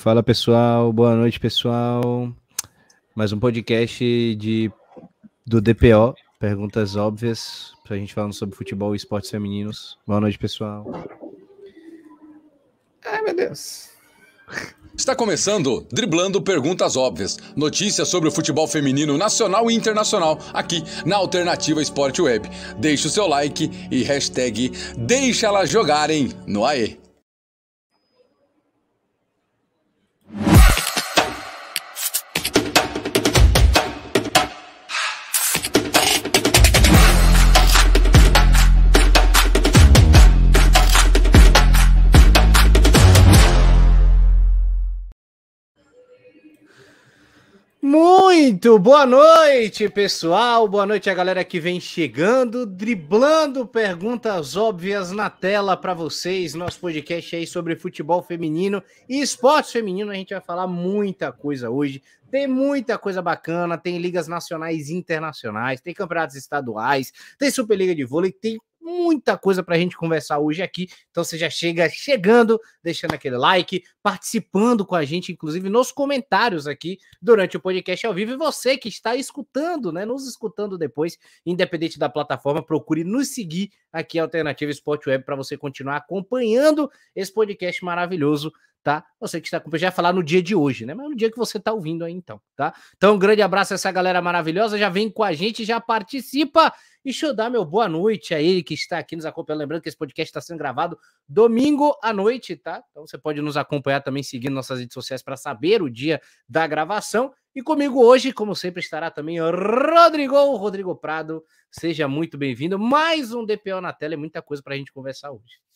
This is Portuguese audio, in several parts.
Fala pessoal, boa noite pessoal. Mais um podcast de do DPO, perguntas óbvias pra gente falando sobre futebol e esportes femininos. Boa noite pessoal. Ai meu Deus. Está começando Driblando Perguntas Óbvias. Notícias sobre o futebol feminino nacional e internacional, aqui na Alternativa Esporte Web. Deixe o seu like e hashtag Deixa elas jogarem no AE. Muito boa noite, pessoal. Boa noite a galera que vem chegando, driblando perguntas óbvias na tela para vocês. Nosso podcast aí sobre futebol feminino e esporte feminino. A gente vai falar muita coisa hoje. Tem muita coisa bacana, tem ligas nacionais e internacionais, tem campeonatos estaduais, tem Superliga de vôlei, tem muita coisa para a gente conversar hoje aqui. Então você já chega chegando, deixando aquele like, participando com a gente, inclusive nos comentários aqui durante o podcast ao vivo. E você que está escutando, né? Nos escutando depois, independente da plataforma, procure nos seguir aqui Alternativa Sport Web para você continuar acompanhando esse podcast maravilhoso tá? Você que está acompanhando, já falar no dia de hoje, né? Mas no dia que você está ouvindo aí, então, tá? Então, um grande abraço a essa galera maravilhosa, já vem com a gente, já participa. E deixa eu dar meu boa noite a ele que está aqui nos acompanhando. Lembrando que esse podcast está sendo gravado domingo à noite, tá? Então você pode nos acompanhar também seguindo nossas redes sociais para saber o dia da gravação. E comigo hoje, como sempre, estará também o Rodrigo, Rodrigo Prado. Seja muito bem-vindo. Mais um DPO na tela e muita coisa para a gente conversar hoje.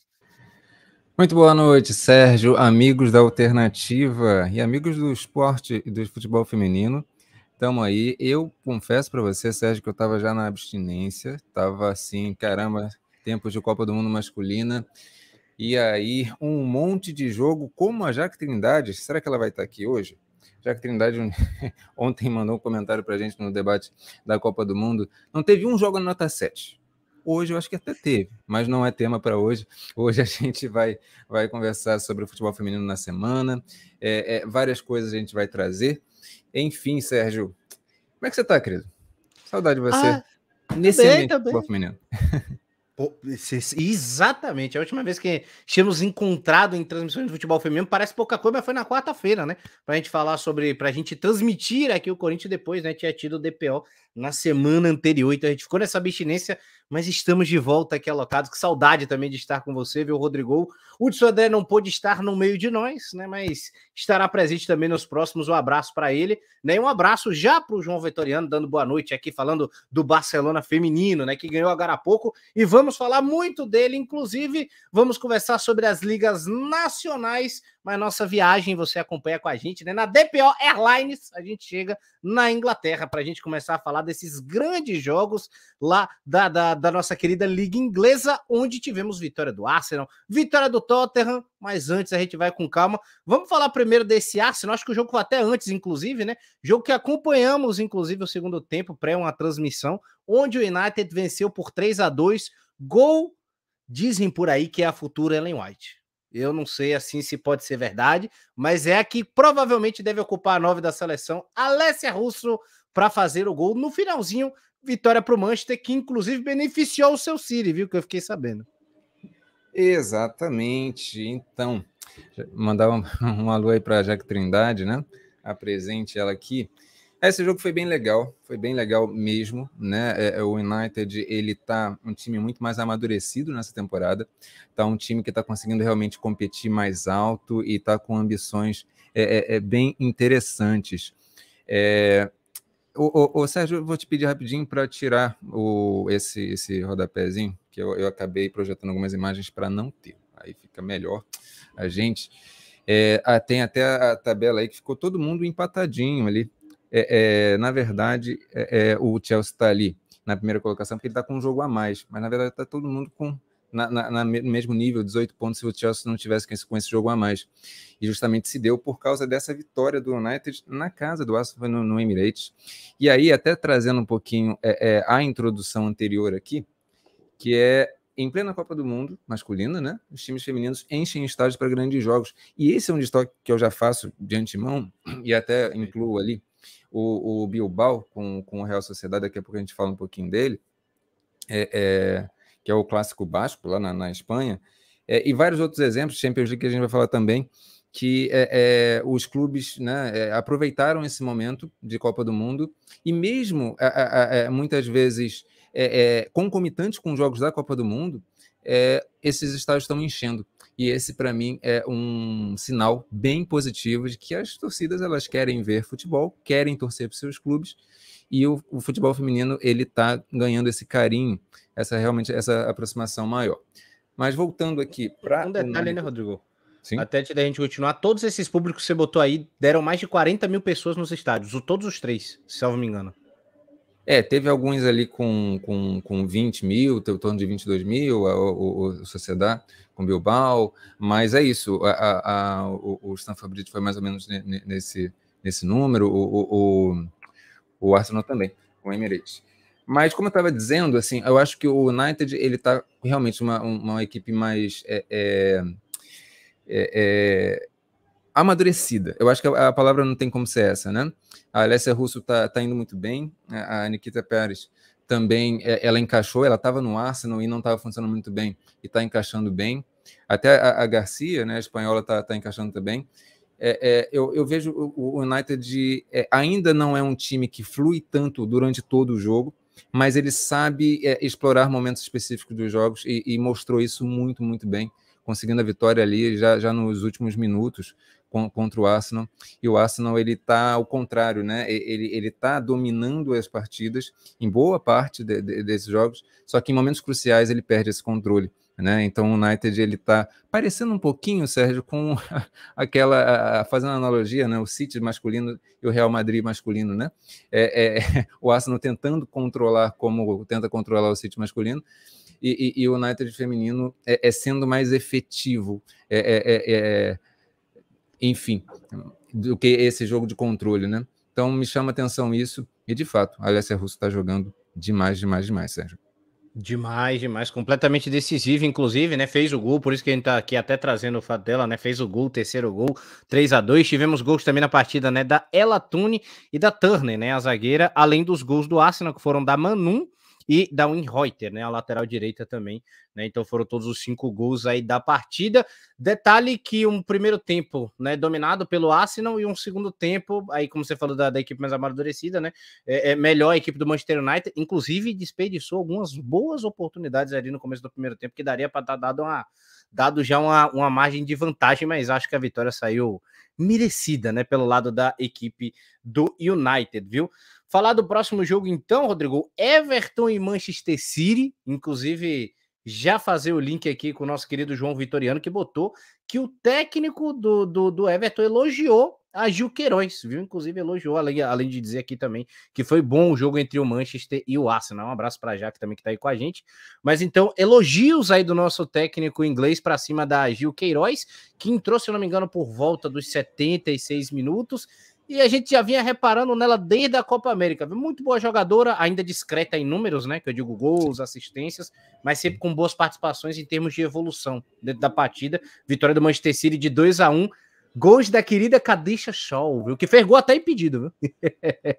Muito boa noite, Sérgio, amigos da Alternativa e amigos do esporte e do futebol feminino. Estamos aí. Eu confesso para você, Sérgio, que eu estava já na abstinência, estava assim, caramba, tempos de Copa do Mundo masculina. E aí, um monte de jogo, como a Jaque Trindade, será que ela vai estar aqui hoje? Jaque Trindade ontem mandou um comentário para a gente no debate da Copa do Mundo. Não teve um jogo na nota 7. Hoje eu acho que até teve, mas não é tema para hoje. Hoje a gente vai, vai conversar sobre o futebol feminino na semana. É, é, várias coisas a gente vai trazer. Enfim, Sérgio, como é que você está, querido? Saudade de você. Ah, nesse bem, ambiente futebol feminino. Exatamente. A última vez que tínhamos encontrado em transmissões de futebol feminino parece pouca coisa, mas foi na quarta-feira, né? Pra gente falar sobre, pra gente transmitir aqui o Corinthians depois, né? Tinha tido o DPO na semana anterior, então a gente ficou nessa abstinência, mas estamos de volta aqui alocados. Que saudade também de estar com você, viu, Rodrigo? O Hudson André não pôde estar no meio de nós, né? Mas estará presente também nos próximos. Um abraço para ele, né? Um abraço já para o João Vitoriano, dando boa noite aqui, falando do Barcelona feminino, né? Que ganhou agora há pouco. E vamos falar muito dele, inclusive, vamos conversar sobre as ligas nacionais mas nossa viagem você acompanha com a gente, né? Na DPO Airlines, a gente chega na Inglaterra para a gente começar a falar desses grandes jogos lá da, da, da, nossa querida Liga Inglesa, onde tivemos vitória do Arsenal, vitória do Tottenham, mas antes a gente vai com calma. Vamos falar primeiro desse Arsenal, acho que o jogo foi até antes, inclusive, né? Jogo que acompanhamos, inclusive, o segundo tempo, pré uma transmissão, onde o United venceu por 3 a 2 gol, dizem por aí que é a futura Ellen White. Eu não sei assim se pode ser verdade, mas é a que provavelmente deve ocupar a nove da seleção, Alessia Russo, para fazer o gol no finalzinho. Vitória para o Manchester, que inclusive beneficiou o seu City, viu? Que eu fiquei sabendo. Exatamente. Então, mandar um, um alô aí para a Jack Trindade, né? Apresente ela aqui. Esse jogo foi bem legal, foi bem legal mesmo, né? É, é, o United ele tá um time muito mais amadurecido nessa temporada, tá um time que está conseguindo realmente competir mais alto e tá com ambições é, é, é bem interessantes. É, o, o, o, Sérgio, vou te pedir rapidinho para tirar o, esse, esse rodapézinho, que eu, eu acabei projetando algumas imagens para não ter. Aí fica melhor a gente. É, ah, tem até a tabela aí que ficou todo mundo empatadinho ali é, é, na verdade, é, é o Chelsea está ali na primeira colocação porque ele está com um jogo a mais, mas na verdade está todo mundo com no mesmo nível, 18 pontos, se o Chelsea não tivesse com esse, com esse, jogo a mais. E justamente se deu por causa dessa vitória do United na casa do Arsenal no, no Emirates. E aí, até trazendo um pouquinho é, é, a introdução anterior aqui, que é em plena Copa do Mundo masculina, né? Os times femininos enchem estádios para grandes jogos. E esse é um destaque que eu já faço de antemão, e até incluo ali o, o Bilbao com, com o Real Sociedade, daqui a pouco a gente fala um pouquinho dele, é, é, que é o clássico basco lá na, na Espanha, é, e vários outros exemplos, Champions League que a gente vai falar também, que é, é, os clubes né, é, aproveitaram esse momento de Copa do Mundo e mesmo muitas vezes concomitantes com os jogos da Copa do Mundo, esses estádios estão enchendo. E esse, para mim, é um sinal bem positivo de que as torcidas elas querem ver futebol, querem torcer para seus clubes, e o, o futebol feminino ele está ganhando esse carinho, essa realmente essa aproximação maior. Mas voltando aqui para. Um detalhe, né, Rodrigo? Sim. Até antes da gente continuar, todos esses públicos que você botou aí deram mais de 40 mil pessoas nos estádios, todos os três, se eu não me engano. É, teve alguns ali com, com, com 20 mil, em torno de 22 mil, a, o, o Sociedade com Bilbao, mas é isso, a, a o, o Stanford Bridge foi mais ou menos nesse, nesse número, o, o, o Arsenal também, com o Emirates. Mas como eu estava dizendo, assim, eu acho que o United ele está realmente uma, uma equipe mais é, é, é, é, amadurecida. Eu acho que a, palavra não tem como ser essa, né? A Alessia Russo está tá indo muito bem, a Nikita Pérez também, é, ela encaixou, ela estava no Arsenal e não estava funcionando muito bem, e está encaixando bem. Até a, a, Garcia, né, a espanhola, está tá encaixando também. É, é, eu, eu, vejo o, United é, ainda não é um time que flui tanto durante todo o jogo, mas ele sabe é, explorar momentos específicos dos jogos e, e mostrou isso muito, muito bem conseguindo a vitória ali já, já nos últimos minutos contra o Arsenal. E o Arsenal ele está ao contrário, né? Ele está dominando as partidas em boa parte de, de, desses jogos, só que em momentos cruciais ele perde esse controle. Né? Então o United ele está parecendo um pouquinho, Sérgio, com aquela fazendo analogia, né? O City masculino e o Real Madrid masculino, né? É, é, o Arsenal tentando controlar como tenta controlar o City masculino e o United feminino é, é, sendo mais efetivo, é, é, é, é, enfim, do que esse jogo de controle, né? Então me chama atenção isso, e de fato, a Alessia Russo está jogando demais, demais, demais, Sérgio. Demais, demais, completamente decisivo, inclusive, né? Fez o gol, por isso que a gente tá aqui até trazendo o fato dela, né? Fez o gol, terceiro gol, 3 a 2 Tivemos gols também na partida, né? Da Ela Tune e da Turner, né? A zagueira, além dos gols do Arsenal, que foram da Manum e da Winreuter, né, a lateral direita também, né, então foram todos os cinco gols aí da partida. Detalhe que um primeiro tempo, né, dominado pelo Arsenal e um segundo tempo, aí como você falou da, da equipe mais amadurecida, né, é, é, melhor a equipe do Manchester United, inclusive desperdiçou algumas boas oportunidades ali no começo do primeiro tempo, que daria para estar tá dado uma dado já uma, uma margem de vantagem, mas acho que a vitória saiu merecida, né, pelo lado da equipe do United, viu? Falar do próximo jogo, então, Rodrigo. Everton e Manchester City. Inclusive, já fazer o link aqui com o nosso querido João Vitoriano, que botou que o técnico do, do, do Everton elogiou a Gil Queiroz, viu? Inclusive elogiou, além, além de dizer aqui também que foi bom o jogo entre o Manchester e o Arsenal. Um abraço para a Jaque também que está aí com a gente. Mas então, elogios aí do nosso técnico inglês para cima da Gil Queiroz, que entrou, se eu não me engano, por volta dos 76 minutos e a gente já vinha reparando nela desde a Copa América. Muito boa jogadora, ainda discreta em números, né? Que eu digo gols, assistências, mas sempre com boas participações em termos de evolução dentro da partida. Vitória do Manchester City de 2 a 1 Gols da querida Kadisha Shaw, viu? Que fez gol até impedido, viu?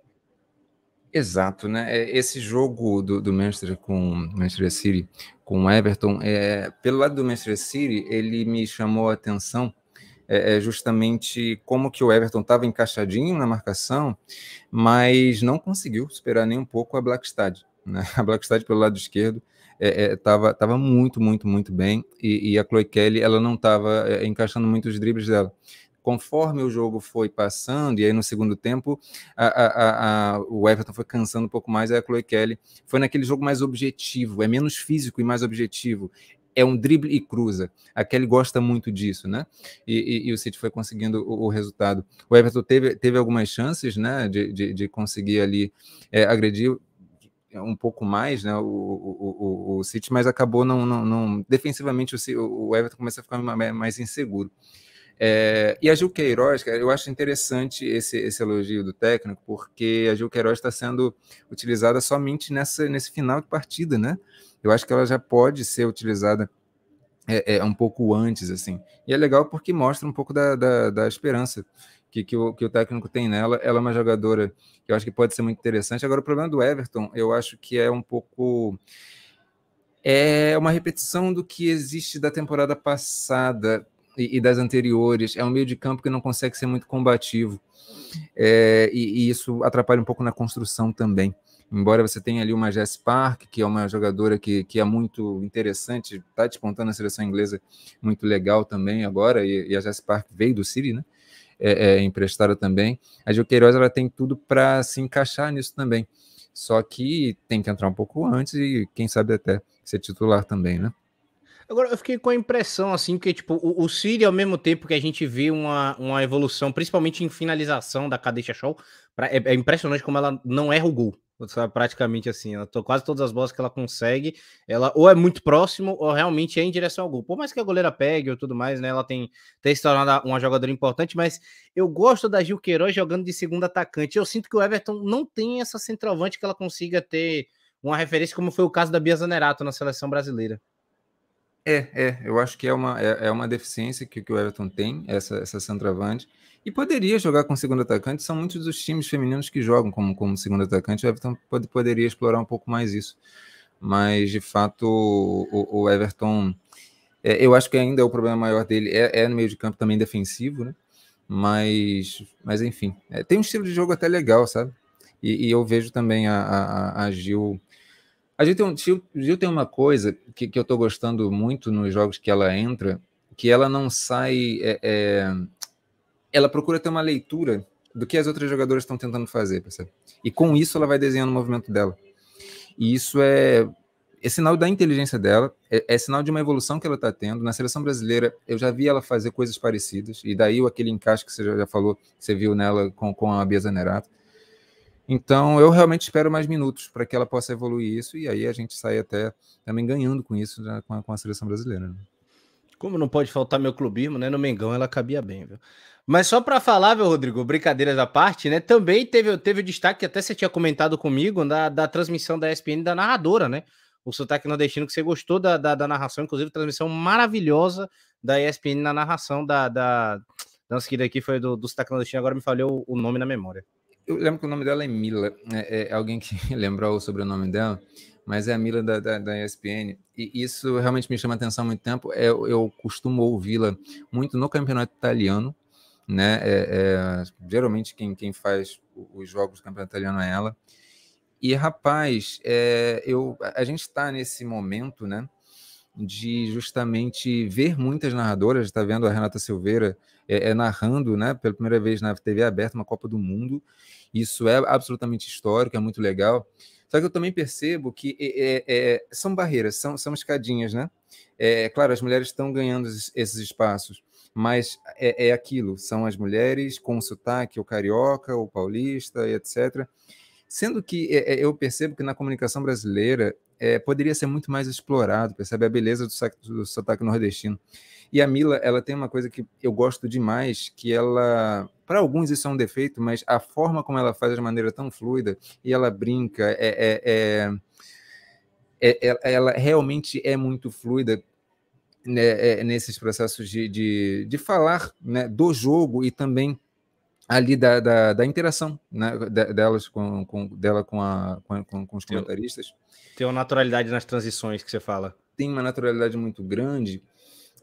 Exato, né? É, esse jogo do, do Manchester com Manchester City, com Everton, é, pelo lado do Manchester City, ele me chamou a atenção é, é, justamente como que o Everton estava encaixadinho na marcação, mas não conseguiu superar nem um pouco a Blackstad. Né? A Blackstad pelo lado esquerdo estava é, é, tava muito, muito, muito bem, e, e, a Chloe Kelly ela não estava é, encaixando muito os dribles dela. Conforme o jogo foi passando, e aí no segundo tempo, a, a, a, o Everton foi cansando um pouco mais, e a Chloe Kelly foi naquele jogo mais objetivo, é menos físico e mais objetivo é um drible e cruza. A Kelly gosta muito disso, né? E, e, e o City foi conseguindo o, o, resultado. O Everton teve, teve algumas chances, né, de, de, de conseguir ali é, agredir um pouco mais, né, o, o, o, o City, mas acabou não, não, não defensivamente o, o Everton começa a ficar mais inseguro. É, e a Gil Queiroz, cara, eu acho interessante esse, esse elogio do técnico, porque a Gil Queiroz está sendo utilizada somente nessa, nesse final de partida, né? Eu acho que ela já pode ser utilizada é, é, um pouco antes, assim. E é legal porque mostra um pouco da, da, da esperança que, que, o, que o técnico tem nela. Ela é uma jogadora que eu acho que pode ser muito interessante. Agora, o problema do Everton, eu acho que é um pouco. É uma repetição do que existe da temporada passada e, e das anteriores. É um meio de campo que não consegue ser muito combativo. É, e, e, isso atrapalha um pouco na construção também. Embora você tenha ali uma Jess Park, que é uma jogadora que, que é muito interessante, está despontando na seleção inglesa muito legal também agora, e, e a Jess Park veio do City, né? É, é, emprestada também. A Gil Queiroz ela tem tudo para se encaixar nisso também. Só que tem que entrar um pouco antes e, quem sabe, até ser titular também, né? Agora, eu fiquei com a impressão, assim, que, tipo, o, o Siri, ao mesmo tempo que a gente vê uma, uma evolução, principalmente em finalização da Cadeixa Show, é, é, impressionante como ela não erra o gol. Praticamente assim, ela, quase todas as bolas que ela consegue, ela ou é muito próximo ou realmente é em direção ao gol. Por mais que a goleira pegue ou tudo mais, né? Ela tem, tem se tornado uma jogadora importante, mas eu gosto da Gil Queiroz jogando de segundo atacante. Eu sinto que o Everton não tem essa centroavante que ela consiga ter uma referência, como foi o caso da Bia Zanerato na seleção brasileira. É, é, eu acho que é uma, é, é uma deficiência que, que, o Everton tem, essa, essa centroavante, e poderia jogar com segundo atacante, são muitos dos times femininos que jogam como, como segundo atacante, o Everton pode, poderia explorar um pouco mais isso, mas de fato o, o Everton, é, eu acho que ainda é o problema maior dele, é, é, no meio de campo também defensivo, né, mas, mas enfim, é, tem um estilo de jogo até legal, sabe, e, e eu vejo também a, a, a Gil. A Gil tem, um, Gil, Gil tem uma coisa que, que eu estou gostando muito nos jogos que ela entra, que ela não sai. É, é, ela procura ter uma leitura do que as outras jogadoras estão tentando fazer, percebe? E com isso ela vai desenhando o movimento dela. E isso é, é sinal da inteligência dela, é, é sinal de uma evolução que ela está tendo. Na seleção brasileira, eu já vi ela fazer coisas parecidas, e daí aquele encaixe que você já, já falou, você viu nela com, com a Bia Zanerato. Então, eu realmente espero mais minutos para que ela possa evoluir isso e aí a gente sai até também ganhando com isso né, com, a, com, a, seleção brasileira. Né? Como não pode faltar meu clubismo, né? No Mengão ela cabia bem, viu? Mas só para falar, viu, Rodrigo, brincadeiras à parte, né? Também teve, teve o destaque que até você tinha comentado comigo da, da transmissão da ESPN da narradora, né? O sotaque nordestino que você gostou da, da, da narração, inclusive transmissão maravilhosa da ESPN na narração da. da... Nossa querida aqui foi do, do sotaque nordestino, agora me falhou o nome na memória. Eu lembro que o nome dela é Mila, é, é alguém que lembrou sobre o sobrenome dela, mas é a Mila da, da, da ESPN, e isso realmente me chama atenção há muito tempo. É, eu costumo ouvi-la muito no campeonato italiano, né? É, é, geralmente quem, quem faz os jogos do campeonato italiano é ela. E rapaz, é, eu, a gente está nesse momento, né? De justamente ver muitas narradoras, está vendo a Renata Silveira é, é, narrando, né, pela primeira vez na TV aberta, uma Copa do Mundo, isso é absolutamente histórico, é muito legal. Só que eu também percebo que é, é, são barreiras, são, são escadinhas, né? É claro, as mulheres estão ganhando esses espaços, mas é, é aquilo, são as mulheres com o sotaque, o carioca, o paulista, etc. Sendo que é, é, eu percebo que na comunicação brasileira é, poderia ser muito mais explorado, percebe a beleza do, do sotaque nordestino. E a Mila, ela tem uma coisa que eu gosto demais, que ela, para alguns isso é um defeito, mas a forma como ela faz de maneira tão fluida e ela brinca, é, é, é, é ela realmente é muito fluida né, nesses processos de, de, de falar né, do jogo e também ali da, da, da interação né, delas com, com, dela com, a, com, com os comentaristas. Tem uma naturalidade nas transições que você fala. Tem uma naturalidade muito grande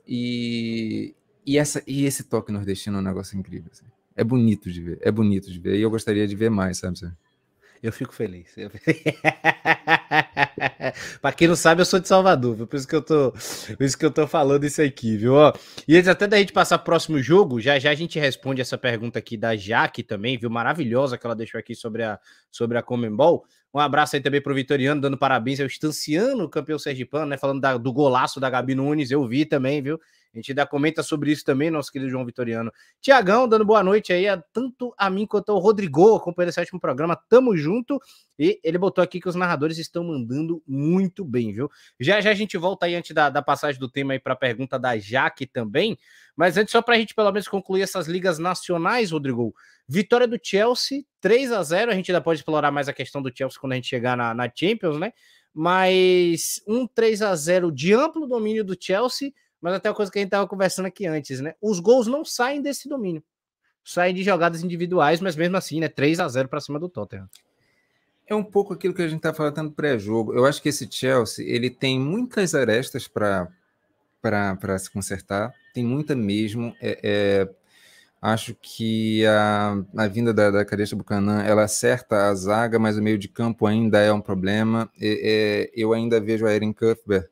e, e, essa, e esse toque nordestino é um negócio incrível. Assim. É bonito de ver, é bonito de ver. E eu gostaria de ver mais, sabe? Eu fico feliz. Eu... quem não sabe, eu sou de Salvador, viu? por isso que eu tô, por isso que eu tô falando isso aqui, viu? Ó, e antes até da gente passar pro próximo jogo, já já a gente responde essa pergunta aqui da Jaque também, viu? Maravilhosa que ela deixou aqui sobre a sobre a Comembol. Um abraço aí também pro Vitoriano, dando parabéns ao Estanciano, campeão sergipano, né? Falando da, do golaço da Gabi Nunes, eu vi também, viu? A gente ainda comenta sobre isso também, nosso querido João Vitoriano. Tiagão, dando boa noite aí, a, tanto a mim quanto ao Rodrigo, acompanhando esse último programa. Tamo junto. E ele botou aqui que os narradores estão mandando muito bem, viu? Já já a gente volta aí antes da, da passagem do tema aí para a pergunta da Jaque também. Mas antes, só para a gente pelo menos concluir essas ligas nacionais, Rodrigo. Vitória do Chelsea, 3 a 0 A gente ainda pode explorar mais a questão do Chelsea quando a gente chegar na, na Champions, né? mas um 3 a 0 de amplo domínio do Chelsea, mas até a coisa que a gente estava conversando aqui antes, né? Os gols não saem desse domínio. Saem de jogadas individuais, mas mesmo assim, né? 3 a 0 para cima do Tottenham. É um pouco aquilo que a gente está falando pré-jogo. Eu acho que esse Chelsea ele tem muitas arestas para se consertar, tem muita mesmo. É, é, acho que a, a vinda da, da Cadeixa Buchanan ela acerta a zaga, mas o meio de campo ainda é um problema. É, eu ainda vejo a Erin Cuthbert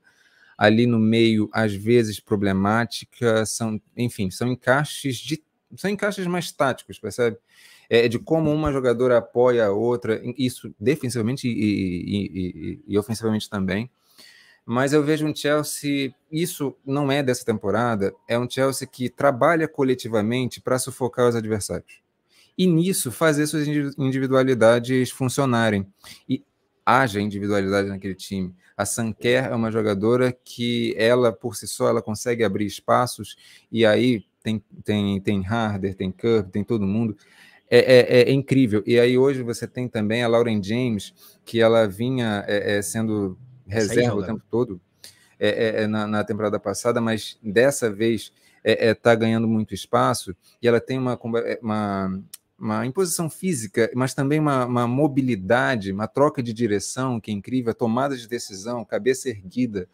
ali no meio, às vezes problemática, são, enfim, são encaixes de são encaixes mais táticos, percebe? É, de como uma jogadora apoia a outra, isso defensivamente e, e, e, e, ofensivamente também. Mas eu vejo um Chelsea, isso não é dessa temporada, é um Chelsea que trabalha coletivamente para sufocar os adversários. E nisso fazer suas individualidades funcionarem. E haja individualidade naquele time. A Sanquer é uma jogadora que ela, por si só, ela consegue abrir espaços, e aí tem, tem, tem Harder, tem Curb, tem todo mundo. É, é, é, incrível. E aí hoje você tem também a Lauren James, que ela vinha é, é sendo reserva o tempo todo é, na, na, temporada passada, mas dessa vez está ganhando muito espaço e ela tem uma, uma, uma imposição física, mas também uma, uma, mobilidade, uma troca de direção que é incrível, tomada de decisão, cabeça erguida.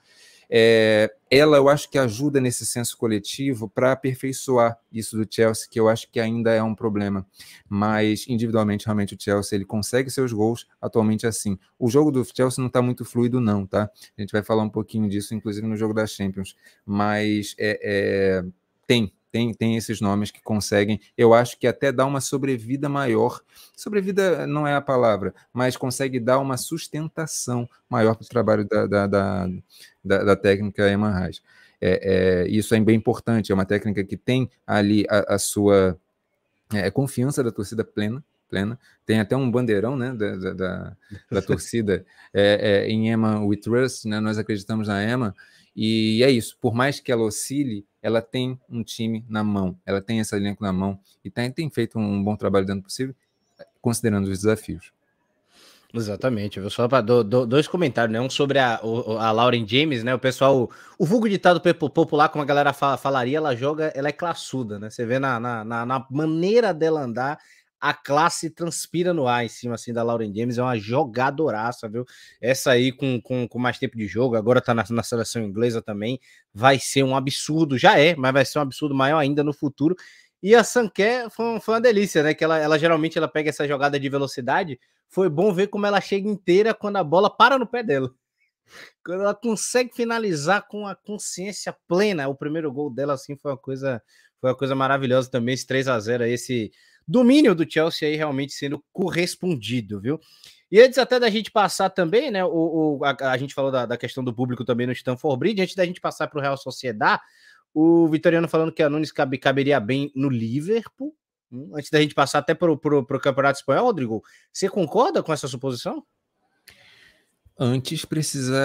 É, ela, eu acho que ajuda nesse senso coletivo para aperfeiçoar isso do Chelsea, que eu acho que ainda é um problema. Mas individualmente, realmente, o Chelsea ele consegue seus gols atualmente assim. O jogo do Chelsea não está muito fluido, não, tá? A gente vai falar um pouquinho disso, inclusive no jogo da Champions. Mas é, é, tem tem, tem esses nomes que conseguem, eu acho que até dá uma sobrevida maior. Sobrevida não é a palavra, mas consegue dar uma sustentação maior para o trabalho da, da, da, da, da técnica Emma Reis. É, é, isso é bem importante, é uma técnica que tem ali a, a sua é, confiança da torcida plena, plena. Tem até um bandeirão né, da, da, da, da torcida é, é, em Emma We Trust, né, nós acreditamos na Emma, e é isso, por mais que ela oscile, ela tem um time na mão, ela tem esse elenco na mão e tem, tem feito um bom trabalho dentro do possível, considerando os desafios. Exatamente, eu só para do, do, dois comentários, né? Um sobre a, a Lauren James, né? O pessoal, o vulgo ditado popular, como a galera fala, falaria, ela joga, ela é classuda, né? Você vê na, na, na, maneira dela andar, a classe transpira no ar em cima assim da Lauren James, é uma jogadoraça, viu? Essa aí com, com, com mais tempo de jogo, agora tá na, na seleção inglesa também, vai ser um absurdo, já é, mas vai ser um absurdo maior ainda no futuro. E a Sanquer foi, foi uma delícia, né? Que ela, ela geralmente ela pega essa jogada de velocidade. Foi bom ver como ela chega inteira quando a bola para no pé dela. Quando ela consegue finalizar com a consciência plena, o primeiro gol dela assim foi uma coisa, foi uma coisa maravilhosa também, esse 3 a 0 esse domínio do Chelsea aí realmente sendo correspondido, viu? E antes até da gente passar também, né? O, o a, a, gente falou da, da, questão do público também no Stanford Bridge, antes da gente passar para o Real Sociedade, o Vitoriano falando que a Nunes cabe, caberia bem no Liverpool. Hum, antes da gente passar até para o Campeonato Espanhol, Rodrigo, você concorda com essa suposição? Antes precisa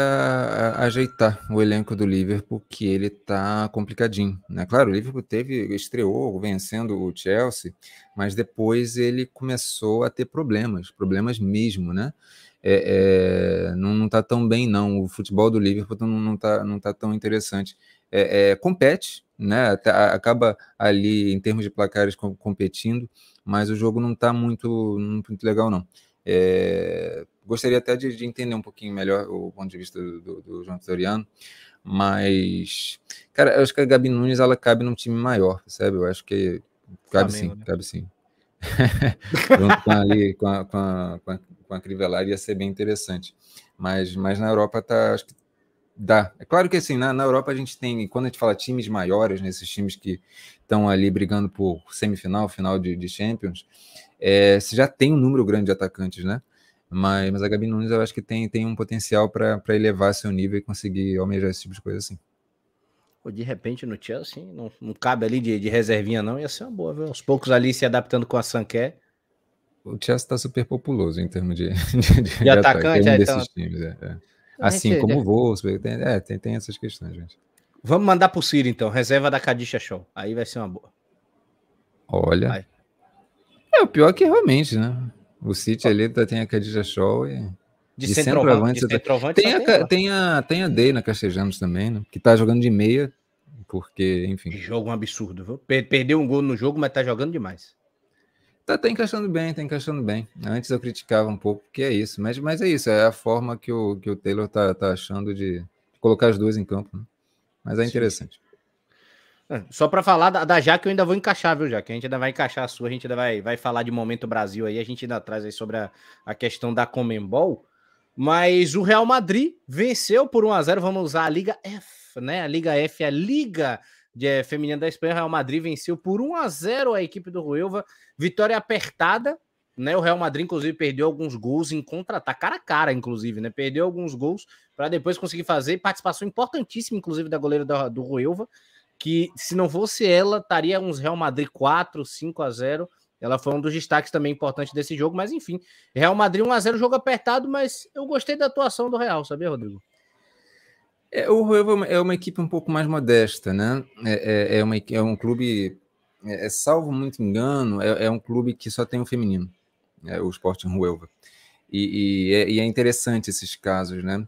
ajeitar o elenco do Liverpool, que ele tá complicadinho, né? Claro, o Liverpool teve, estreou vencendo o Chelsea, mas depois ele começou a ter problemas, problemas mesmo, né? É, é, não, não tá tão bem, não. O futebol do Liverpool não, não, tá, não tá tão interessante. É, é compete, né? Acaba ali em termos de placares competindo, mas o jogo não tá muito, muito legal, não. É, gostaria até de, de, entender um pouquinho melhor o ponto de vista do, do, do João Vitoriano, mas, cara, eu acho que a Gabi Nunes ela cabe num time maior, percebe? Eu acho que cabe Flamengo, sim, né? cabe sim. Junto com, ali, com, a, com, a, com, a, com a Crivelar ia ser bem interessante. Mas, mas na Europa tá, acho que dá. É claro que assim, na, na Europa a gente tem, quando a gente fala times maiores, nesses né, times que estão ali brigando por semifinal, final de, de Champions, é, você já tem um número grande de atacantes, né? Mas, mas a Gabi Nunes eu acho que tem, tem um potencial para elevar seu nível e conseguir almejar esse tipo de coisa assim. De repente no Chelsea não, não cabe ali de, de reservinha, não. Ia ser uma boa, viu? Aos poucos ali se adaptando com a Sanquer. O Chelsea está super populoso em termos de, de, de, de atacante. É, então... times, é, é. Assim como o Wolfsburg, tem, é, tem, tem essas questões, gente. Vamos mandar pro Ciro, então. Reserva da Cadisha Show. Aí vai ser uma boa. Olha. Vai. É, o pior é que realmente, né? O City ali tá, tem a Khadija Show e. De, de centroavante. De centroavante tem, a, tem, a, tem a Day na Castejanos também, né? Que tá jogando de meia, porque, enfim. Jogo um absurdo, viu? Perdeu um gol no jogo, mas tá jogando demais. Tá, tá encaixando bem, tá encaixando bem. Antes eu criticava um pouco, porque é isso. Mas, mas é isso, é a forma que o, que o Taylor tá, tá achando de colocar as duas em campo. Né? Mas é interessante. É, só para falar da, da Jaque, eu ainda vou encaixar, viu, Jaque? A gente ainda vai encaixar a sua, a gente ainda vai, vai falar de Momento Brasil aí, a gente ainda traz aí sobre a, a questão da Comembol. Mas o Real Madrid venceu por 1 a 0 vamos usar a Liga F, né? A Liga F, a Liga de, é, Feminina da Espanha. O Real Madrid venceu por 1 a 0 a equipe do Ruelva. Vitória apertada, né? O Real Madrid, inclusive, perdeu alguns gols em contra-ataque, cara a cara, inclusive, né? Perdeu alguns gols para depois conseguir fazer participação importantíssima, inclusive, da goleira do, do Ruelva que se não fosse ela, estaria uns Real Madrid 4, 5 a 0. Ela foi um dos destaques também importantes desse jogo, mas enfim, Real Madrid 1 a 0 jogo apertado, mas eu gostei da atuação do Real, sabia, Rodrigo? É, o Real é uma equipe um pouco mais modesta, né? É, é, é uma, é um clube, é, é salvo muito engano, é, é, um clube que só tem o feminino, é, o Sporting Ruelva. E, e, é, e, é, interessante esses casos, né?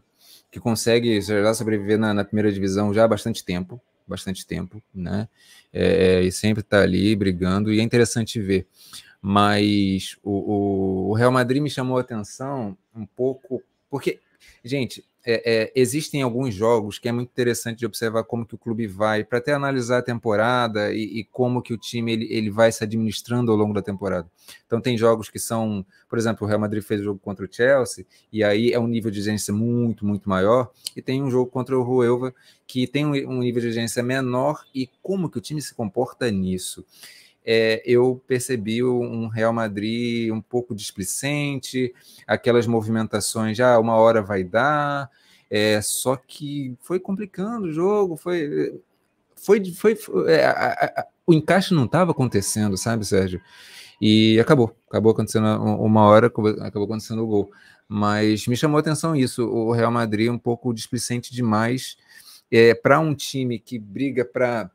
Que consegue já sobreviver na, na primeira divisão já há bastante tempo, bastante tempo, né? É, e sempre está ali brigando, e é interessante ver. Mas o, o, Real Madrid me chamou a atenção um pouco, porque, gente, é, é, existem alguns jogos que é muito interessante de observar como que o clube vai, para até analisar a temporada e, e, como que o time ele, ele vai se administrando ao longo da temporada. Então tem jogos que são, por exemplo, o Real Madrid fez o jogo contra o Chelsea, e aí é um nível de exigência muito, muito maior, e tem um jogo contra o Ruelva que tem um, um nível de exigência menor, e como que o time se comporta nisso é, eu percebi um Real Madrid um pouco displicente, aquelas movimentações, já ah, uma hora vai dar, é, só que foi complicando o jogo, foi. Foi, foi, foi é, a, a, o encaixe não estava acontecendo, sabe, Sérgio? E acabou, acabou acontecendo uma hora, acabou acontecendo o gol. Mas me chamou a atenção isso, o Real Madrid um pouco displicente demais é, para um time que briga para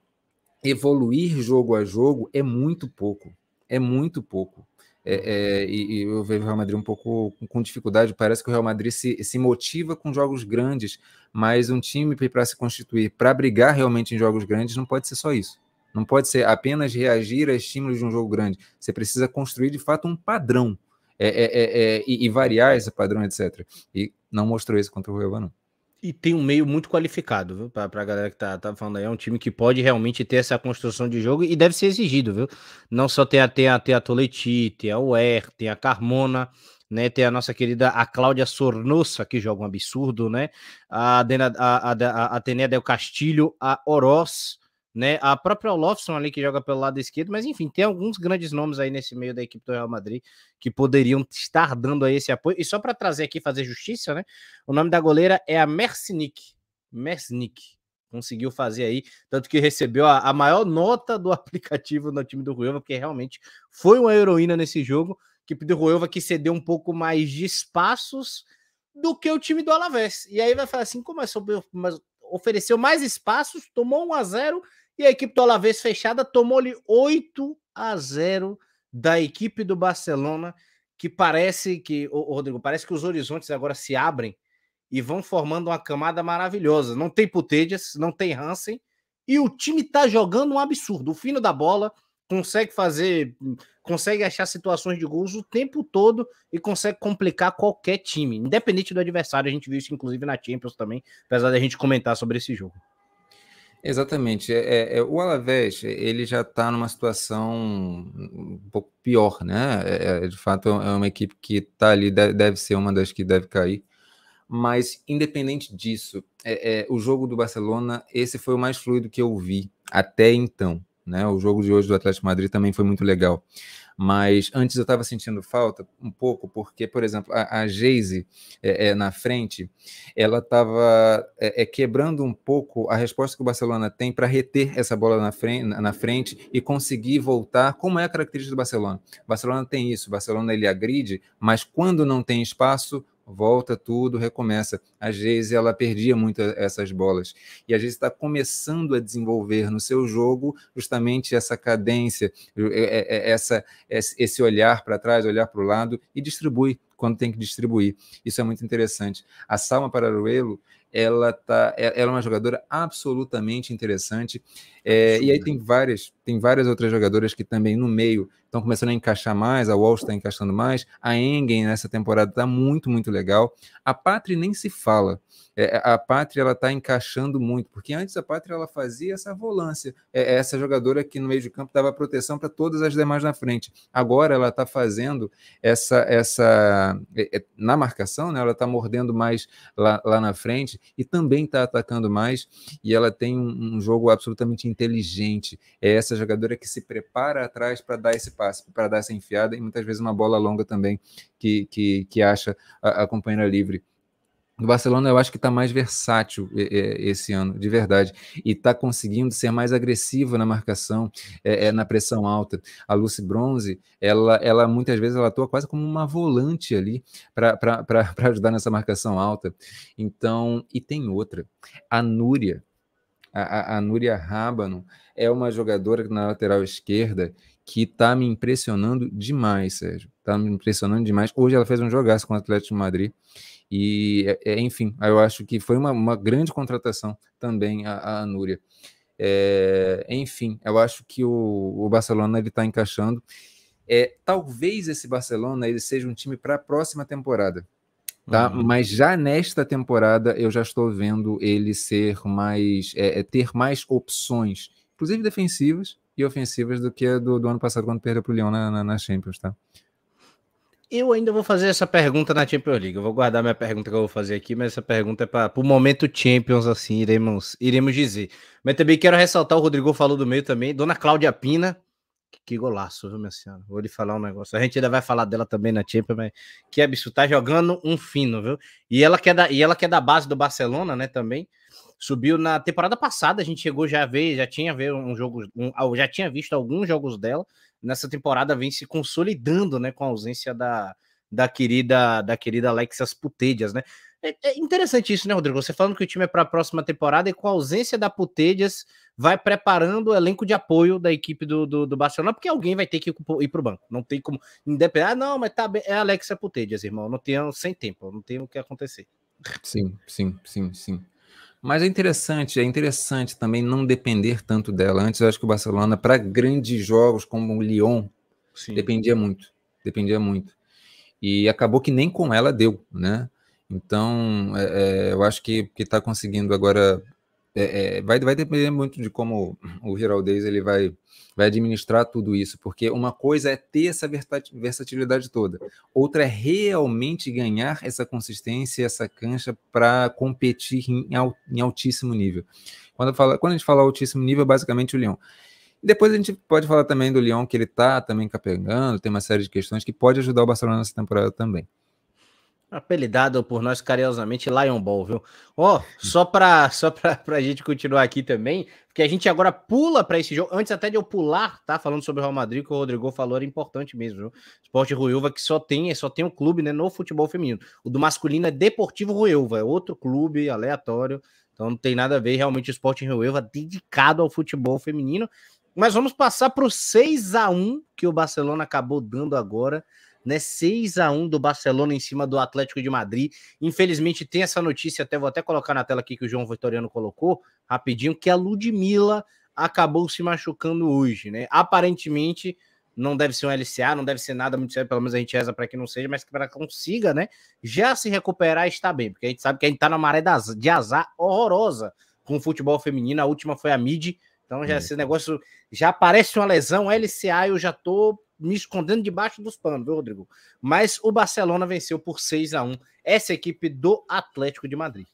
evoluir jogo a jogo é muito pouco. É muito pouco. É, é, e, e, eu vejo o Real Madrid um pouco com, com, dificuldade. Parece que o Real Madrid se, se motiva com jogos grandes, mas um time para se constituir, para brigar realmente em jogos grandes, não pode ser só isso. Não pode ser apenas reagir a estímulos de um jogo grande. Você precisa construir de fato um padrão é, é, é, é e, e, variar esse padrão, etc. E não mostrou isso contra o Real, não. E tem um meio muito qualificado, viu? Pra, pra galera que tá, tá falando aí. É um time que pode realmente ter essa construção de jogo e deve ser exigido, viu? Não só tem a, tem a, tem a Toleti, tem a Uer, tem a Carmona, né? Tem a nossa querida a Cláudia Sornosa, que joga um absurdo, né? A, Dena, a, a, a Atenea Del Castilho, a Oroz, né? A própria Olofsson ali que joga pelo lado esquerdo, mas enfim, tem alguns grandes nomes aí nesse meio da equipe do Real Madrid que poderiam estar dando aí esse apoio. E só para trazer aqui fazer justiça, né? O nome da goleira é a Mercinic. Mercinic. Conseguiu fazer aí, tanto que recebeu a, a maior nota do aplicativo no time do Ruelva, porque realmente foi uma heroína nesse jogo. Equipe do Ruelva que cedeu um pouco mais de espaços do que o time do Alavés. E aí vai falar assim, como é sobre, mas ofereceu mais espaços, tomou 1 a 0 e a equipe do Alavés fechada tomou-lhe 8 a 0 da equipe do Barcelona, que parece que, o Rodrigo, parece que os horizontes agora se abrem e vão formando uma camada maravilhosa. Não tem Putejas, não tem Hansen, e o time tá jogando um absurdo. O fino da bola consegue fazer, consegue achar situações de gols o tempo todo e consegue complicar qualquer time, independente do adversário. A gente viu isso inclusive na Champions também, apesar da gente comentar sobre esse jogo. Exatamente. É, é, é o Alavés ele já está numa situação um pouco pior, né? É, é de fato, é uma equipe que está ali, deve ser uma das que deve cair. Mas, independente disso, é, o jogo do Barcelona, esse foi o mais fluido que eu vi até então. Né? O jogo de hoje do Atlético Madrid também foi muito legal. Mas antes eu estava sentindo falta um pouco, porque, por exemplo, a, a Geise é, é, na frente, ela estava é, é, quebrando um pouco a resposta que o Barcelona tem para reter essa bola na frente, na frente e conseguir voltar, como é a característica do Barcelona. O Barcelona tem isso, o Barcelona ele agride, mas quando não tem espaço, volta tudo, recomeça. A Geise, ela perdia muito essas bolas. E a Geise está começando a desenvolver no seu jogo justamente essa cadência, essa, esse olhar para trás, olhar para o lado e distribui quando tem que distribuir. Isso é muito interessante. A Salma Pararuelo, ela tá, é, ela é uma jogadora absolutamente interessante. É, e aí tem várias, tem várias outras jogadoras que também no meio estão começando a encaixar mais, a Walsh está encaixando mais, a Engen nessa temporada está muito, muito legal. A Patri nem se fala. É, a Pátria ela está encaixando muito, porque antes a Pátria ela fazia essa volância, é, é essa jogadora que no meio de campo dava proteção para todas as demais na frente. Agora ela está fazendo essa essa é, é, na marcação, né? Ela está mordendo mais lá, lá na frente e também está atacando mais. E ela tem um, um, jogo absolutamente inteligente. É essa jogadora que se prepara atrás para dar esse passe, para dar essa enfiada e muitas vezes uma bola longa também que que, que acha a, a companheira livre. O Barcelona eu acho que está mais versátil esse ano, de verdade, e está conseguindo ser mais agressiva na marcação, é, é, na pressão alta. A Lucy Bronze, ela, ela muitas vezes ela atua quase como uma volante ali para ajudar nessa marcação alta. Então, e tem outra, a Núria, a, a Núria Rábano é uma jogadora na lateral esquerda que está me impressionando demais, Sérgio. Está me impressionando demais. Hoje ela fez um jogaço com o Atlético de Madrid. E, é, é, enfim, eu acho que foi uma, uma grande contratação também a, a Núria. É, enfim, eu acho que o, o Barcelona está encaixando. É, talvez esse Barcelona ele seja um time para a próxima temporada, tá? Uhum. Mas já nesta temporada eu já estou vendo ele ser mais, é, é ter mais opções, inclusive defensivas e ofensivas do que a do, do ano passado quando perdeu para o Lyon na, na, na Champions, tá? Eu ainda vou fazer essa pergunta na Champions League. Eu vou guardar minha pergunta que eu vou fazer aqui, mas essa pergunta é para o momento Champions, assim, iremos, iremos dizer. Mas também quero ressaltar, o Rodrigo falou do meio também, Dona Cláudia Pina, que golaço, viu, senhora? Vou lhe falar um negócio. A gente ainda vai falar dela também na Champions, mas que absurdo, tá jogando um fino, viu? E ela que é da, e ela que é da base do Barcelona, né, também. Subiu na temporada passada, a gente chegou já a ver, já tinha ver um jogo, um, já tinha visto alguns jogos dela nessa temporada vem se consolidando, né, com a ausência da, da querida da querida Alexas Putedias, né? É, é, interessante isso, né, Rodrigo? Você falando que o time é para a próxima temporada e com a ausência da Putedias vai preparando o elenco de apoio da equipe do, do, do Barcelona, porque alguém vai ter que ir para o banco. Não tem como independente. Ah, não, mas tá bem. É a Alexia Putedias, irmão. Não tenho sem tempo, não tem o que acontecer. Sim, sim, sim, sim. Mas é interessante, é interessante também não depender tanto dela. Antes eu acho que o Barcelona, para grandes jogos como o Lyon, Sim. dependia muito. Dependia muito. E acabou que nem com ela deu, né? Então, é, é, eu acho que está conseguindo agora. É, é, vai, vai depender muito de como o Days ele vai vai administrar tudo isso, porque uma coisa é ter essa versatilidade toda, outra é realmente ganhar essa consistência, essa cancha para competir em, em, altíssimo nível. Quando, fala, quando a gente fala altíssimo nível, é basicamente o Leão. Depois a gente pode falar também do Leão, que ele está também capengando, tem uma série de questões que pode ajudar o Barcelona nessa temporada também apelidado por nós carinhosamente Lion Ball, viu? Ó, oh, só para só para a gente continuar aqui também, porque a gente agora pula para esse jogo, antes até de eu pular, tá? Falando sobre o Real Madrid, que o Rodrigo falou era importante mesmo, viu? Esporte Ruiva que só tem, só tem um clube, né, no futebol feminino. O do masculino é Deportivo Ruiva, é outro clube aleatório, então não tem nada a ver realmente o Esporte Ruiva dedicado ao futebol feminino. Mas vamos passar para o 6 a 1 que o Barcelona acabou dando agora né? 6 a 1 do Barcelona em cima do Atlético de Madrid. Infelizmente tem essa notícia, até vou até colocar na tela aqui que o João Vitoriano colocou, rapidinho, que a Ludmilla acabou se machucando hoje, né? Aparentemente não deve ser um LCA, não deve ser nada muito sério, pelo menos a gente reza para que não seja, mas que para consiga, né, já se recuperar e estar bem, porque a gente sabe que a gente tá na maré de azar horrorosa com o futebol feminino, a última foi a Mid, então já é. esse negócio já parece uma lesão, LCA, eu já tô me escondendo debaixo dos panos, viu, Rodrigo? Mas o Barcelona venceu por 6 a 1 essa equipe do Atlético de Madrid.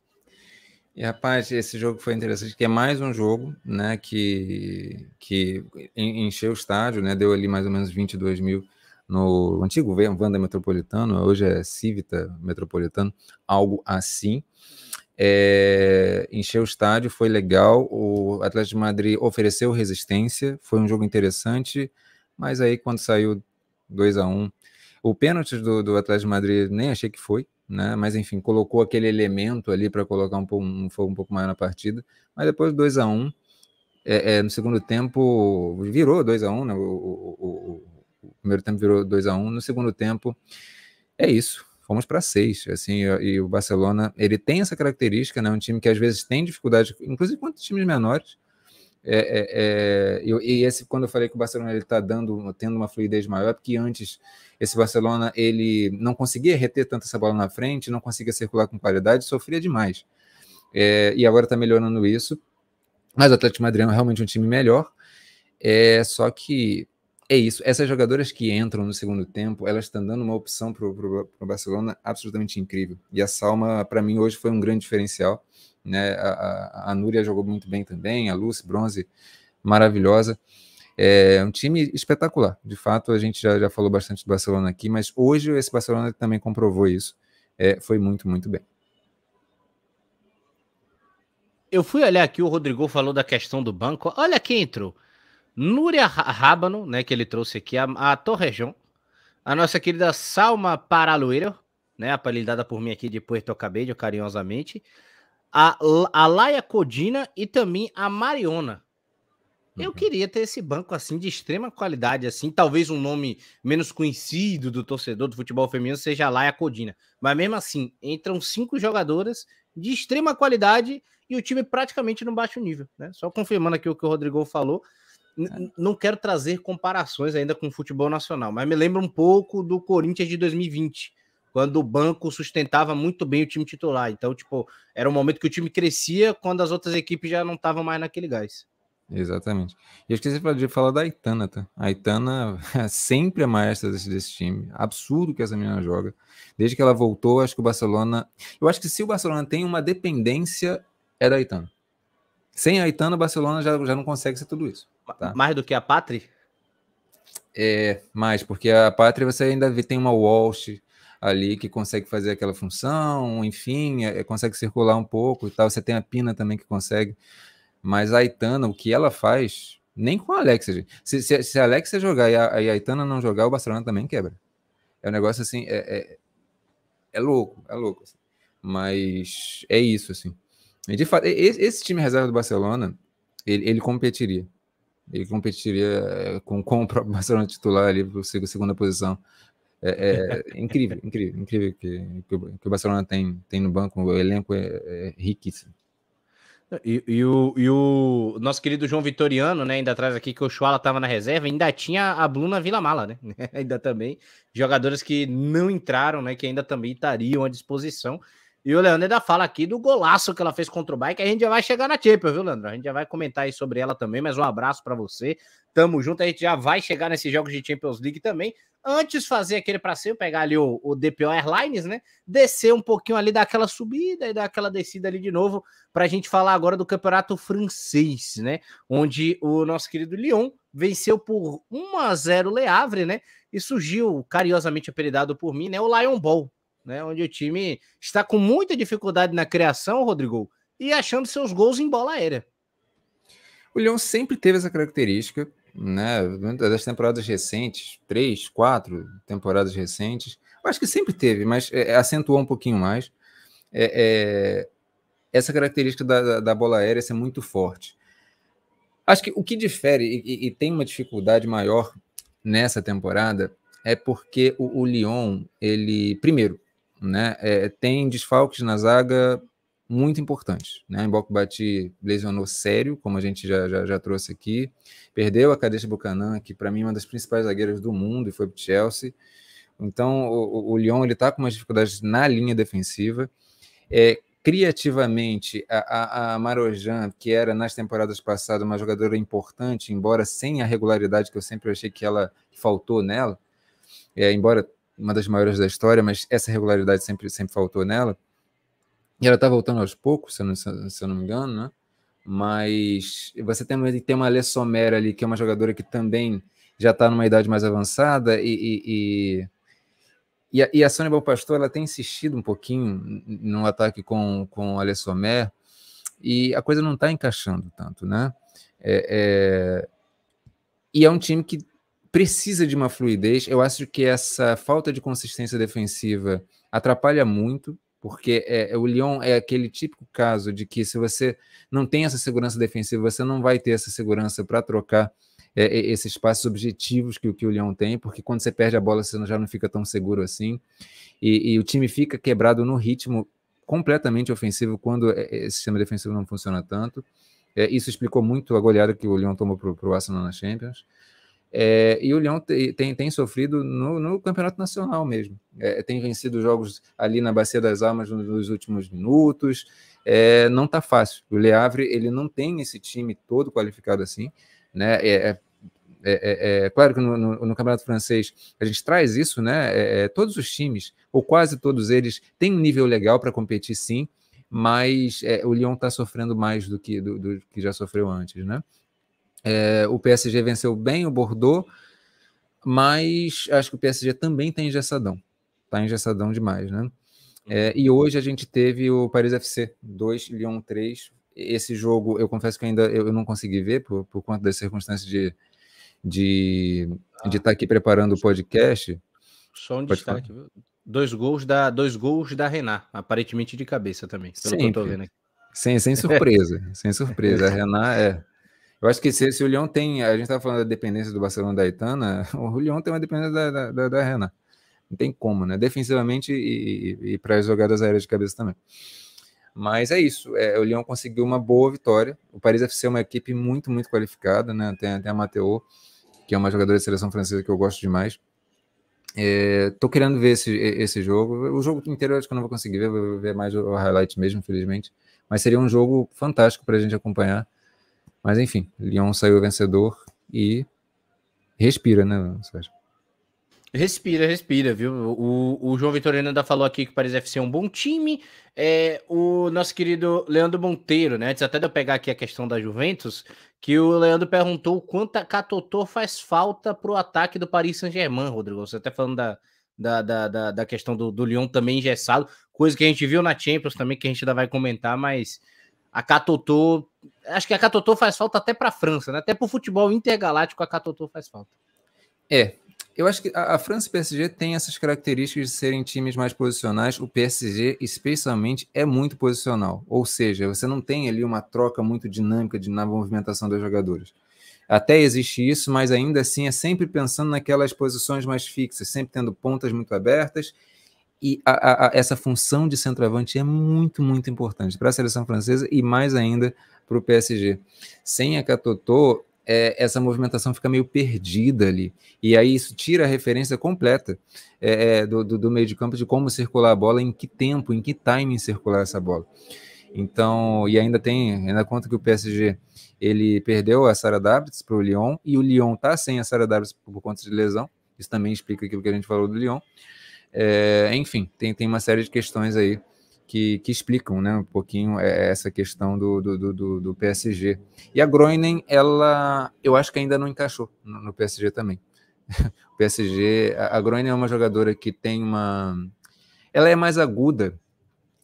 E rapaz, esse jogo foi interessante, que é mais um jogo, né, que, que encheu o estádio, né, deu ali mais ou menos 22 mil no antigo Vanda Metropolitano, hoje é Civita Metropolitano, algo assim. É, encheu o estádio, foi legal. O Atlético de Madrid ofereceu resistência, foi um jogo interessante. Mas aí, quando saiu 2 a 1 um, o pênalti do, do Atlético de Madrid nem achei que foi, né? Mas enfim, colocou aquele elemento ali para colocar um, um fogo um pouco maior na partida. Mas depois 2 a 1 um, é, é, no segundo tempo virou 2 a 1 um, né? O, o, o, o, primeiro tempo virou 2 a 1 um, no segundo tempo é isso. Fomos para seis, assim, e o Barcelona, ele tem essa característica, né? Um time que às vezes tem dificuldade, inclusive contra times menores, é, é, é, e, esse, quando eu falei que o Barcelona ele está dando, tendo uma fluidez maior, porque antes esse Barcelona ele não conseguia reter tanto essa bola na frente, não conseguia circular com qualidade, sofria demais. É, e agora está melhorando isso. Mas o Atlético Madrid é realmente um time melhor. É só que é isso. Essas jogadoras que entram no segundo tempo, elas estão dando uma opção para o Barcelona absolutamente incrível. E a Salma, para mim, hoje foi um grande diferencial. Né? A, a, a Núria jogou muito bem também, a Lucy Bronze maravilhosa. É um time espetacular. De fato, a gente já, já falou bastante do Barcelona aqui, mas hoje esse Barcelona também comprovou isso. É, foi muito, muito bem. Eu fui olhar aqui, o Rodrigo falou da questão do banco. Olha quem entrou. Núria Rábano, né, que ele trouxe aqui, a, a Torrejão. A nossa querida Salma Paralueiro, né, apelidada por mim aqui de Puerto Cabello, carinhosamente a, a Laia Codina e também a Mariona. Eu uhum. queria ter esse banco assim de extrema qualidade, assim, talvez um nome menos conhecido do torcedor do futebol feminino seja a Laia Codina, mas mesmo assim entram cinco jogadoras de extrema qualidade e o time praticamente no baixo nível, né? Só confirmando aqui o que o Rodrigo falou, é. não quero trazer comparações ainda com o futebol nacional, mas me lembra um pouco do Corinthians de 2020, quando o banco sustentava muito bem o time titular. Então, tipo, era um momento que o time crescia quando as outras equipes já não estavam mais naquele gás. Exatamente. E eu esqueci de falar da Aitana, tá? A Aitana é sempre a maestra desse, desse, time. Absurdo que essa menina joga. Desde que ela voltou, acho que o Barcelona. Eu acho que se o Barcelona tem uma dependência, é da Aitana. Sem a Aitana, o Barcelona já, já não consegue ser tudo isso. Tá? Mais do que a Patri? É, mais, porque a Patri você ainda tem uma Walsh, ali que consegue fazer aquela função, enfim, é, consegue circular um pouco e tal. Você tem a Pina também que consegue. Mas a Aitana, o que ela faz, nem com a Alexa, gente. Se, se, se a Alexa jogar e a, a Aitana não jogar, o Barcelona também quebra. É um negócio assim, é, é, é louco, é louco. Assim. Mas é isso, assim. E de fato, esse, esse time reserva do Barcelona, ele, ele competiria. Ele competiria é, com, com o próprio Barcelona titular ali, por segunda posição. É, é incrível, incrível, incrível que, que, o, Barcelona tem, tem no banco, o elenco é, é riquíssimo. E, e, o, e o nosso querido João Vitoriano, né, ainda atrás aqui que o Chuala estava na reserva, ainda tinha a Bruna Mala, né? ainda também jogadores que não entraram, né, que ainda também estariam à disposição. E o Leandro ainda fala aqui do golaço que ela fez contra o Bayern, que a gente já vai chegar na Champions, viu, Leandro? A gente já vai comentar aí sobre ela também, mas um abraço para você. Tamo junto, a gente já vai chegar nesses jogos de Champions League também. Antes fazer aquele passeio, pegar ali o, o DPO Airlines, né? Descer um pouquinho ali, dar aquela subida e dar aquela descida ali de novo, para a gente falar agora do campeonato francês, né? Onde o nosso querido Lyon venceu por 1 a 0 Le Havre, né? E surgiu, carinhosamente apelidado por mim, né? O Lion Ball né? Onde o time está com muita dificuldade na criação, Rodrigo, e achando seus gols em bola aérea. O Leão sempre teve essa característica, né? Das temporadas recentes, três, quatro temporadas recentes, eu acho que sempre teve, mas é, é acentuou um pouquinho mais. É, é, essa característica da, da, bola aérea ser muito forte. Acho que o que difere e, e, tem uma dificuldade maior nessa temporada é porque o, o Lyon, ele, primeiro, né? É, tem desfalques na zaga muito importantes. Né? Mbok Bati lesionou sério, como a gente já, já, já trouxe aqui. Perdeu a Kadesh Buchanan, que para mim é uma das principais zagueiras do mundo, e foi para Chelsea. Então, o, o Lyon está com umas dificuldades na linha defensiva. É, criativamente, a, a, a Marojan, que era nas temporadas passadas uma jogadora importante, embora sem a regularidade que eu sempre achei que ela faltou nela, é, embora uma das maiores da história, mas essa regularidade sempre, sempre faltou nela. E ela está voltando aos poucos, se eu, não, se eu não me engano, né? Mas você tem, tem uma Alê Sommer ali, que é uma jogadora que também já está numa idade mais avançada, e, e, e, e, a, e a Sônia Balpastor ela tem insistido um pouquinho no ataque com, com Sommer, e a coisa não está encaixando tanto, né? É, é, e é um time que precisa de uma fluidez. Eu acho que essa falta de consistência defensiva atrapalha muito, porque é, é, o Lyon é aquele típico caso de que se você não tem essa segurança defensiva, você não vai ter essa segurança para trocar é, é, esses passos objetivos que, que o Lyon tem, porque quando você perde a bola você já não fica tão seguro assim, e, e o time fica quebrado no ritmo completamente ofensivo quando é, esse sistema defensivo não funciona tanto. É, isso explicou muito a goleada que o Lyon tomou para o Arsenal na Champions. É, e o Leão tem, tem, tem sofrido no, no, campeonato nacional mesmo. É, tem vencido jogos ali na Bacia das Almas nos últimos minutos. É, não está fácil. O Le Havre ele não tem esse time todo qualificado assim. Né? É, é, é, é claro que no, no, no, campeonato francês a gente traz isso, né? todos os times, ou quase todos eles, têm um nível legal para competir sim, mas o Lyon está sofrendo mais do que, do, do que já sofreu antes, né? É, o PSG venceu bem o Bordeaux, mas acho que o PSG também está engessadão. Está engessadão demais, né? É, e hoje a gente teve o Paris FC 2, Lyon 3. Esse jogo, eu confesso que ainda eu não consegui ver por, por conta das circunstâncias de de estar de tá aqui preparando o podcast. Só um Pode destaque, viu? Dois gols da dois gols da Renan, aparentemente de cabeça também, pelo Sempre. que eu tô vendo aqui. Sem, sem surpresa, sem surpresa. A Renan é eu acho que se, se o Lyon tem. A gente estava falando da dependência do Barcelona da Itana, o Lyon tem uma dependência da, da, da, da Renan. Não tem como, né? Defensivamente e, e, e para as jogadas aéreas de cabeça também. Mas é isso. É, o Lyon conseguiu uma boa vitória. O Paris FC é uma equipe muito, muito qualificada, né? Tem, tem a Mateo, que é uma jogadora de seleção francesa que eu gosto demais. É, tô querendo ver esse, esse jogo. O jogo inteiro eu acho que eu não vou conseguir ver, vou ver mais o highlight mesmo, infelizmente. Mas seria um jogo fantástico para a gente acompanhar. Mas enfim, Lyon saiu vencedor e respira, né, Sérgio? Respira, respira, viu? O, o João Vitorino ainda falou aqui que Paris FC é um bom time. É, o nosso querido Leandro Monteiro, né? Antes até de eu pegar aqui a questão da Juventus, que o Leandro perguntou quanto a Catotô faz falta para o ataque do Paris Saint-Germain, Rodrigo. Você até falando da, da, da, da, da questão do, do Lyon também engessado, coisa que a gente viu na Champions também, que a gente ainda vai comentar, mas a Catotô, acho que a Catotô faz falta até para a França, né? Até para o futebol intergaláctico a Catotô faz falta. É, eu acho que a, a França e o PSG têm essas características de serem times mais posicionais. O PSG, especialmente, é muito posicional. Ou seja, você não tem ali uma troca muito dinâmica de, na movimentação dos jogadores. Até existe isso, mas ainda assim é sempre pensando naquelas posições mais fixas, sempre tendo pontas muito abertas e a, a, essa função de centroavante é muito, muito importante para a seleção francesa e mais ainda para o PSG. Sem a Catotô, é, essa movimentação fica meio perdida ali. E aí isso tira a referência completa é, é, do, do, do, meio de campo de como circular a bola, em que tempo, em que timing circular essa bola. Então, e ainda tem, ainda conta que o PSG ele perdeu a Sara Davids para o Lyon e o Lyon está sem a Sara Davids por conta de lesão. Isso também explica aquilo que a gente falou do Lyon. É, enfim, tem, tem uma série de questões aí que, que explicam né, um pouquinho é, essa questão do, do, do, do, PSG. E a Groenen, ela, eu acho que ainda não encaixou no, no PSG também. o PSG, a, a Groenen é uma jogadora que tem uma. Ela é mais aguda,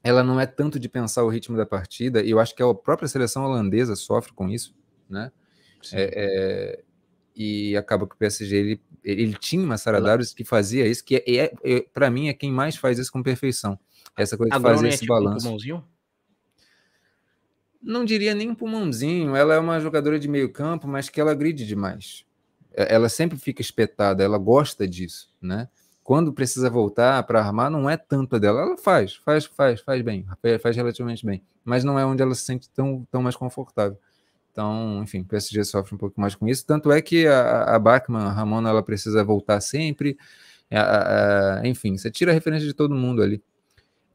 ela não é tanto de pensar o ritmo da partida, e eu acho que a própria seleção holandesa sofre com isso, né? É, é, e acaba que o PSG ele, ele tinha uma Sara Darius que fazia isso, que é, é, é para mim é quem mais faz isso com perfeição. Essa coisa de fazer é esse tipo balanço. Um não diria nem um pulmãozinho, ela é uma jogadora de meio campo, mas que ela gride demais. Ela sempre fica espetada, ela gosta disso, né? Quando precisa voltar para armar, não é tanto a dela. Ela faz, faz, faz, faz bem, faz relativamente bem, mas não é onde ela se sente tão, tão mais confortável. Então, enfim, o PSG sofre um pouco mais com isso. Tanto é que a, a Bachmann, a Ramona, ela precisa voltar sempre. A, a, enfim, você tira a referência de todo mundo ali.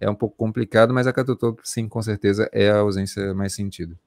É um pouco complicado, mas a Catotô, sim, com certeza é a ausência mais sentido.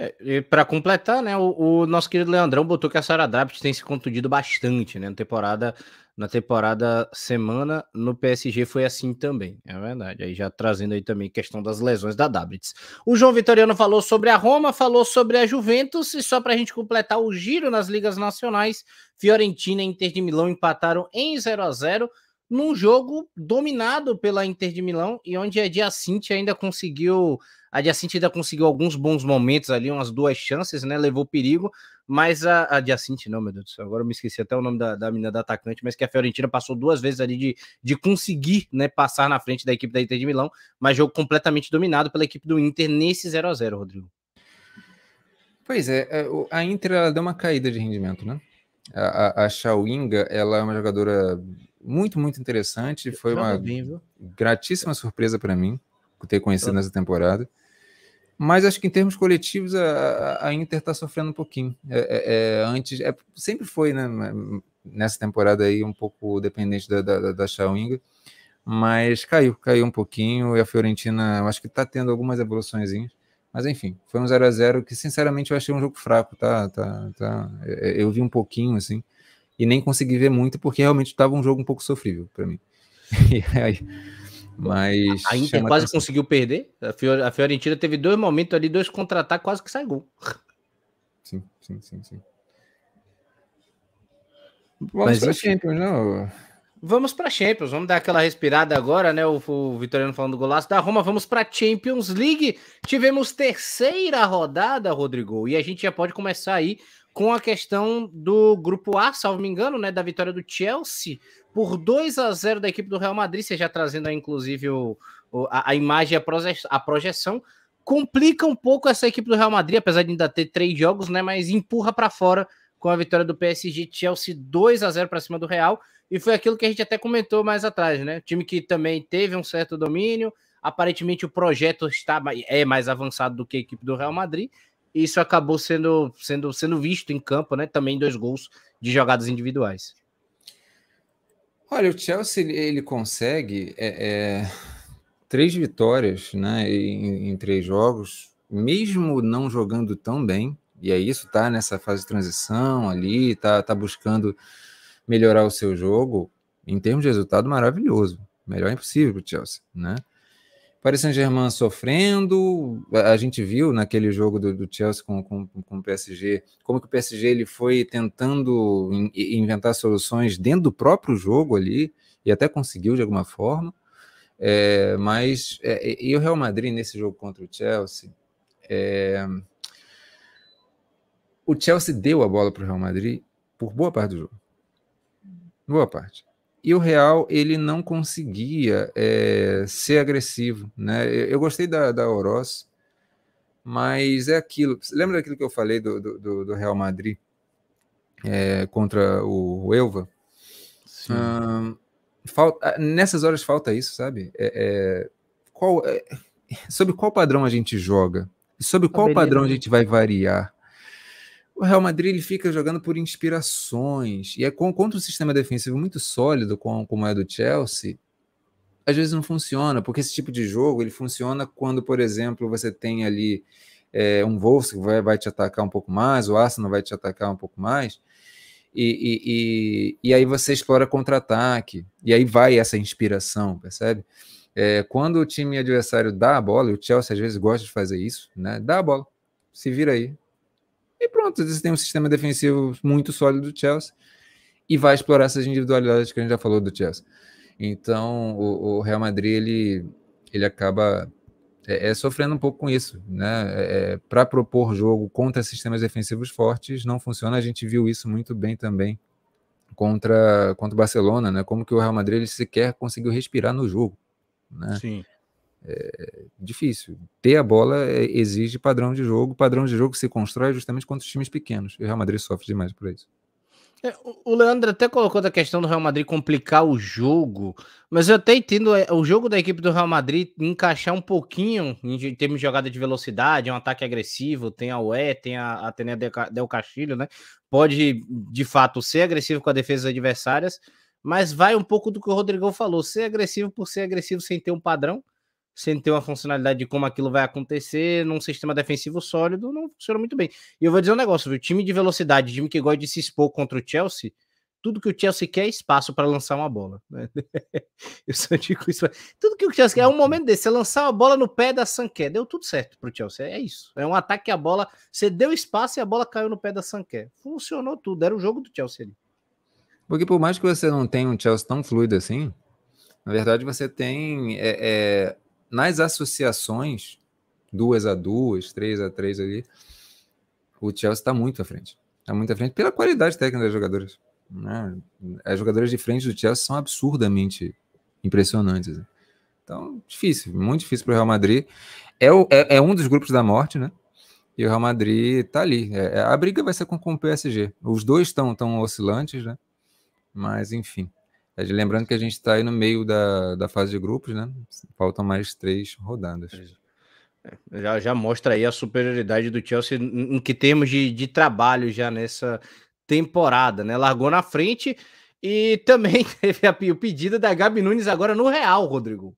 É, para completar, né, o, o, nosso querido Leandrão botou que a Sara Dapt tem se contundido bastante, né, na temporada, na temporada semana no PSG foi assim também, é verdade. Aí já trazendo aí também questão das lesões da Dabrits. O João Vitoriano falou sobre a Roma, falou sobre a Juventus e só para a gente completar o giro nas ligas nacionais, Fiorentina e Inter de Milão empataram em 0 a 0 num jogo dominado pela Inter de Milão e onde a Diacinte ainda conseguiu, a Diacinte ainda conseguiu alguns bons momentos ali, umas duas chances, né? Levou perigo, mas a, a Diacinte, não, meu Deus do céu, agora eu me esqueci até o nome da, da menina da atacante, mas que a Fiorentina passou duas vezes ali de, de conseguir, né, passar na frente da equipe da Inter de Milão, mas jogo completamente dominado pela equipe do Inter nesse 0 a 0 Rodrigo. Pois é, é a Inter ela deu uma caída de rendimento, né? A, a, a Chawinga, ela é uma jogadora muito, muito interessante. Foi uma bem, gratíssima surpresa para mim ter conhecido nessa temporada. Mas acho que em termos coletivos a, a Inter está sofrendo um pouquinho. É, é, é, antes, é, sempre foi, né? Nessa temporada aí, um pouco dependente da, da, da. Mas caiu, caiu um pouquinho. E a Fiorentina, acho que está tendo algumas evoluções. Mas enfim, foi um 0 a 0 que sinceramente eu achei um jogo fraco, tá? tá, tá é, eu vi um pouquinho assim e nem consegui ver muito porque realmente estava um jogo um pouco sofrível para mim. aí, mas a Inter quase atenção. conseguiu perder. A Fiorentina teve dois momentos ali, dois contra-ataques, quase que sai gol. Sim, sim, sim, sim. Vamos para Champions, não? Vamos para Champions, vamos dar aquela respirada agora, né? O, o Vitoriano falando do golaço da Roma. Vamos para Champions League. Tivemos terceira rodada, Rodrigo, e a gente já pode começar aí com a questão do grupo A, salvo me engano, né, da vitória do Chelsea por 2 a 0 da equipe do Real Madrid, você já trazendo aí, inclusive o, o a, a, imagem e a, projeção. Complica um pouco essa equipe do Real Madrid, apesar de ainda ter três jogos, né, mas empurra para fora com a vitória do PSG Chelsea 2 a 0 para cima do Real. E foi aquilo que a gente até comentou mais atrás, né? Time que também teve um certo domínio. Aparentemente o projeto está é mais avançado do que a equipe do Real Madrid. E isso acabou sendo, sendo, sendo visto em campo, né? Também dois gols de jogadas individuais. Olha, o Chelsea ele consegue é, é, três vitórias, né? Em, em três jogos, mesmo não jogando tão bem. E é isso, tá nessa fase de transição ali, tá, tá buscando melhorar o seu jogo, em termos de resultado, maravilhoso. Melhor impossível para o Chelsea, né? Paris Saint-Germain sofrendo, a gente viu naquele jogo do, do Chelsea com, com, com, o PSG, como que o PSG ele foi tentando in, inventar soluções dentro do próprio jogo ali, e até conseguiu de alguma forma, é, mas é, e o Real Madrid nesse jogo contra o Chelsea, é, o Chelsea deu a bola para o Real Madrid por boa parte do jogo. Boa parte. E o Real, ele não conseguia é, ser agressivo. Né? Eu gostei da, da Oroz, mas é aquilo. Lembra daquilo que eu falei do, do, do Real Madrid é, contra o Elva? Hum, falta, nessas horas falta isso, sabe? É, é qual, é, sobre qual padrão a gente joga? Sobre qual padrão a gente vai variar? O Real Madrid ele fica jogando por inspirações. E é contra um sistema defensivo muito sólido, como é do Chelsea, às vezes não funciona, porque esse tipo de jogo ele funciona quando, por exemplo, você tem ali é, um Wolves que vai, vai te atacar um pouco mais, o Arsenal vai te atacar um pouco mais, e, e, e, e aí você explora contra-ataque, e aí vai essa inspiração, percebe? É, quando o time adversário dá a bola, e o Chelsea às vezes gosta de fazer isso, né? Dá a bola, se vira aí, e pronto, você tem um sistema defensivo muito sólido do Chelsea e vai explorar essas individualidades que a gente já falou do Chelsea. Então, o, o Real Madrid ele, ele acaba é, é, sofrendo um pouco com isso, né? É, é Para propor jogo contra sistemas defensivos fortes não funciona. A gente viu isso muito bem também contra contra o Barcelona, né? Como que o Real Madrid ele sequer conseguiu respirar no jogo, né? Sim é difícil. Ter a bola é, exige padrão de jogo. Padrão de jogo se constrói justamente contra os times pequenos. E o Real Madrid sofre demais por isso. É, o Leandro até colocou da questão do Real Madrid complicar o jogo, mas eu até entendo é, o jogo da equipe do Real Madrid encaixar um pouquinho em termos de jogada de velocidade, um ataque agressivo, tem a UE, tem a Atenea Del Castilho, né? Pode de fato ser agressivo com a defesa adversárias, mas vai um pouco do que o Rodrigão falou, ser agressivo por ser agressivo sem ter um padrão sem ter uma funcionalidade de como aquilo vai acontecer num sistema defensivo sólido, não funciona muito bem. E eu vou dizer um negócio, viu? Time de velocidade, time que gosta de se expor contra o Chelsea, tudo que o Chelsea quer é espaço para lançar uma bola. Né? eu só digo isso. Tudo que o Chelsea quer é um momento desse, você lançar uma bola no pé da Sanquer, deu tudo certo para o Chelsea. É isso. É um ataque que a bola, você deu espaço e a bola caiu no pé da Sanquer. Funcionou tudo, era o jogo do Chelsea ali. Porque por mais que você não tenha um Chelsea tão fluido assim, na verdade você tem é, é, nas associações, duas a duas, três a três ali, o Chelsea está muito à frente. Está muito à frente pela qualidade técnica das jogadoras. Né? As jogadoras de frente do Chelsea são absurdamente impressionantes. Né? Então, difícil, muito difícil para o Real Madrid. É, o, é, é, um dos grupos da morte, né? E o Real Madrid tá ali. É, é a briga vai ser com, com o PSG. Os dois estão tão oscilantes, né? Mas, enfim. É lembrando que a gente está aí no meio da, da fase de grupos, né? Faltam mais três rodadas. É, já, já mostra aí a superioridade do Chelsea em que temos de, de trabalho já nessa temporada, né? Largou na frente e também teve a, o pedido da Gabi Nunes agora no Real, Rodrigo.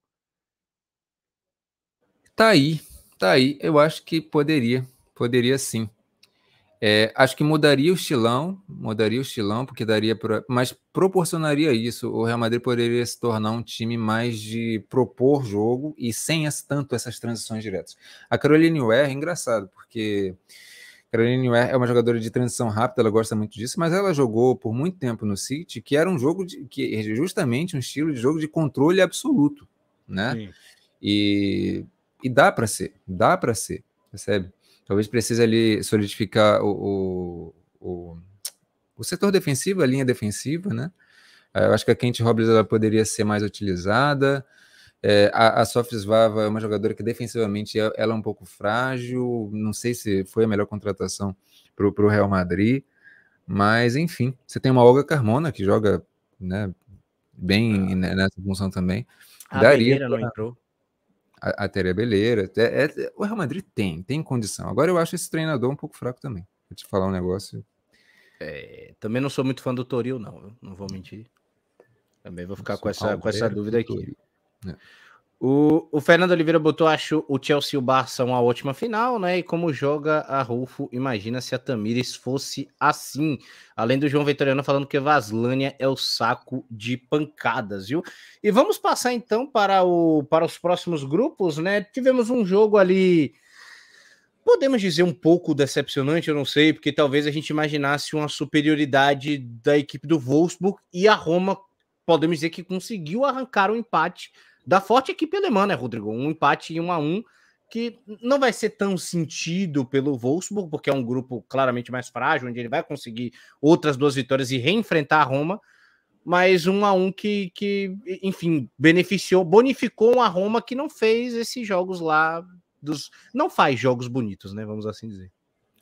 Tá aí, tá aí. Eu acho que poderia, poderia sim. É, acho que mudaria o estilão, mudaria o estilão, porque daria para. Mas proporcionaria isso. O Real Madrid poderia se tornar um time mais de propor jogo e sem esse, tanto essas transições diretas. A Caroline Ware é engraçado, porque Caroline Ware é uma jogadora de transição rápida, ela gosta muito disso, mas ela jogou por muito tempo no City, que era um jogo de, que é justamente um estilo de jogo de controle absoluto, né? Sim. E e dá para ser, dá para ser, percebe? Talvez precise ali solidificar o, o, o, o, setor defensivo, a linha defensiva, né? Eh, eu acho que a Kent Robles ela poderia ser mais utilizada. É, a, a Sofia Svava é uma jogadora que defensivamente ela é um pouco frágil. Não sei se foi a melhor contratação para o Real Madrid, mas enfim, você tem uma Olga Carmona que joga né, bem ah. nessa função também. A Daria não entrou a, a Tere Beleira. É, é, o Real Madrid tem, tem condição. Agora eu acho esse treinador um pouco fraco também. Vou te falar um negócio. É, também não sou muito fã do Toril, não. Não vou mentir. Também vou ficar com essa, com essa dúvida aqui. É. O, o Fernando Oliveira botou, acho, o Chelsea e o Barça uma ótima final, né? E como joga a Rufo, imagina se a Tamires fosse assim. Além do João Vitoriano falando que Vaslânia é o saco de pancadas, viu? E vamos passar então para, o, para os próximos grupos, né? Tivemos um jogo ali, podemos dizer um pouco decepcionante, eu não sei, porque talvez a gente imaginasse uma superioridade da equipe do Wolfsburg e a Roma, podemos dizer que conseguiu arrancar o um empate da forte equipe alemã, né, Rodrigo? Um empate em 1 a 1 que não vai ser tão sentido pelo Wolfsburg, porque é um grupo claramente mais frágil, onde ele vai conseguir outras duas vitórias e reenfrentar a Roma, mas um a um que, que enfim, beneficiou, bonificou a Roma que não fez esses jogos lá dos. Não faz jogos bonitos, né? Vamos assim dizer.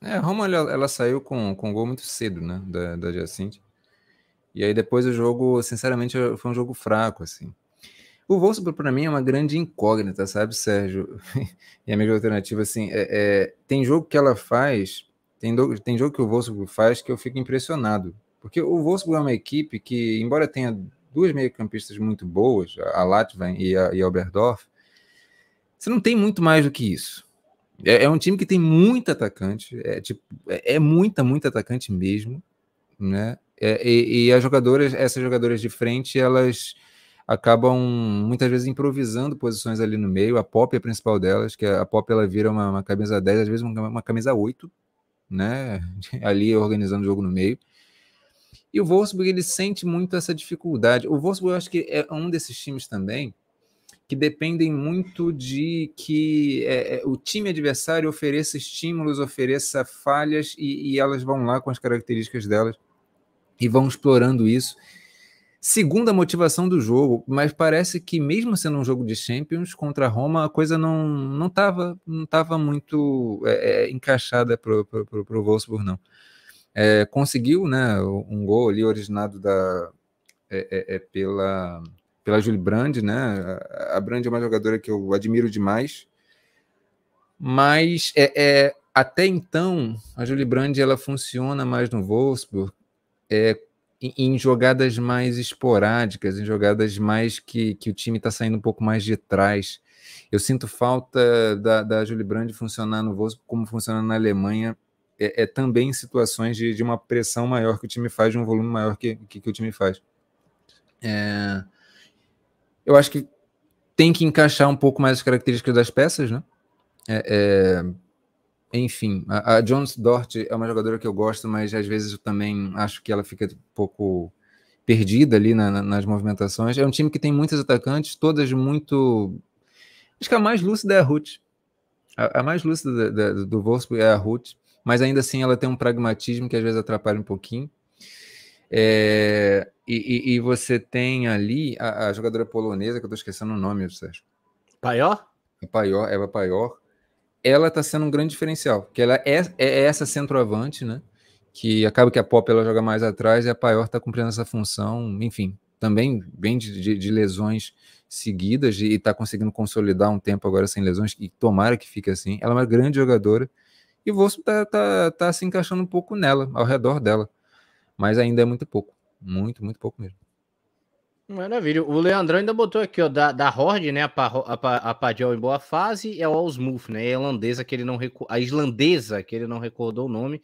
É, a Roma ela, ela saiu com, com um gol muito cedo, né? Da, da Jacinte. E aí depois o jogo, sinceramente, foi um jogo fraco, assim. O Wolfsburg, para mim, é uma grande incógnita, sabe, Sérgio? e a minha alternativa, assim, é, é, tem jogo que ela faz, tem, do, tem jogo que o Wolfsburg faz que eu fico impressionado. Porque o Wolfsburg é uma equipe que, embora tenha duas meio-campistas muito boas, a Latvan e a, e a Oberdorf, você não tem muito mais do que isso. É, é um time que tem muito atacante, é, tipo, é, é muita, muito atacante mesmo, né? É, e, e as jogadoras, essas jogadoras de frente, elas acabam muitas vezes improvisando posições ali no meio. A Pop é a principal delas, que a Pop ela vira uma, uma camisa 10, às vezes uma, uma, camisa 8, né? Ali organizando o jogo no meio. E o Wolfsburg ele sente muito essa dificuldade. O Wolfsburg eu acho que é um desses times também que dependem muito de que é, é o time adversário ofereça estímulos, ofereça falhas e, e elas vão lá com as características delas e vão explorando isso segunda motivação do jogo, mas parece que mesmo sendo um jogo de Champions contra a Roma, a coisa não não estava não tava muito é, é, encaixada para o Wolfsburg, não. É, conseguiu né, um gol ali originado da, é, é, é pela, pela Julie Brand, né? A Brand é uma jogadora que eu admiro demais, mas é, até então a Julie Brand ela funciona mais no Wolfsburg é, em jogadas mais esporádicas, em jogadas mais que, que o time está saindo um pouco mais de trás. Eu sinto falta da, da Julie Brand funcionar no Wolfsburg como funciona na Alemanha, é, é, também em situações de, de uma pressão maior que o time faz, de um volume maior que, que, que o time faz. É, eu acho que tem que encaixar um pouco mais as características das peças, né? É, é enfim, a, a Jones Dort é uma jogadora que eu gosto, mas às vezes eu também acho que ela fica um pouco perdida ali na, na, nas movimentações. É um time que tem muitos atacantes, todas muito. Acho que a mais lúcida é a Ruth. A, a mais lúcida da, da, do Wolfsburg é a Ruth, mas ainda assim ela tem um pragmatismo que às vezes atrapalha um pouquinho. É, e, e, você tem ali a, a, jogadora polonesa, que eu estou esquecendo o nome, Sérgio. Paior? A Paior, Eva Paior. Ela está sendo um grande diferencial, que ela é, é essa centroavante, né? Que acaba que a Pop ela joga mais atrás e a Paior está cumprindo essa função, enfim, também vem de, de, de lesões seguidas e está conseguindo consolidar um tempo agora sem lesões, e tomara que fique assim. Ela é uma grande jogadora e o Wolfsburg está tá, tá se encaixando um pouco nela, ao redor dela mas ainda é muito pouco. Muito, muito pouco mesmo. Maravilha. O Leandrão ainda botou aqui, ó, da, da Horde, né? A, a, a Padiel em boa fase, é o Osmuth, né? A irlandesa que ele não a islandesa que ele não recordou o nome.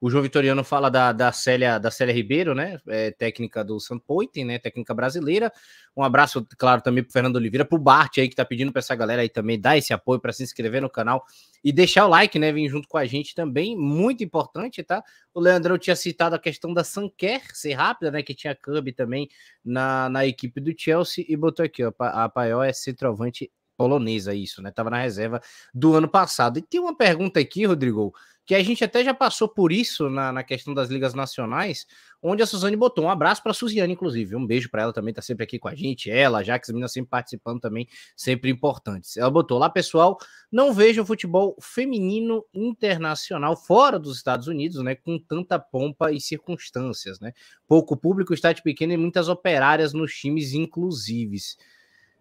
O João Vitoriano fala da, da, Célia, da Célia Ribeiro, né? É, técnica do Poiten, né? Técnica brasileira. Um abraço, claro, também para Fernando Oliveira, para o Bart aí, que tá pedindo para essa galera aí também dar esse apoio para se inscrever no canal e deixar o like, né? Vem junto com a gente também, muito importante, tá? O Leandrão tinha citado a questão da Sanquer ser rápida, né? Que tinha Cub também na, na equipe do Chelsea e botou aqui, ó. A Paiol é centroavante polonesa, isso, né? Tava na reserva do ano passado. E tem uma pergunta aqui, Rodrigo, que a gente até já passou por isso na, na questão das ligas nacionais, onde a Suzane botou um abraço para a Suziane, inclusive. Um beijo para ela também, tá sempre aqui com a gente. Ela, que as meninas sempre participando também, sempre importantes. Ela botou lá, pessoal, não vejo futebol feminino internacional fora dos Estados Unidos, né, com tanta pompa e circunstâncias, né? Pouco público, estádio pequeno e muitas operárias nos times inclusives.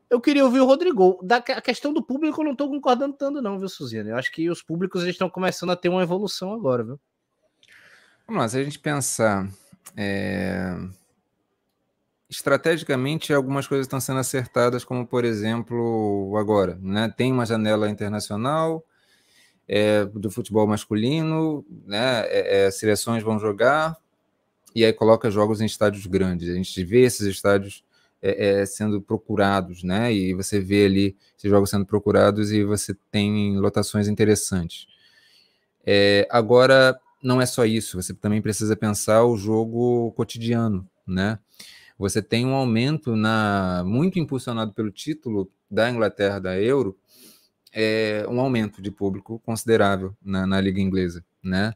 Eu queria ouvir o Rodrigo. Da a questão do público, eu não estou concordando tanto, não, viu, Suzana? Eu acho que os públicos estão começando a ter uma evolução agora, viu? Vamos lá, se a gente pensar. É... Estrategicamente, algumas coisas estão sendo acertadas, como por exemplo, agora, né? Tem uma janela internacional é, do futebol masculino, né? É, é seleções vão jogar, e aí coloca jogos em estádios grandes. A gente vê esses estádios é, é, sendo procurados, né? E você vê ali esses jogos sendo procurados e você tem lotações interessantes. É, agora, não é só isso, você também precisa pensar o jogo cotidiano, né? Você tem um aumento na muito impulsionado pelo título da Inglaterra da Euro, é, um aumento de público considerável na, na liga inglesa, né?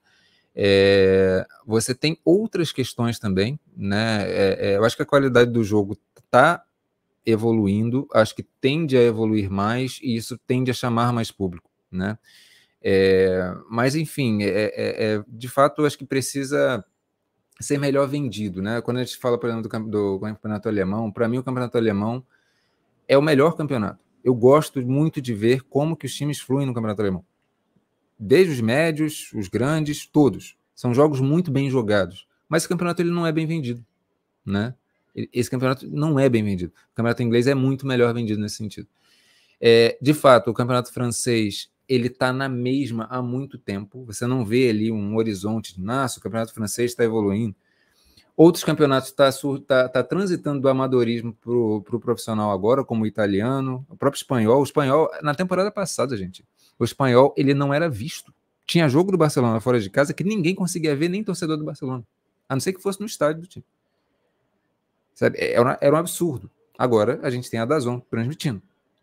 É, você tem outras questões também, né? É, é, eu acho que a qualidade do jogo está evoluindo, acho que tende a evoluir mais e isso tende a chamar mais público, né? É, mas enfim, é, é, é de fato, acho que precisa ser melhor vendido, né? Quando a gente fala, por exemplo, do, do campeonato alemão, para mim o campeonato alemão é o melhor campeonato. Eu gosto muito de ver como que os times fluem no campeonato alemão. Desde os médios, os grandes, todos. São jogos muito bem jogados. Mas esse campeonato ele não é bem vendido, né? Esse campeonato não é bem vendido. O campeonato inglês é muito melhor vendido nesse sentido. É, de fato, o campeonato francês ele está na mesma há muito tempo. Você não vê ali um horizonte de nossa, o campeonato francês está evoluindo. Outros campeonatos estão tá, tá, tá transitando do amadorismo para o pro profissional agora, como o italiano, o próprio espanhol. O espanhol, na temporada passada, gente, o espanhol ele não era visto. Tinha jogo do Barcelona fora de casa que ninguém conseguia ver, nem torcedor do Barcelona. A não ser que fosse no estádio do time. Sabe? É, era, era um absurdo. Agora a gente tem a Dazon transmitindo,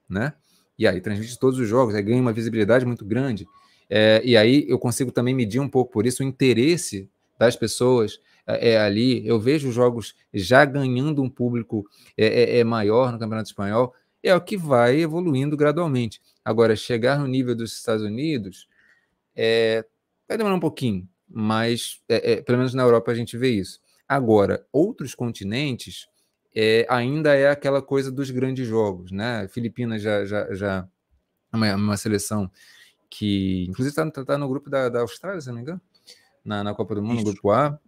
né? E aí transmite todos os jogos, aí ganha uma visibilidade muito grande. É, e aí eu consigo também medir um pouco por isso o interesse das pessoas é, é ali. Eu vejo jogos já ganhando um público é, é, é, maior no Campeonato Espanhol. É o que vai evoluindo gradualmente. Agora, chegar no nível dos Estados Unidos é, vai demorar um pouquinho, mas pelo menos na Europa a gente vê isso. Agora, outros continentes é, ainda é aquela coisa dos grandes jogos, né? Filipinas já, já, já é uma, uma seleção que, inclusive, está tá, tá no grupo da, da Austrália, se não me engano, na, na Copa do Mundo, Isso. no grupo A.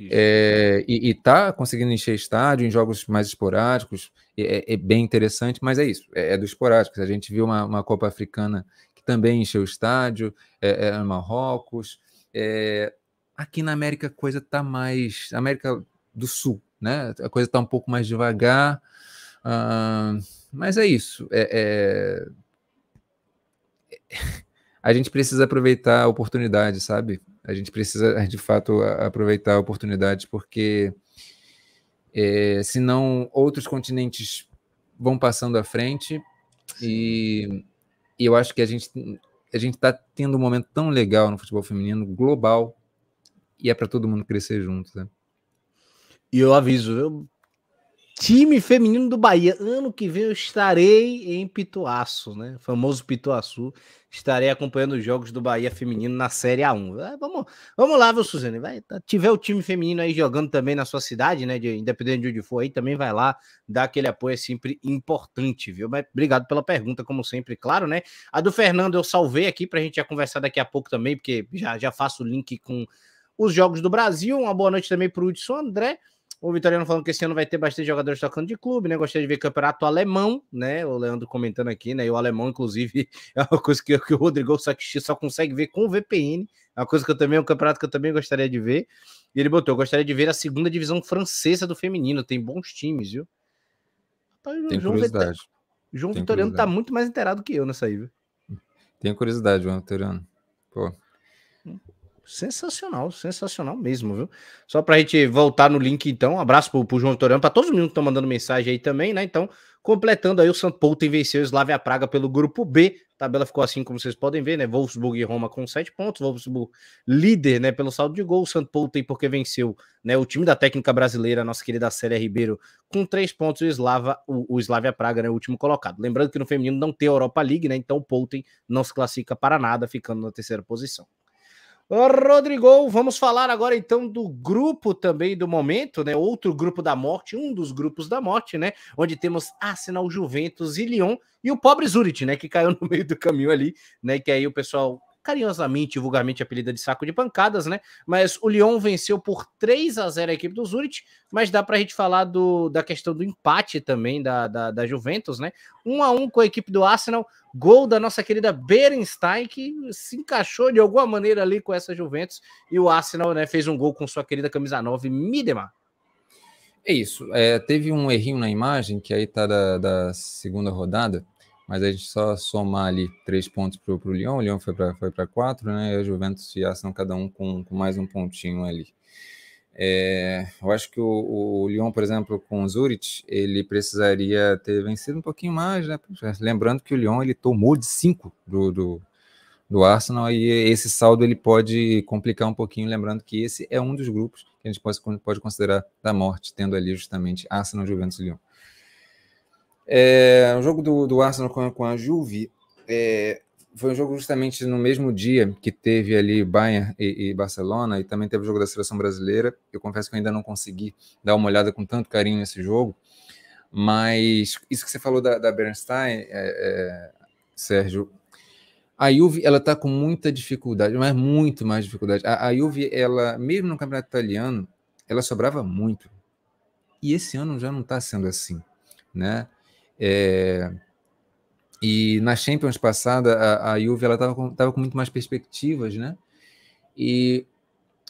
É, e está conseguindo encher estádio em jogos mais esporádicos, é, é bem interessante, mas é isso, é, é do esporádico. A gente viu uma, uma Copa Africana que também encheu o estádio, é, é Marrocos, é, Aqui na América a coisa está mais. América do Sul, né? A coisa está um pouco mais devagar. Uh, mas é isso. É, é... A gente precisa aproveitar a oportunidade, sabe? A gente precisa, de fato, aproveitar a oportunidade, porque É, senão, outros continentes vão passando à frente e, e eu acho que a gente a gente está tendo um momento tão legal no futebol feminino global e é para todo mundo crescer junto, né? E eu aviso, eu Time feminino do Bahia. Ano que vem eu estarei em Pituaço, né? O famoso Pituaçu. Estarei acompanhando os jogos do Bahia feminino na Série A1. É, vamos, vamos lá, viu, Suzane? Vai, tá, tiver o time feminino aí jogando também na sua cidade, né? De, independente de onde for aí, também vai lá dar aquele apoio, é sempre importante, viu? Mas obrigado pela pergunta, como sempre, claro, né? A do Fernando eu salvei aqui para a gente já conversar daqui a pouco também, porque já, já faço o link com os jogos do Brasil. Uma boa noite também para o Hudson André. O Vitoriano falando que esse ano vai ter bastante jogadores tocando de clube, né? Gostaria de ver campeonato alemão, né? O Leandro comentando aqui, né? E o alemão, inclusive, é uma coisa que, que o Rodrigo só, só consegue ver com o VPN. É uma coisa que eu também, é um campeonato que eu também gostaria de ver. E ele botou: gostaria de ver a segunda divisão francesa do feminino. Tem bons times, viu? Rapaz, Tem João curiosidade. João Tem Vitoriano tá muito mais inteirado que eu nessa aí, viu? Tenho curiosidade, João Vitoriano. Pô. Sensacional, sensacional mesmo, viu? Só para a gente voltar no link, então, um abraço pro, pro João Vitoriano, para todos os meninos que estão mandando mensagem aí também, né? Então, completando aí, o St. Polten venceu o Slavia Praga pelo grupo B. A tabela ficou assim, como vocês podem ver, né? Wolfsburg e Roma com sete pontos. Wolfsburg líder, né? Pelo saldo de gol. O St. Polten porque venceu, né? O time da técnica brasileira, nossa querida Célia Ribeiro, com três pontos. O Slava, o, o Slavia Praga, né? O último colocado. Lembrando que no feminino não tem a Europa League, né? Então o Polten não se classifica para nada, ficando na terceira posição. Rodrigo, vamos falar agora então do grupo também do momento, né? Outro grupo da morte, um dos grupos da morte, né? Onde temos Arsenal, Juventus e Lyon e o pobre Zurich, né? Que caiu no meio do caminho ali, né? Que aí o pessoal carinhosamente, vulgarmente apelida de saco de pancadas, né? Mas o Lyon venceu por 3 a 0 a equipe do Zurich, mas dá para a gente falar do, da questão do empate também da, da, da, Juventus, né? 1 a 1 com a equipe do Arsenal, gol da nossa querida Berenstein, que se encaixou de alguma maneira ali com essa Juventus, e o Arsenal né, fez um gol com sua querida camisa 9, Midema. É isso, é, teve um errinho na imagem, que aí tá da, da segunda rodada, mas a gente só somar ali três pontos para o Lyon, o Lyon foi para foi quatro, né? E a Juventus e a Arsenal cada um com, com mais um pontinho ali. É, eu acho que o, o, Lyon, por exemplo, com o Zurich, ele precisaria ter vencido um pouquinho mais, né? Lembrando que o Lyon ele tomou de cinco do, do, do Arsenal e esse saldo ele pode complicar um pouquinho, lembrando que esse é um dos grupos que a gente pode, pode considerar da morte, tendo ali justamente Arsenal, Juventus e Lyon. É, o jogo do, do Arsenal com, com a Juve é, foi um jogo justamente no mesmo dia que teve ali Bayern e, e, Barcelona, e também teve o jogo da seleção brasileira. Eu confesso que eu ainda não consegui dar uma olhada com tanto carinho nesse jogo, mas isso que você falou da, da Bernstein, é, é, Sérgio, a Juve ela está com muita dificuldade, mas muito mais dificuldade. A, a Juve, ela mesmo no campeonato italiano, ela sobrava muito, e esse ano já não está sendo assim, né? É, e na Champions passada, a, a Juve estava com, tava com muito mais perspectivas, né? E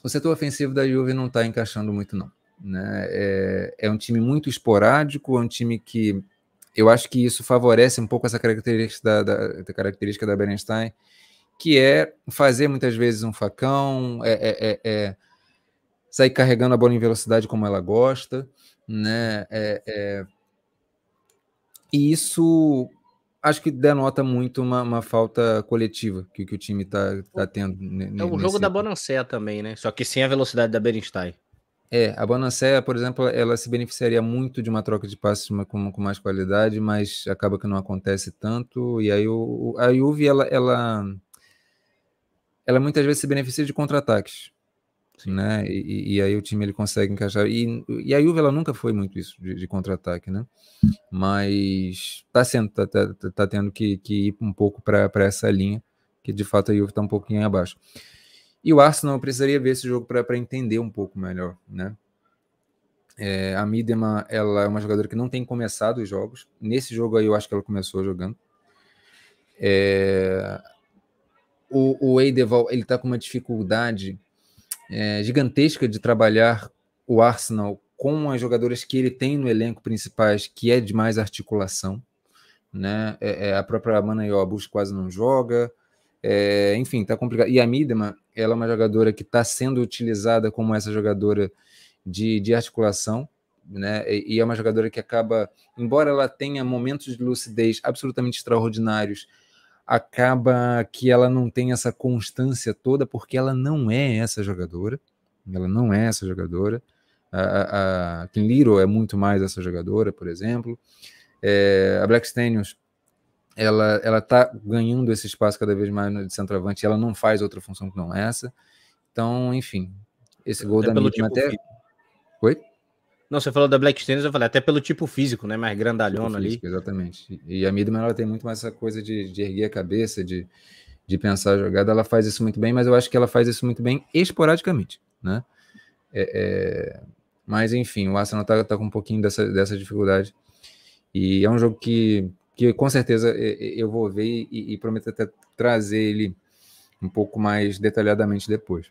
o setor ofensivo da Juve não está encaixando muito, não. Né? É, é, um time muito esporádico, é um time que eu acho que isso favorece um pouco essa característica da, da, da característica da Berenstein, que é fazer muitas vezes um facão, é, é, é, é sair carregando a bola em velocidade como ela gosta, né? E isso acho que denota muito uma, uma falta coletiva que, que o time está tá tendo. É o jogo da Bonancea também, né? Só que sem a velocidade da Berenstein. É, a Bonancea, por exemplo, ela se beneficiaria muito de uma troca de passes com, com mais qualidade, mas acaba que não acontece tanto. E aí o, a Juve, ela, ela, ela muitas vezes se beneficia de contra-ataques né? E, e, aí o time ele consegue encaixar. E, e a Juve ela nunca foi muito isso de, de contra-ataque, né? Mas tá sendo, tá, tá, tá tendo que, que, ir um pouco para essa linha, que de fato a Juve está um pouquinho abaixo. E o Arsenal precisaria ver esse jogo para entender um pouco melhor, né? É, a Midema, ela é uma jogadora que não tem começado os jogos. Nesse jogo aí eu acho que ela começou jogando. É, o, o Eideval, ele tá com uma dificuldade é, gigantesca de trabalhar o Arsenal com as jogadoras que ele tem no elenco principais, que é de mais articulação. Né? É, é, a própria Mana Yobus quase não joga. É, enfim, tá complicado. E a Midema, ela é uma jogadora que está sendo utilizada como essa jogadora de, de articulação, né? E é uma jogadora que acaba, embora ela tenha momentos de lucidez absolutamente extraordinários, acaba que ela não tem essa constância toda porque ela não é essa jogadora. Ela não é essa jogadora. A, a, a Kim Little é muito mais essa jogadora, por exemplo. É, a Black Stanions, ela ela está ganhando esse espaço cada vez mais de centroavante. E ela não faz outra função que não essa. Então, enfim, esse gol até da Miriam tipo até. Oi? Não, você falou da Black Stanions, eu falei até pelo tipo físico, né? Mais grandalhona tipo físico, ali. Exatamente. E a Midman, ela tem muito mais essa coisa de, de erguer a cabeça, de, de pensar a jogada. Ela faz isso muito bem, mas eu acho que ela faz isso muito bem esporadicamente, né? É, é... Mas, enfim, o Arsenal tá, tá com um pouquinho dessa, dessa dificuldade. E é um jogo que, que com certeza eu vou ver e, e prometo até trazer ele um pouco mais detalhadamente depois.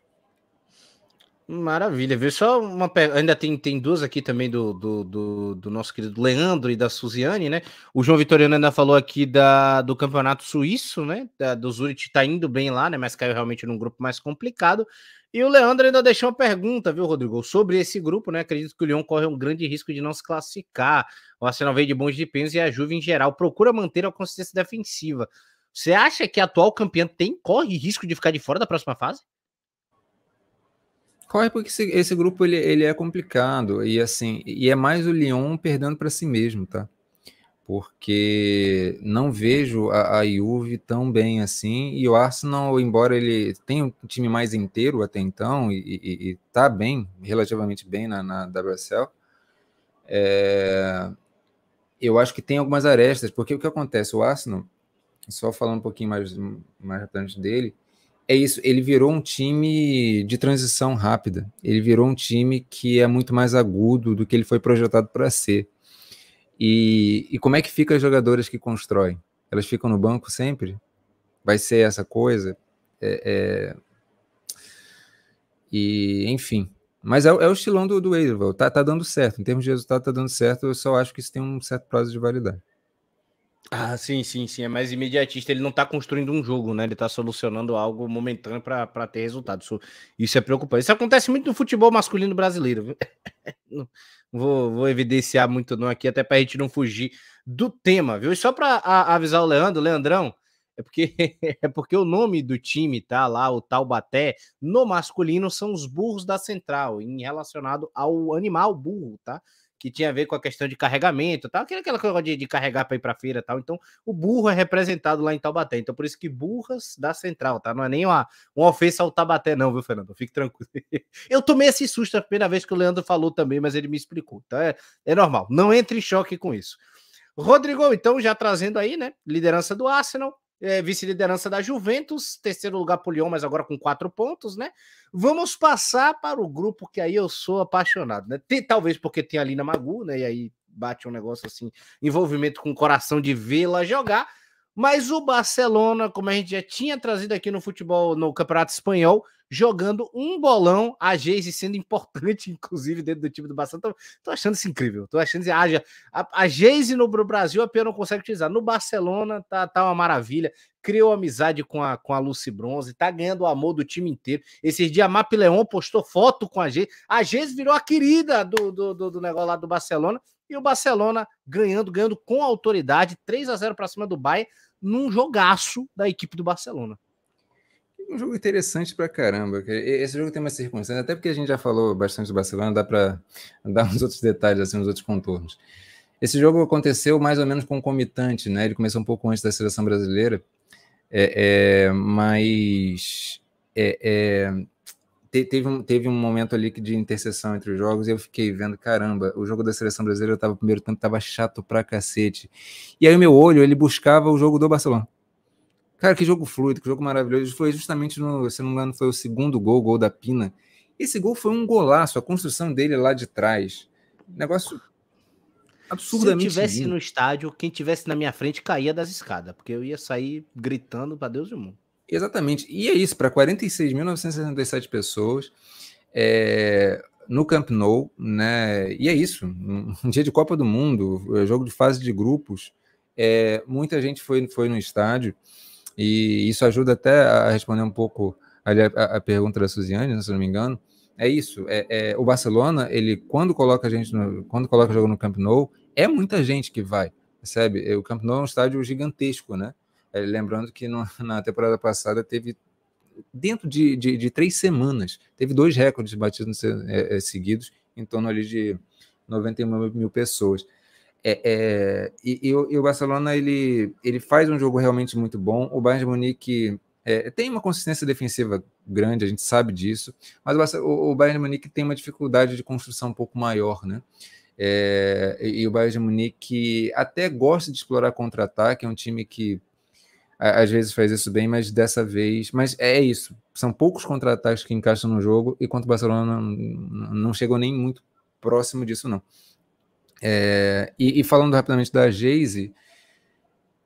Maravilha, viu? Só uma ainda tem, tem duas aqui também do, do, do, do, nosso querido Leandro e da Suziane, né? O João Vitoriano ainda falou aqui da, do campeonato suíço, né? Da, do Zurich tá indo bem lá, né? Mas caiu realmente num grupo mais complicado. E o Leandro ainda deixou uma pergunta, viu, Rodrigo? Sobre esse grupo, né? Acredito que o Lyon corre um grande risco de não se classificar. O Arsenal veio de bons de pesos e a Juve, em geral, procura manter a consistência defensiva. Você acha que a atual campeã tem corre risco de ficar de fora da próxima fase? Corre porque esse, esse grupo ele, ele é complicado e assim e é mais o Lyon perdendo para si mesmo, tá? Porque não vejo a, a Juve tão bem assim e o Arsenal, embora ele tenha um time mais inteiro até então e, e, e tá bem, relativamente bem na, na WSL, é, eu acho que tem algumas arestas, porque o que acontece? O Arsenal, só falando um pouquinho mais, mais rapidamente dele, é isso, ele virou um time de transição rápida. Ele virou um time que é muito mais agudo do que ele foi projetado para ser. E, e como é que fica as jogadoras que constroem? Elas ficam no banco sempre? Vai ser essa coisa? É, é... E, enfim. Mas é, é, o estilão do, do Tá, tá dando certo. Em termos de resultado, tá dando certo. Eu só acho que isso tem um certo prazo de validade. Ah, sim, sim, sim. É mais imediatista. Ele não está construindo um jogo, né? Ele está solucionando algo momentâneo para ter resultado. Isso, isso é preocupante. Isso acontece muito no futebol masculino brasileiro. Não vou, vou evidenciar muito não aqui, até para a gente não fugir do tema, viu? E só para avisar o Leandro, Leandrão, é porque é porque o nome do time tá lá, o Taubaté, no masculino são os burros da central, em relacionado ao animal burro, tá? Que tinha a ver com a questão de carregamento, tal, aquela coisa de, de carregar para ir para feira, tal. Então, o burro é representado lá em Taubaté. Então, por isso que burras da central, tá? Não é nem uma, uma ofensa ao Taubaté, não, viu, Fernando? Fique tranquilo. Eu tomei esse susto a primeira vez que o Leandro falou também, mas ele me explicou. Então, é, é normal. Não entre em choque com isso. Rodrigo, então, já trazendo aí, né? Liderança do Arsenal, é, vice-liderança da Juventus, terceiro lugar para o Lyon, mas agora com quatro pontos, né? Vamos passar para o grupo que aí eu sou apaixonado, né? Tem, talvez porque tem a Lina Magu, né? E aí bate um negócio assim, envolvimento com o coração de vê-la jogar. Mas o Barcelona, como a gente já tinha trazido aqui no futebol, no Campeonato Espanhol, jogando um bolão, a Geise sendo importante, inclusive, dentro do time do Barcelona. Tô, tô achando isso incrível. Tô achando isso. A, a Geise no Brasil a Pia não consegue utilizar. No Barcelona tá, tá uma maravilha. Criou amizade com a, com a Lucy Bronze, tá ganhando o amor do time inteiro. Esses dias a Map Leon postou foto com a Geise. A Geise virou a querida do, do, do, do negócio lá do Barcelona. E o Barcelona ganhando, ganhando com autoridade, 3 a 0 para cima do Bayern, num jogaço da equipe do Barcelona um jogo interessante pra caramba. Esse jogo tem uma circunstância, até porque a gente já falou bastante do Barcelona, dá para dar uns outros detalhes, assim, uns outros contornos. Esse jogo aconteceu mais ou menos concomitante, né? Ele começou um pouco antes da seleção brasileira, é, é, mas é, é teve, um, teve um momento ali de interseção entre os jogos e eu fiquei vendo, caramba, o jogo da seleção brasileira eu primeiro tempo, tava chato pra cacete. E aí o meu olho, ele buscava o jogo do Barcelona. Cara, que jogo fluido, que jogo maravilhoso. Foi justamente no, se não me engano, foi o segundo gol, gol da Pina. Esse gol foi um golaço, a construção dele lá de trás. Negócio absurdamente. Se eu tivesse lindo. no estádio, quem tivesse na minha frente caía das escadas, porque eu ia sair gritando para Deus e o mundo. Exatamente. E é isso, para 46.967 pessoas, é, no Camp Nou, né? E é isso, um dia de Copa do Mundo, jogo de fase de grupos, é, muita gente foi, foi no estádio. E isso ajuda até a responder um pouco a, a pergunta da Suziane, se não me engano, É isso. É, é, o Barcelona, ele quando coloca a gente, no, quando coloca o jogo no Camp Nou, é muita gente que vai, percebe? O Camp Nou é um estádio gigantesco, né? É, lembrando que no, na temporada passada teve dentro de, de, de, três semanas, teve dois recordes batidos é, é, seguidos, em torno ali de 91 mil pessoas. É, é, e, e, o, e, o, Barcelona ele, ele faz um jogo realmente muito bom. O Bayern de Munique é, tem uma consistência defensiva grande, a gente sabe disso, mas o, o, Bayern de Munique tem uma dificuldade de construção um pouco maior, né? É, e, e o Bayern de Munique até gosta de explorar contra-ataque, é um time que às vezes faz isso bem, mas dessa vez. Mas é isso. São poucos contra-ataques que encaixam no jogo, e o Barcelona não, não chegou nem muito próximo disso, não. É, e, e, falando rapidamente da Geise,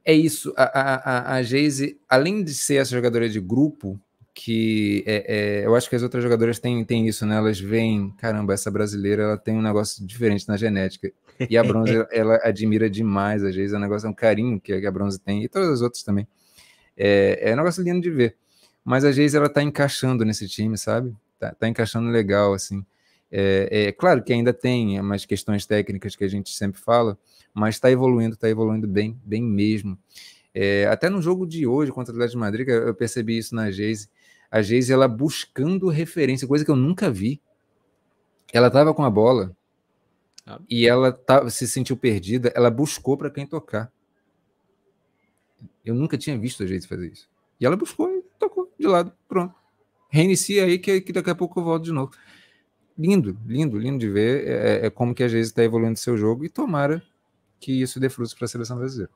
é isso. A, a, a Geise, além de ser essa jogadora de grupo, que é, é, eu acho que as outras jogadoras têm, têm isso, né? Elas veem, caramba, essa brasileira ela tem um negócio diferente na genética. E a Bronze, ela admira demais a Geise, é um negócio, é um carinho que a Bronze tem, e todas as outras também. É, é um negócio lindo de ver. Mas a Geise, ela tá encaixando nesse time, sabe? Tá, tá encaixando legal, assim. É, é, claro que ainda tem umas questões técnicas que a gente sempre fala, mas está evoluindo, está evoluindo bem, bem mesmo. É, até no jogo de hoje contra o Atlético de Madrid, eu percebi isso na Geise. A Geise, ela buscando referência, coisa que eu nunca vi. Ela estava com a bola ah. e ela tava, se sentiu perdida, ela buscou para quem tocar. Eu nunca tinha visto a Geise fazer isso. E ela buscou e tocou de lado, pronto. Reinicia aí que, que daqui a pouco eu volto de novo lindo, lindo, lindo de ver é, é como que a Geise está evoluindo seu jogo e tomara que isso dê frutos para a seleção brasileira.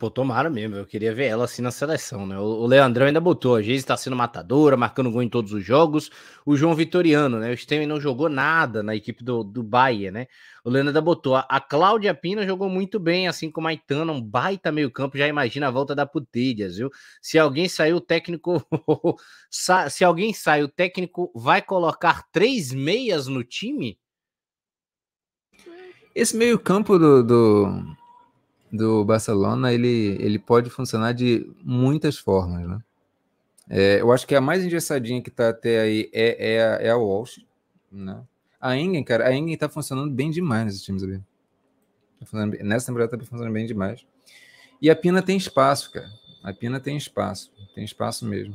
Pô, tomara mesmo, eu queria ver ela assim na seleção, né? O Leandrão ainda botou, a Geise está sendo matadora, marcando gol em todos os jogos. O João Vitoriano, né? O Steven não jogou nada na equipe do, do Bahia, né? O Leandro ainda botou, a Cláudia Pina jogou muito bem, assim como a Itana, um baita meio campo, já imagina a volta da Putilhas, viu? Se alguém saiu, o técnico... Se alguém sai, o técnico vai colocar três meias no time? Esse meio campo do... do do Barcelona ele, ele pode funcionar de muitas formas, né? É, eu acho que a mais engessadinha que está até aí é, é, a, é a Walsh, né? A Engen, cara, a Engen tá funcionando bem demais nesses times ali. Tá bem, nessa temporada tá funcionando bem demais. E a Pina tem espaço, cara. A Pina tem espaço, tem espaço mesmo.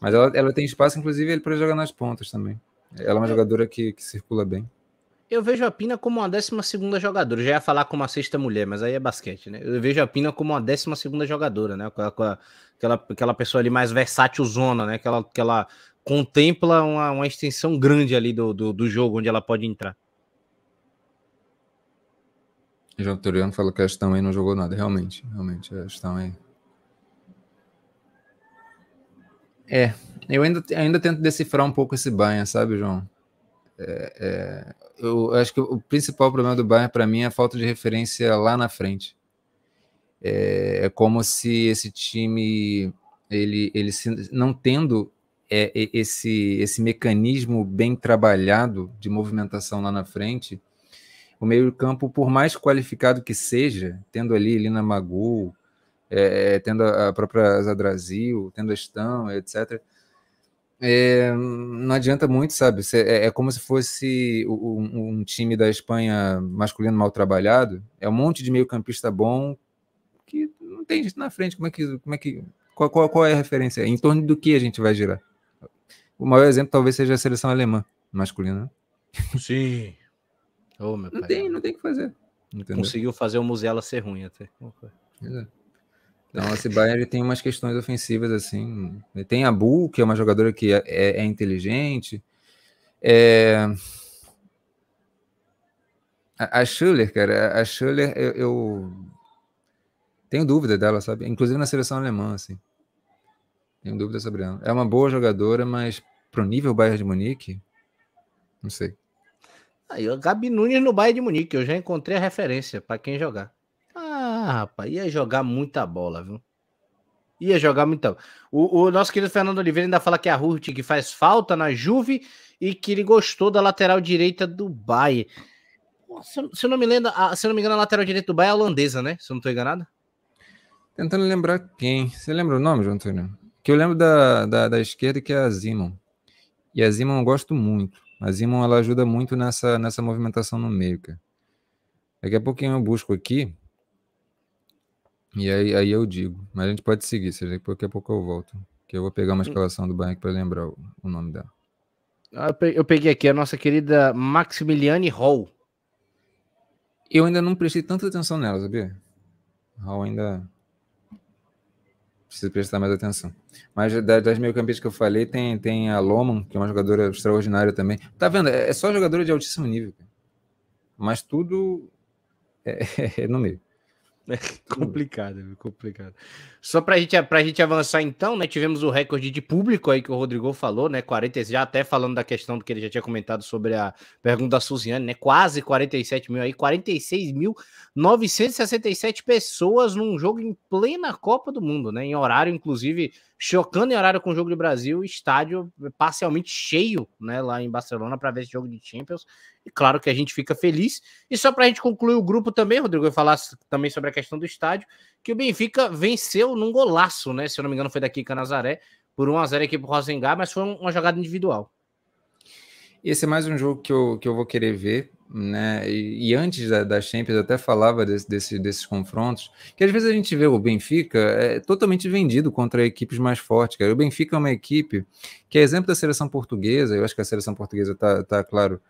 Mas ela, ela tem espaço, inclusive, para jogar nas pontas também. Ela é uma jogadora que, que circula bem. Eu vejo a Pina como uma 12 jogadora. Já ia falar como uma sexta mulher, mas aí é basquete, né? Eu vejo a Pina como uma 12 jogadora, né? Aquela, aquela pessoa ali mais versátil zona, né? Que ela, que ela contempla uma, uma extensão grande ali do, do, do jogo onde ela pode entrar. João Toriano falou que a aí não jogou nada. Realmente, realmente, a Astão aí. É, eu ainda, ainda tento decifrar um pouco esse banho, sabe, João? É, é, eu acho que o principal problema do Bayern para mim é a falta de referência lá na frente. É, é como se esse time ele, ele se, não tendo é, esse esse mecanismo bem trabalhado de movimentação lá na frente, o meio campo por mais qualificado que seja, tendo ali Lina Magu, é, tendo a própria Zadrazil, tendo a Estão, etc é, não adianta muito, sabe? É, é como se fosse um, um, time da Espanha masculino mal trabalhado. É um monte de meio-campista bom que não tem gente na frente. Como é que. Como é que qual, qual, qual é a referência? Em torno do que a gente vai girar? O maior exemplo talvez seja a seleção alemã masculina. Sim. Oh, não pai. tem, não tem o que fazer. Entendeu? Conseguiu fazer o Musiala ser ruim até. Exato. Então, esse Bayern tem umas questões ofensivas assim. Tem a Bull, que é uma jogadora que é, é, é inteligente. É... A, a Schuller, cara, a Schuller, eu, eu, tenho dúvida dela, sabe? Inclusive na seleção alemã, assim. Tenho dúvida sobre ela. É uma boa jogadora, mas pro nível Bayern de Munique, não sei. Aí, o Gabi Nunes no Bayern de Munique, eu já encontrei a referência para quem jogar. Rapaz, ia jogar muita bola, viu? Ia jogar muita. O, o nosso querido Fernando Oliveira ainda fala que é a Hurt que faz falta na Juve e que ele gostou da lateral direita do Bayern. Se, se, eu não me lembro, se eu não me engano, a lateral direita do Bayern é holandesa, né? Se eu não estou enganado. Tentando lembrar quem. Você lembra o nome, João Antônio? Que eu lembro da, da, da esquerda que é a Zimon. E a Zimon eu gosto muito. A Zimon ela ajuda muito nessa, nessa movimentação no meio, cara. Daqui a pouquinho eu busco aqui. E aí, aí eu digo. Mas a gente pode seguir, seja daqui a pouco eu volto. Que eu vou pegar uma hum. escalação do Bayern para lembrar o, o, nome dela. Ah, eu peguei aqui a nossa querida Maximiliane Hall. Eu ainda não prestei tanta atenção nela, sabia? Hall ainda precisa prestar mais atenção. Mas das meio-campistas que eu falei, tem, tem a Loman, que é uma jogadora extraordinária também. Tá vendo? É, é só jogadora de altíssimo nível. Mas tudo é, é no meio. É complicado, complicado. Só para gente, a gente avançar então, né? Tivemos o recorde de público aí que o Rodrigo falou, né? 40, já até falando da questão do que ele já tinha comentado sobre a pergunta da Suziane, né? Quase 47 mil aí, 46.967 pessoas num jogo em plena Copa do Mundo, né? Em horário, inclusive, chocando em horário com o jogo de Brasil, estádio parcialmente cheio, né? Lá em Barcelona para ver esse jogo de Champions. E claro que a gente fica feliz. E só para a gente concluir o grupo também, Rodrigo, eu falar também sobre a questão do estádio, que o Benfica venceu num golaço, né? Se eu não me engano, foi daqui Canazaré, por 1x0 aqui pro Rosengar, mas foi uma jogada individual. Esse é mais um jogo que eu, que eu vou querer ver, né? E, e antes da, da Champions, até falava desse, desse, desses confrontos, que às vezes a gente vê o Benfica é totalmente vendido contra equipes mais fortes. Cara. O Benfica é uma equipe que é exemplo da seleção portuguesa, eu acho que a seleção portuguesa está, tá, claro,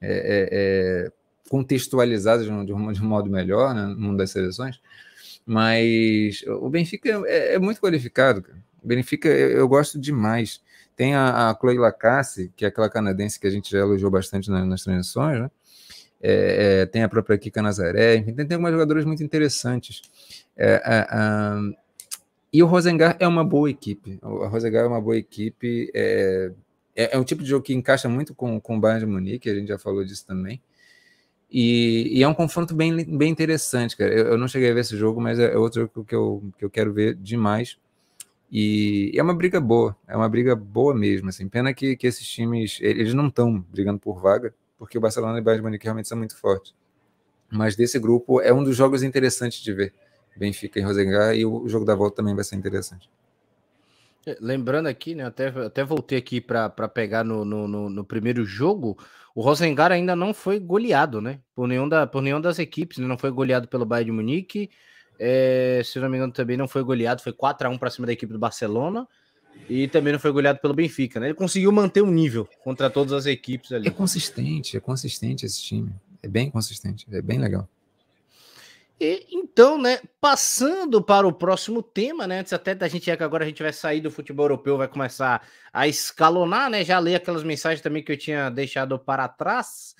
é, é, é, contextualizadas de um, de um, modo melhor né, no mundo das seleções, mas o Benfica é, é muito qualificado. Cara. O Benfica eu, eu, gosto demais. Tem a, a Chloe Lacasse, que é aquela canadense que a gente já elogiou bastante nas, nas né? É, é, tem a própria Kika Nazaré, enfim, tem, tem algumas jogadoras muito interessantes. É, e o Rosengar é uma boa equipe. O Rosengar é uma boa equipe. É, é, é, um tipo de jogo que encaixa muito com, com o Bayern de Munique, a gente já falou disso também. E, e é um confronto bem, bem interessante, cara. Eu, eu, não cheguei a ver esse jogo, mas é, é outro que eu, que eu quero ver demais. E, e é uma briga boa, é uma briga boa mesmo. Assim. Pena que, que esses times, eles não estão brigando por vaga, porque o Barcelona e o Bayern de Munique realmente são muito fortes. Mas desse grupo é um dos jogos interessantes de ver. Benfica e Rosengar, e o jogo da volta também vai ser interessante. É, lembrando aqui, né? Até, até voltei aqui para pegar no, no, no, primeiro jogo. O Rosengar ainda não foi goleado, né? Por, nenhum da, por nenhuma das equipes. Né? Não foi goleado pelo Bayern de Munique. É, se não me engano, também não foi goleado. Foi 4 a 1 para cima da equipe do Barcelona. E também não foi goleado pelo Benfica, né? Ele conseguiu manter o um nível contra todas as equipes ali. É consistente, é consistente esse time. É bem consistente, é bem legal. E, então, né, passando para o próximo tema, né, antes até da gente que agora a gente vai sair do futebol europeu, vai começar a escalonar, né, já li aquelas mensagens também que eu tinha deixado para trás,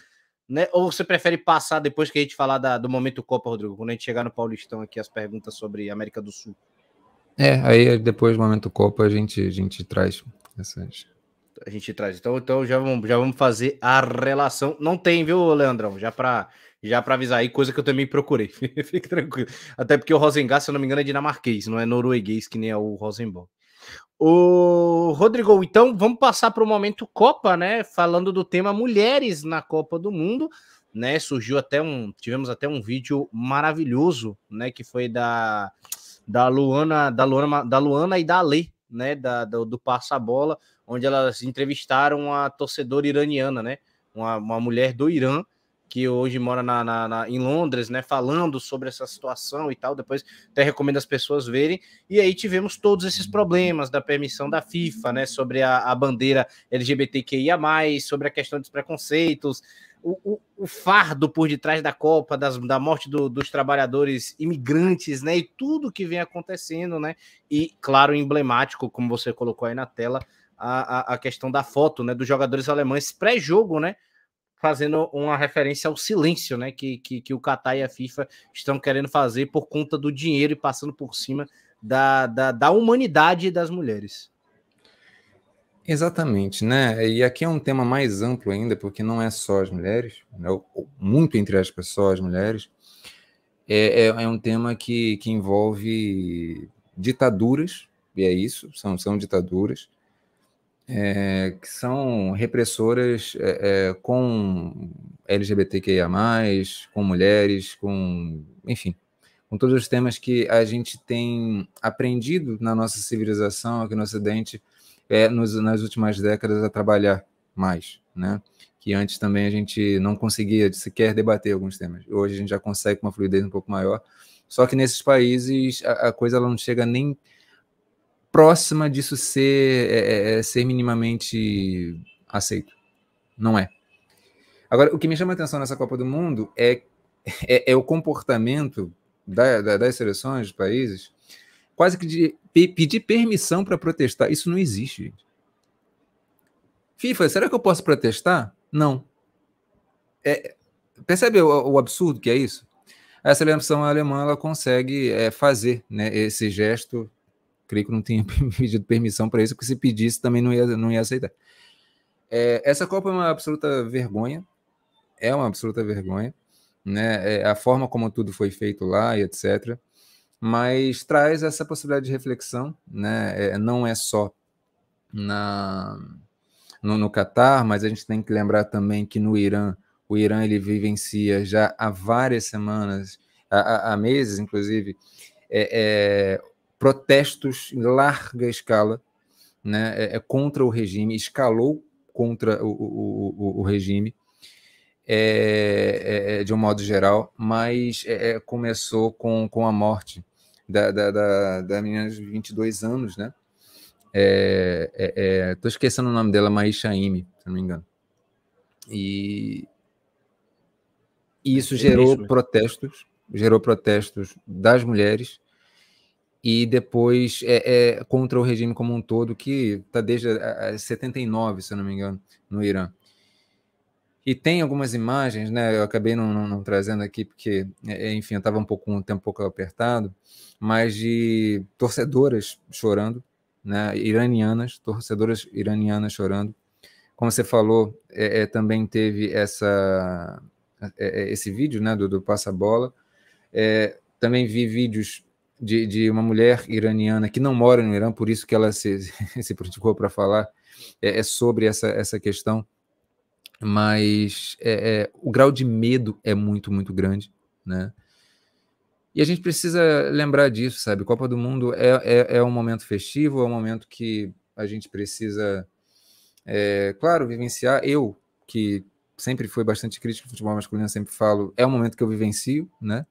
né, ou você prefere passar depois que a gente falar da, do momento Copa, Rodrigo, quando a gente chegar no Paulistão aqui, as perguntas sobre América do Sul? É, aí depois do momento Copa a gente, a gente traz essas... A gente traz, então, então já, vamos, já vamos fazer a relação, não tem, viu, Leandrão, já para já para avisar aí, coisa que eu também procurei. Fique tranquilo. Até porque o Rosengar, se eu não me engano, é dinamarquês, não é norueguês, que nem é o Rosenborg. O Rodrigo, então vamos passar para o momento Copa, né? Falando do tema mulheres na Copa do Mundo, né? Surgiu até um, tivemos até um vídeo maravilhoso, né? Que foi da da Luana, da Luana, da Luana e da Ale, né? Da, do, do passa bola, onde elas entrevistaram a torcedora iraniana, né? Uma, uma mulher do Irã que hoje mora na, na, na, em Londres, né, falando sobre essa situação e tal. Depois até recomendo as pessoas verem. E aí tivemos todos esses problemas da permissão da FIFA, né, sobre a, a bandeira LGBTQIA, sobre a questão dos preconceitos, o, o, o, fardo por detrás da Copa, das, da morte do, dos trabalhadores imigrantes, né, e tudo que vem acontecendo, né, e claro, emblemático, como você colocou aí na tela, a, a, a questão da foto, né, dos jogadores alemães pré-jogo, né, fazendo uma referência ao silêncio, né? Que, que, que o Qatar e a FIFA estão querendo fazer por conta do dinheiro e passando por cima da, da, da humanidade das mulheres. Exatamente, né? E aqui é um tema mais amplo ainda, porque não é só as mulheres, né? muito entre as pessoas, as mulheres. É, é, é, um tema que, que envolve ditaduras, e é isso, são, são ditaduras, é, que são repressoras é, com LGBTQIA, com mulheres, com. enfim, com todos os temas que a gente tem aprendido na nossa civilização aqui no Ocidente é, nos, nas últimas décadas a trabalhar mais, né? Que antes também a gente não conseguia sequer debater alguns temas. Hoje a gente já consegue com uma fluidez um pouco maior. Só que nesses países a, a coisa não chega nem próxima disso ser, é, é, é, ser minimamente aceito. Não é. Agora, o que me chama a atenção nessa Copa do Mundo é, é, é o comportamento da, da, das seleções, dos países, quase que de pedir permissão para protestar. Isso não existe. FIFA, será que eu posso protestar? Não. É, percebe o, o, absurdo que é isso? A seleção alemã ela consegue é, fazer né, esse gesto. Creio que não tinha pedido permissão para isso, porque se pedisse também não ia, não ia aceitar. É, essa Copa é uma absoluta vergonha. É uma absoluta vergonha. Né? É, a forma como tudo foi feito lá e etc mas traz essa possibilidade de reflexão, né? É, não é só na no, no Catar, mas a gente tem que lembrar também que no Irã, o Irã ele vivencia já há várias semanas, há, há meses, inclusive, é, é, protestos em larga escala, né? É, é contra o regime, escalou contra o, o, o, o regime. É, é, de um modo geral, mas é, começou com, com a morte da, da, da, da menina de 22 anos, né? É, é, é, tô esquecendo o nome dela, Maisha Ime, se não me engano. E, e isso gerou protestos, gerou protestos das mulheres e depois é, é, contra o regime como um todo, que está desde a, a 79, se não me engano, no Irã. E tem algumas imagens, né? Eu acabei não, não, não trazendo aqui porque, é, é, enfim, eu estava um pouco um tempo um pouco apertado, mas de torcedoras chorando, né? Iranianas, torcedoras iranianas chorando. Como você falou, é, é também teve essa é, é, esse vídeo, né? Do, do passa bola. também vi vídeos de, de, uma mulher iraniana que não mora no Irã, por isso que ela se, se praticou para falar é, sobre essa, essa questão mas é, é, o grau de medo é muito, muito grande, né? E a gente precisa lembrar disso, sabe? Copa do Mundo é, é, é um momento festivo, é um momento que a gente precisa, é, claro, vivenciar. Eu, que sempre fui bastante crítico do futebol masculino, sempre falo, é um momento que eu vivencio, né?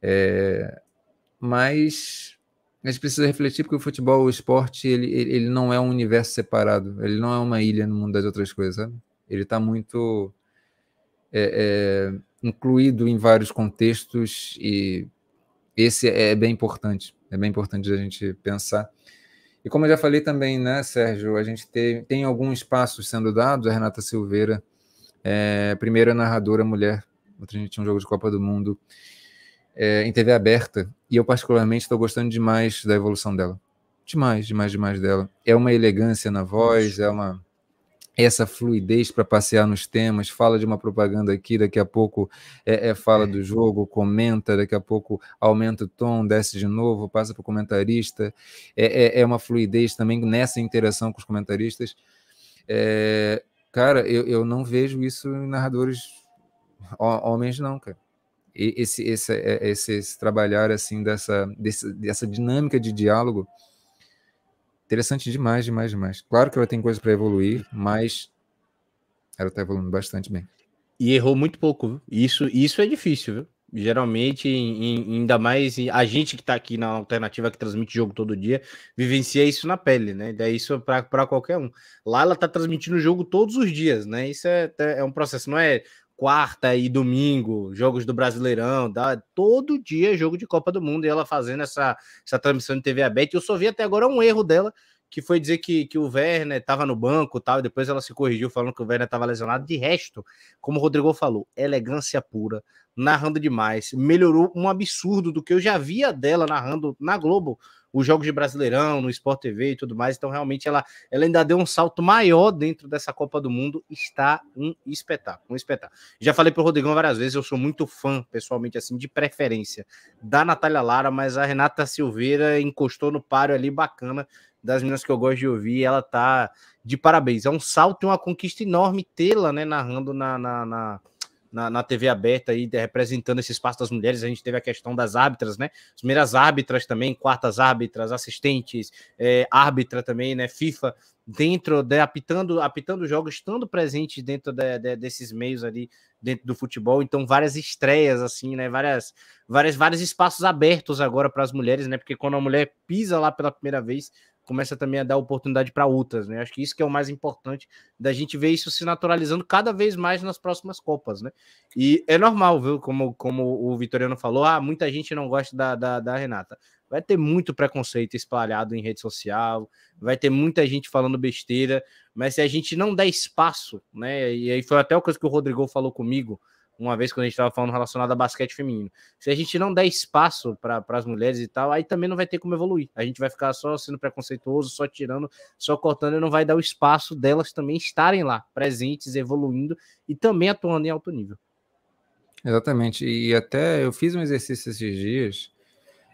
É, mas a gente precisa refletir porque o futebol, o esporte, ele, ele não é um universo separado, ele não é uma ilha no mundo das outras coisas, sabe? Ele está muito é, é, incluído em vários contextos e esse é bem importante. É bem importante a gente pensar. E como eu já falei também, né, Sérgio, a gente tem, tem alguns passos sendo dados. A Renata Silveira, é, primeira narradora mulher, outra gente tinha um jogo de Copa do Mundo é, em TV aberta. E eu, particularmente, estou gostando demais da evolução dela. Demais, demais, demais dela. É uma elegância na voz, é uma essa fluidez para passear nos temas, fala de uma propaganda aqui, daqui a pouco é, é fala do jogo, comenta, daqui a pouco aumenta o tom, desce de novo, passa para o comentarista. É, é, é, uma fluidez também nessa interação com os comentaristas. É, cara, eu, eu não vejo isso em narradores homens, não, cara. Esse, esse, é, esse, esse trabalhar assim dessa, desse, dessa dinâmica de diálogo Interessante demais, demais, demais. Claro que ela tem coisa para evoluir, mas ela está evoluindo bastante bem. E errou muito pouco? Isso, isso é difícil, viu? Geralmente, em, ainda mais a gente que está aqui na alternativa que transmite jogo todo dia, vivencia isso na pele, né? Daí isso para qualquer um. Lá ela está transmitindo o jogo todos os dias, né? Isso é, é um processo, não é quarta e domingo, jogos do Brasileirão, todo dia jogo de Copa do Mundo e ela fazendo essa, essa transmissão de TV aberta. Eu só vi até agora um erro dela, que foi dizer que, que o Werner estava no banco tal, e depois ela se corrigiu falando que o Werner estava lesionado. De resto, como o Rodrigo falou, elegância pura, narrando demais, melhorou um absurdo do que eu já via dela narrando na Globo os jogos de Brasileirão, no Sport TV e tudo mais. Então, realmente, ela, ela ainda deu um salto maior dentro dessa Copa do Mundo. Está um espetáculo, um espetáculo. Já falei para o Rodrigão várias vezes, eu sou muito fã, pessoalmente, assim, de preferência da Natália Lara, mas a Renata Silveira encostou no páreo ali bacana das meninas que eu gosto de ouvir. ela tá de parabéns. É um salto e uma conquista enorme tê-la, né, narrando na, na, na na, na TV aberta aí, representando esse espaço das mulheres. A gente teve a questão das árbitras, né? As primeiras árbitras também, quartas árbitras, assistentes, é, árbitra também, né? FIFA dentro de apitando, apitando jogos, estando presente dentro de, de, desses meios ali dentro do futebol. Então, várias estreias, assim, né? Várias, várias, vários espaços abertos agora para as mulheres, né? Porque quando a mulher pisa lá pela primeira vez, começa também a dar oportunidade para outras, né? Acho que isso que é o mais importante da gente ver isso se naturalizando cada vez mais nas próximas Copas, né? E é normal, viu? Como, como o Vitoriano falou, ah, muita gente não gosta da, da, da Renata. Vai ter muito preconceito espalhado em rede social, vai ter muita gente falando besteira, mas se a gente não der espaço, né? E aí foi até o coisa que o Rodrigo falou comigo uma vez quando a gente estava falando relacionado a basquete feminino. Se a gente não der espaço para as mulheres e tal, aí também não vai ter como evoluir. A gente vai ficar só sendo preconceituoso, só tirando, só cortando e não vai dar o espaço delas também estarem lá, presentes, evoluindo e também atuando em alto nível. Exatamente. E até eu fiz um exercício esses dias.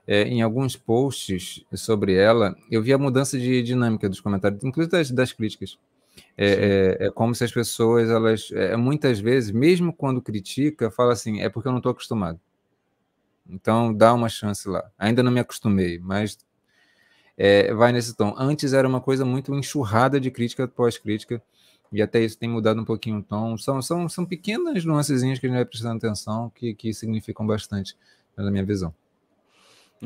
É, em alguns posts sobre ela, eu vi a mudança de dinâmica dos comentários, inclusive das, das críticas. É, é, é, como se as pessoas, elas, é, muitas vezes, mesmo quando critica, fala assim, é porque eu não estou acostumado. Então, dá uma chance lá. Ainda não me acostumei, mas é, vai nesse tom. Antes era uma coisa muito enxurrada de crítica pós-crítica, e até isso tem mudado um pouquinho o tom. São, são, são pequenas nuancezinhas que a gente vai prestando atenção que, que significam bastante, na minha visão.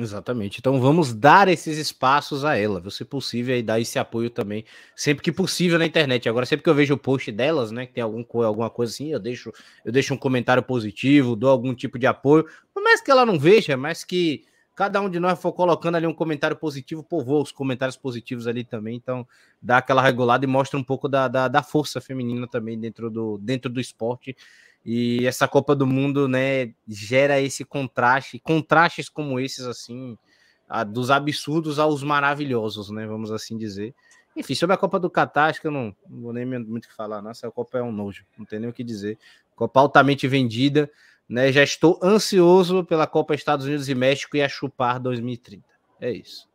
Exatamente. Então vamos dar esses espaços a ela, se possível, e dar esse apoio também, sempre que possível na internet. Agora, sempre que eu vejo o post delas, né, que tem algum, alguma coisa assim, eu deixo, eu deixo um comentário positivo, dou algum tipo de apoio, por mais que ela não veja, mas que cada um de nós for colocando ali um comentário positivo, povoa os comentários positivos ali também, então dá aquela regulada e mostra um pouco da, da, da força feminina também dentro do, dentro do esporte e essa Copa do Mundo, né, gera esse contraste, contrastes como esses, assim, a, dos absurdos aos maravilhosos, né, vamos assim dizer. Enfim, sobre a Copa do Catar, acho que eu não, não vou nem muito o que falar, nossa, a Copa é um nojo, não tem nem o que dizer. Copa altamente vendida, né, já estou ansioso pela Copa Estados Unidos e México e a chupar 2030. É isso.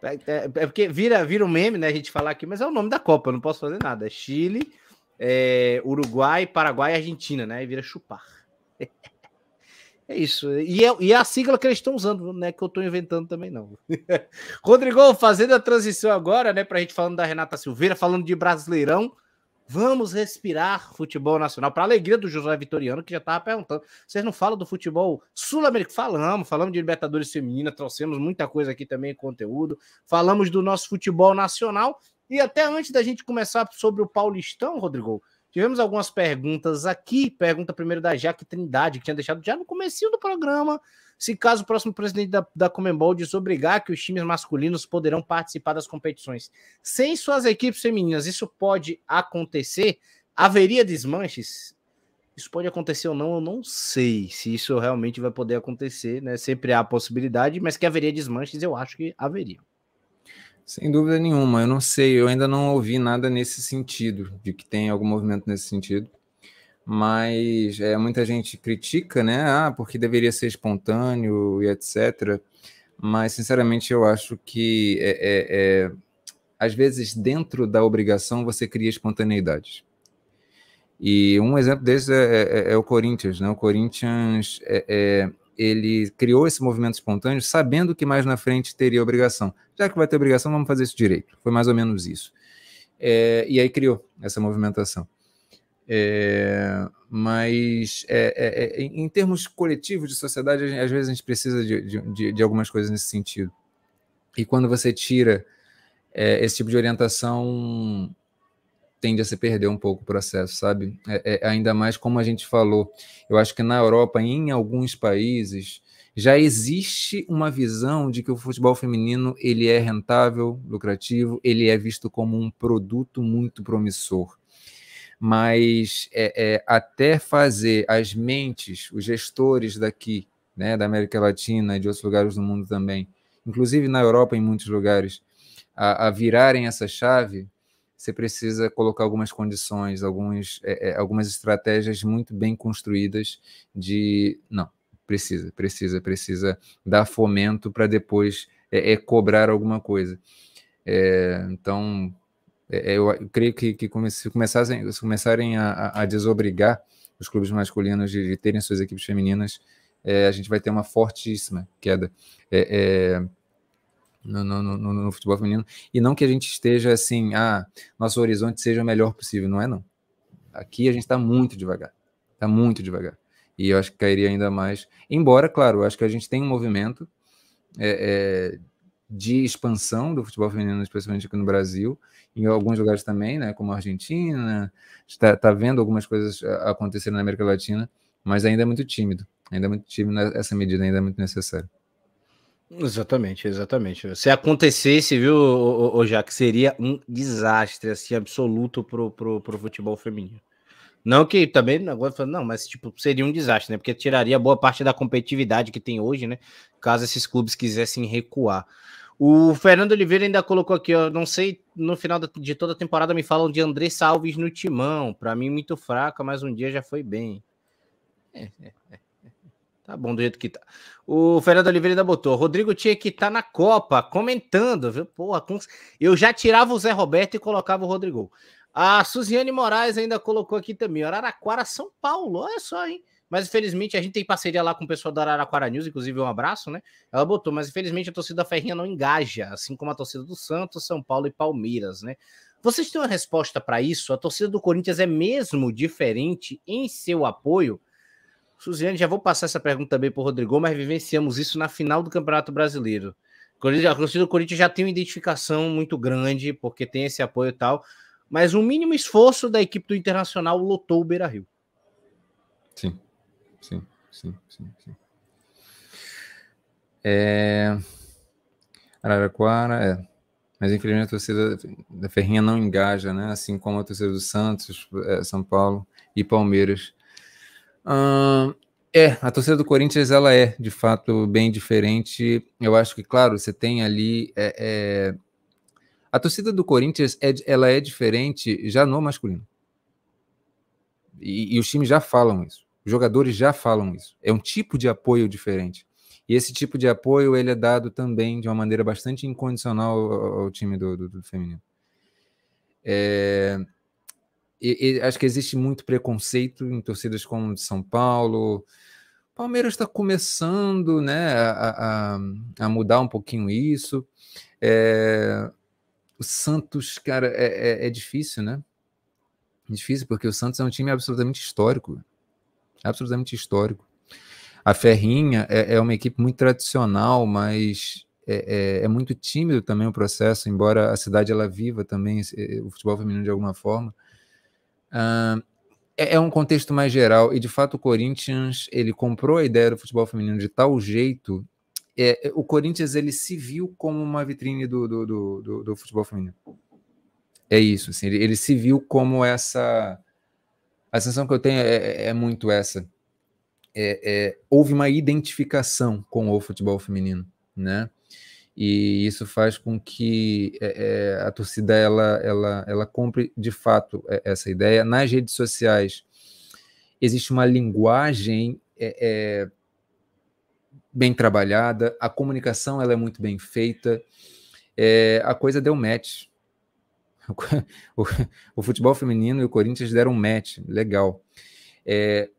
É, é, é porque vira, vira um meme, né, a gente falar aqui, mas é o nome da Copa, eu não posso fazer nada. É Chile é, Uruguai, Paraguai e Argentina, né? E vira chupar. É isso. E é, e é a sigla que eles estão usando, não é que eu estou inventando também, não. Rodrigo, fazendo a transição agora, né? Para a gente falando da Renata Silveira, falando de Brasileirão. Vamos respirar futebol nacional, para alegria do José Vitoriano, que já estava perguntando. Vocês não falam do futebol sul-americano? Falamos, falamos de Libertadores Feminina, trouxemos muita coisa aqui também, conteúdo. Falamos do nosso futebol nacional e até antes da gente começar sobre o Paulistão, Rodrigo, tivemos algumas perguntas aqui. Pergunta primeiro da Jaque Trindade, que tinha deixado já no começo do programa. Se caso o próximo presidente da, da Comembol desobrigar que os times masculinos poderão participar das competições sem suas equipes femininas, isso pode acontecer? Haveria desmanches? Isso pode acontecer ou não, eu não sei se isso realmente vai poder acontecer, né? Sempre há possibilidade, mas que haveria desmanches, eu acho que haveria. Sem dúvida nenhuma, eu não sei, eu ainda não ouvi nada nesse sentido, de que tem algum movimento nesse sentido, mas é, muita gente critica, né? Ah, porque deveria ser espontâneo e etc. Mas, sinceramente, eu acho que é, é, é, às vezes dentro da obrigação você cria espontaneidade. E um exemplo desse é, é, é o Corinthians, né? O Corinthians é, ele criou esse movimento espontâneo sabendo que mais na frente teria obrigação. Já que vai ter obrigação, vamos fazer isso direito. Foi mais ou menos isso. É, e aí criou essa movimentação. É, mas é, é, é em termos coletivos de sociedade, às vezes a gente precisa de, de, de algumas coisas nesse sentido. E quando você tira é, esse tipo de orientação, tende a se perder um pouco o processo, sabe? É, é, ainda mais como a gente falou. Eu acho que na Europa, em alguns países, já existe uma visão de que o futebol feminino ele é rentável, lucrativo, ele é visto como um produto muito promissor. Mas é, é, até fazer as mentes, os gestores daqui, né, da América Latina e de outros lugares do mundo também, inclusive na Europa, em muitos lugares, a, a virarem essa chave, você precisa colocar algumas condições, alguns, é, é, algumas estratégias muito bem construídas de não precisa, precisa, precisa dar fomento para depois é, é, cobrar alguma coisa. É, então, é, é, eu creio que, que se começassem, se começarem a, a, desobrigar os clubes masculinos de, de terem suas equipes femininas, a gente vai ter uma fortíssima queda é, no, no, no, no, futebol feminino. E não que a gente esteja assim, ah, nosso horizonte seja o melhor possível, não é não. Aqui a gente está muito devagar, está muito devagar. E eu acho que cairia ainda mais. Embora, claro, eu acho que a gente tem um movimento é, é, de expansão do futebol feminino, especialmente aqui no Brasil, em alguns lugares também, né, como a Argentina, está tá vendo algumas coisas acontecendo na América Latina, mas ainda é muito tímido, ainda é muito tímido essa medida, ainda é muito necessária. Exatamente, exatamente. Se acontecesse, viu, o, que seria um desastre assim absoluto pro, pro, pro futebol feminino. Não que também agora não, mas tipo seria um desastre, né? Porque tiraria boa parte da competitividade que tem hoje, né? Caso esses clubes quisessem recuar. O Fernando Oliveira ainda colocou aqui, ó, não sei, no final de toda a temporada me falam de André Salves no timão. Para mim muito fraca, mas um dia já foi bem. É, é, é. Tá bom do jeito que tá. O Fernando Oliveira ainda botou. Rodrigo tinha que estar tá na Copa, comentando, viu? Porra, eu já tirava o Zé Roberto e colocava o Rodrigo. A Suziane Moraes ainda colocou aqui também. Araraquara, São Paulo. Olha só, hein? Mas infelizmente a gente tem parceria lá com o pessoal da Araraquara News, inclusive um abraço, né? Ela botou, mas infelizmente a torcida da Ferrinha não engaja, assim como a torcida do Santos, São Paulo e Palmeiras, né? Vocês têm uma resposta para isso? A torcida do Corinthians é mesmo diferente em seu apoio? Suziane, já vou passar essa pergunta também para o Rodrigo, mas vivenciamos isso na final do Campeonato Brasileiro. A torcida do Corinthians já tem uma identificação muito grande, porque tem esse apoio e tal, mas um mínimo esforço da equipe do Internacional lotou o Beira Rio. Sim, sim, sim, sim. sim. É... Araraquara, é. Mas infelizmente a torcida da Ferrinha não engaja, né? Assim como a torcida do Santos, é, São Paulo e Palmeiras é, a torcida do Corinthians ela é de fato bem diferente. Eu acho que, claro, você tem ali. É, é... A torcida do Corinthians é, ela é diferente já no masculino. E, e os times já falam isso. Os jogadores já falam isso. É um tipo de apoio diferente. E esse tipo de apoio ele é dado também de uma maneira bastante incondicional ao, ao time do, do, do feminino. É, e, e, acho que existe muito preconceito em torcidas como de São Paulo. Palmeiras está começando né, a, a, a, mudar um pouquinho isso. É, o Santos, cara, é, é, é difícil, né? Difícil, porque o Santos é um time absolutamente histórico. Absolutamente histórico. A Ferrinha é, é uma equipe muito tradicional, mas é, é, é, muito tímido também o processo, embora a cidade ela viva também o futebol feminino de alguma forma. Uh, é, um contexto mais geral e de fato o Corinthians ele comprou a ideia do futebol feminino de tal jeito é, o Corinthians ele se viu como uma vitrine do, do, do, do futebol feminino. É isso assim, ele, ele, se viu como essa a sensação que eu tenho é, é, é muito essa. É, é, houve uma identificação com o futebol feminino né e isso faz com que é, a torcida ela, ela, ela compre de fato essa ideia. Nas redes sociais existe uma linguagem é, é, bem trabalhada, a comunicação ela é muito bem feita, a coisa deu match. O, o, futebol feminino e o Corinthians deram um match, legal.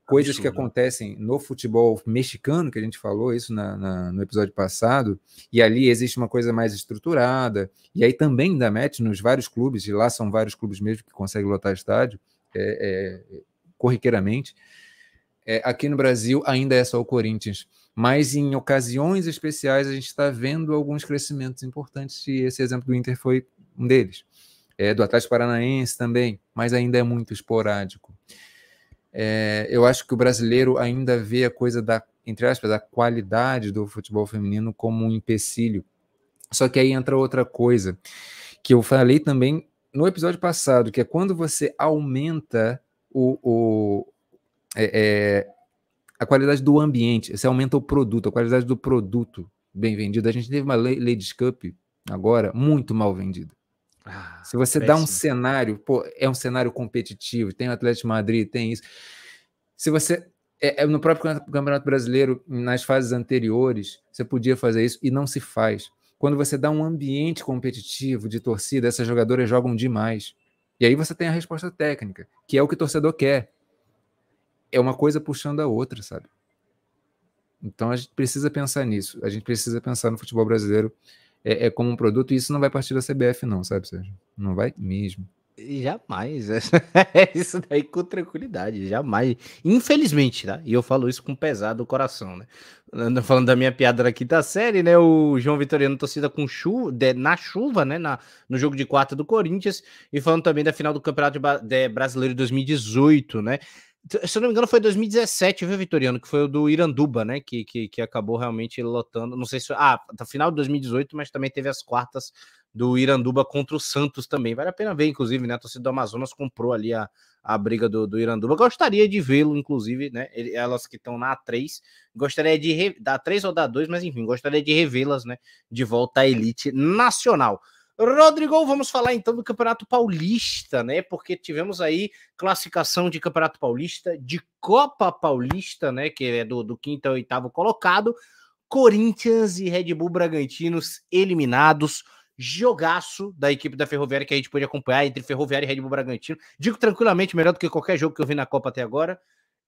Coisas que acontecem no futebol mexicano, que a gente falou isso na, na, no episódio passado, e ali existe uma coisa mais estruturada, e aí também dá match nos vários clubes, e lá são vários clubes mesmo que conseguem lotar estádio é, é, corriqueiramente. É, aqui no Brasil ainda é só o Corinthians, mas em ocasiões especiais a gente está vendo alguns crescimentos importantes, e esse exemplo do Inter foi um deles. É, do Atlético Paranaense também, mas ainda é muito esporádico. É, eu acho que o brasileiro ainda vê a coisa da, entre aspas, da qualidade do futebol feminino como um empecilho. Só que aí entra outra coisa que eu falei também no episódio passado, que é quando você aumenta o, o é, é, a qualidade do ambiente, você aumenta o produto, a qualidade do produto bem vendido. A gente teve uma Ladies Cup agora muito mal vendida. Ah, Se você péssimo. dá um cenário, pô, é um cenário competitivo, tem o Atlético Madrid, tem isso. Se você é, é, no próprio Campeonato Brasileiro, nas fases anteriores, você podia fazer isso e não se faz. Quando você dá um ambiente competitivo de torcida, essas jogadoras jogam demais. E aí você tem a resposta técnica, que é o que o torcedor quer. é uma coisa puxando a outra, sabe? Então a gente precisa pensar nisso. A gente precisa pensar no futebol brasileiro é, é como um produto e isso não vai partir da CBF, não, sabe, Sérgio? Não vai mesmo. Jamais. É isso daí com tranquilidade. Jamais. Infelizmente, tá? E eu falo isso com pesado do coração, né? Falando da minha piada da quinta série, né? O João Vitoriano torcida com chuva, de, na chuva, né? Na, no jogo de quarta do Corinthians. E falando também da final do Campeonato de, Brasileiro de 2018, né? Se eu não me engano, foi 2017, viu, Vitoriano? Que foi o do Iranduba, né? Que, que, que acabou realmente lotando. Não sei se. Ah, tá final de 2018, mas também teve as quartas do Iranduba contra o Santos também. Vale a pena ver, inclusive, né? A torcida do Amazonas comprou ali a, a briga do, do Iranduba. Gostaria de vê-lo, inclusive, né? Elas que estão na A3. Gostaria de re... da 3 ou da 2, mas enfim, gostaria de revê-las, né? De volta à elite nacional. Rodrigo, vamos falar então do Campeonato Paulista, né? Porque tivemos aí classificação de Campeonato Paulista, de Copa Paulista, né? Que é do, do quinto ao oitavo colocado. Corinthians e Red Bull Bragantinos eliminados jogaço da equipe da Ferroviária que a gente pôde acompanhar entre Ferroviária e Red Bull Bragantino. Digo tranquilamente, melhor do que qualquer jogo que eu vi na Copa até agora.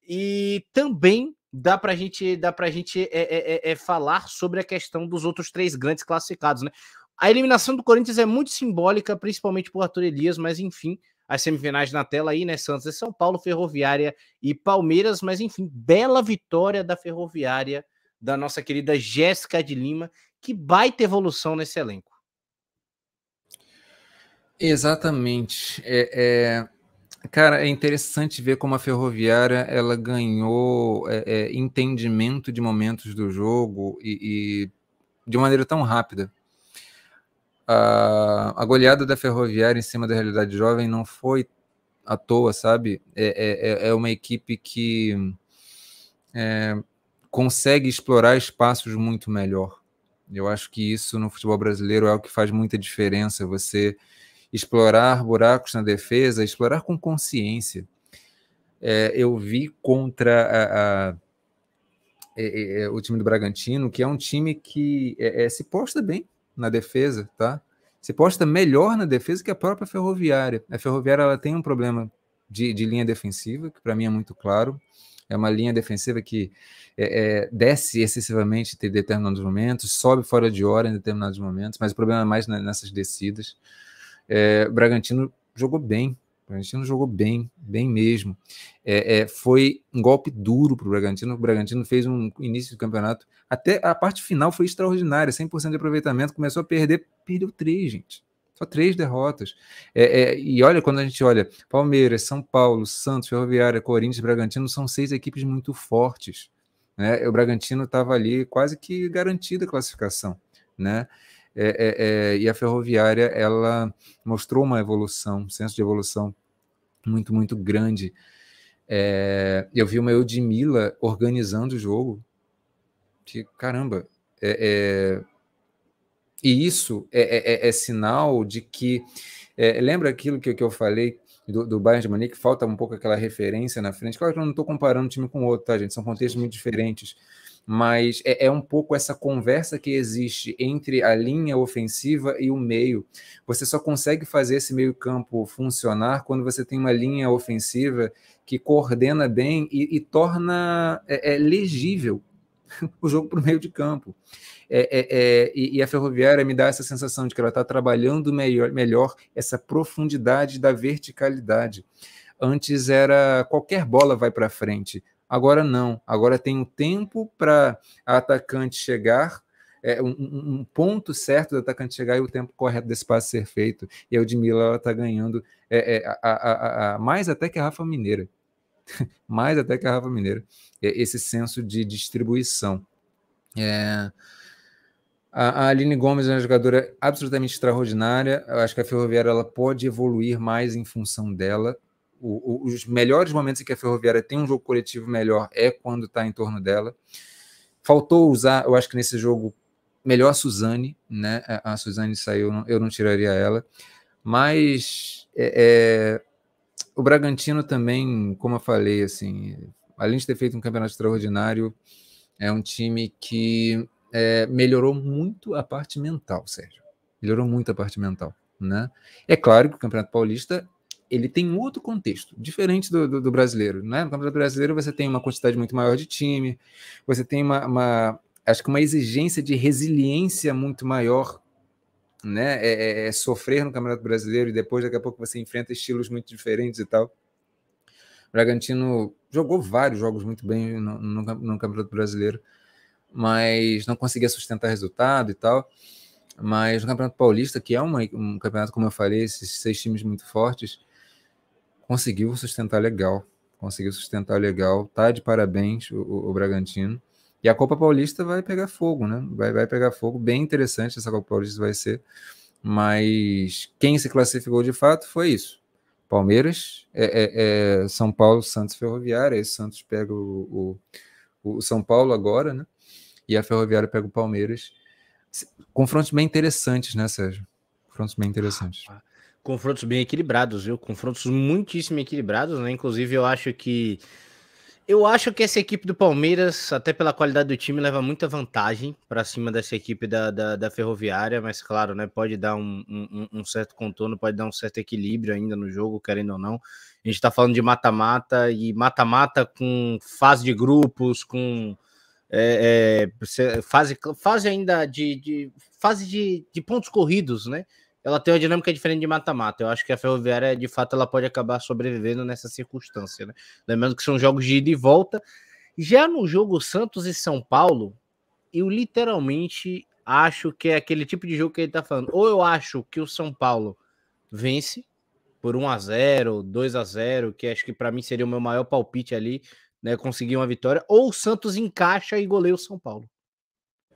E também dá pra gente, dá pra gente é, é, é, é falar sobre a questão dos outros três grandes classificados, né? A eliminação do Corinthians é muito simbólica, principalmente por Arthur Elias, mas enfim, as semifinais na tela aí, né? Santos São Paulo, Ferroviária e Palmeiras, mas enfim, bela vitória da Ferroviária, da nossa querida Jéssica de Lima, que baita evolução nesse elenco. Exatamente. É, é, cara, é interessante ver como a Ferroviária ela ganhou é, é, entendimento de momentos do jogo e, e de maneira tão rápida. A, a, goleada da Ferroviária em cima da realidade jovem não foi à toa, sabe? É, é, é, é uma equipe que consegue explorar espaços muito melhor. Eu acho que isso no futebol brasileiro é o que faz muita diferença. Você explorar buracos na defesa, explorar com consciência. É, eu vi contra a, a, a, é, é, o time do Bragantino, que é um time que é, é, se posta bem na defesa, tá? Se posta melhor na defesa que a própria Ferroviária. A Ferroviária ela tem um problema de, de linha defensiva, que para mim é muito claro. É uma linha defensiva que é, desce excessivamente em determinados momentos, sobe fora de hora em determinados momentos, mas o problema é mais nessas descidas. É, o Bragantino jogou bem. O Bragantino jogou bem, bem mesmo. É, é, foi um golpe duro para o Bragantino. O Bragantino fez um início do campeonato. Até a parte final foi extraordinária, 100% de aproveitamento. Começou a perder, perdeu três, gente. Só três derrotas. É, é, e olha, quando a gente olha Palmeiras, São Paulo, Santos, Ferroviária, Corinthians, Bragantino, são seis equipes muito fortes. Né? O Bragantino estava ali quase que garantida a classificação. Né? É, é, é, e a ferroviária ela mostrou uma evolução, um senso de evolução muito, muito grande. É, eu vi uma Eudmila organizando o jogo, que caramba, é, é, e isso é, sinal de que, lembra aquilo que, que eu falei do, do Bayern de Munique, falta um pouco aquela referência na frente, claro que eu não estou comparando um time com o outro, tá gente, são contextos muito diferentes, mas é, é, um pouco essa conversa que existe entre a linha ofensiva e o meio. Você só consegue fazer esse meio-campo funcionar quando você tem uma linha ofensiva que coordena bem e, e torna é, é, legível o jogo para o meio de campo. É, é, é, e, e, a Ferroviária me dá essa sensação de que ela está trabalhando melhor, melhor essa profundidade da verticalidade. Antes era qualquer bola vai para frente. Agora não. Agora tem um tempo para atacante chegar, é, um, um, ponto certo do atacante chegar e o tempo correto desse passe ser feito. E a Ludmilla está ganhando é, é, a, a, a, mais até que a Rafa Mineira. mais até que a Rafa Mineira. É, esse senso de distribuição. É, a, Aline Gomes é uma jogadora absolutamente extraordinária. Eu acho que a Ferroviária ela pode evoluir mais em função dela o, o, os melhores momentos em que a Ferroviária tem um jogo coletivo melhor é quando está em torno dela. Faltou usar, eu acho que nesse jogo, melhor a Suzane, né? A Suzane saiu, eu não tiraria ela. Mas é, é, o Bragantino também, como eu falei, assim, além de ter feito um campeonato extraordinário, é um time que é, melhorou muito a parte mental, Sérgio. Melhorou muito a parte mental, né? É claro que o Campeonato Paulista ele tem outro contexto, diferente do, do, do, brasileiro. Né? No Campeonato Brasileiro você tem uma quantidade muito maior de time, você tem uma, uma acho que uma exigência de resiliência muito maior, né? É, é, é, sofrer no Campeonato Brasileiro e depois daqui a pouco você enfrenta estilos muito diferentes e tal. O Bragantino jogou vários jogos muito bem no, no, no Campeonato Brasileiro, mas não conseguia sustentar resultado e tal. Mas no Campeonato Paulista, que é uma, um campeonato, como eu falei, esses seis times muito fortes, conseguiu sustentar legal. Conseguiu sustentar legal. Tá de parabéns o, o, o Bragantino. E a Copa Paulista vai pegar fogo, né? Vai, vai pegar fogo. Bem interessante essa Copa Paulista vai ser. Mas quem se classificou de fato foi isso. Palmeiras, é, é, é São Paulo, Santos Ferroviária. Aí Santos pega o, o, o São Paulo agora, né? E a Ferroviária pega o Palmeiras. Confrontos bem interessantes, né, Sérgio? Confrontos bem interessantes. Confrontos bem equilibrados, viu? Confrontos muitíssimo equilibrados, né? Inclusive, eu acho que. Eu acho que essa equipe do Palmeiras, até pela qualidade do time, leva muita vantagem para cima dessa equipe da, da, da, Ferroviária, mas claro, né? Pode dar um, um, um, certo contorno, pode dar um certo equilíbrio ainda no jogo, querendo ou não. A gente está falando de mata-mata e mata-mata com fase de grupos, com é, é, fase, fase ainda de, de fase de, de, pontos corridos, né? Ela tem uma dinâmica diferente de mata-mata. Eu acho que a Ferroviária, de fato, ela pode acabar sobrevivendo nessa circunstância, né? Lembrando que são jogos de ida e volta. Já no jogo Santos e São Paulo, eu literalmente acho que é aquele tipo de jogo que ele tá falando. Ou eu acho que o São Paulo vence por 1 a 0, 2 a 0, que acho que para mim seria o meu maior palpite ali né, conseguir uma vitória, ou o Santos encaixa e goleia o São Paulo.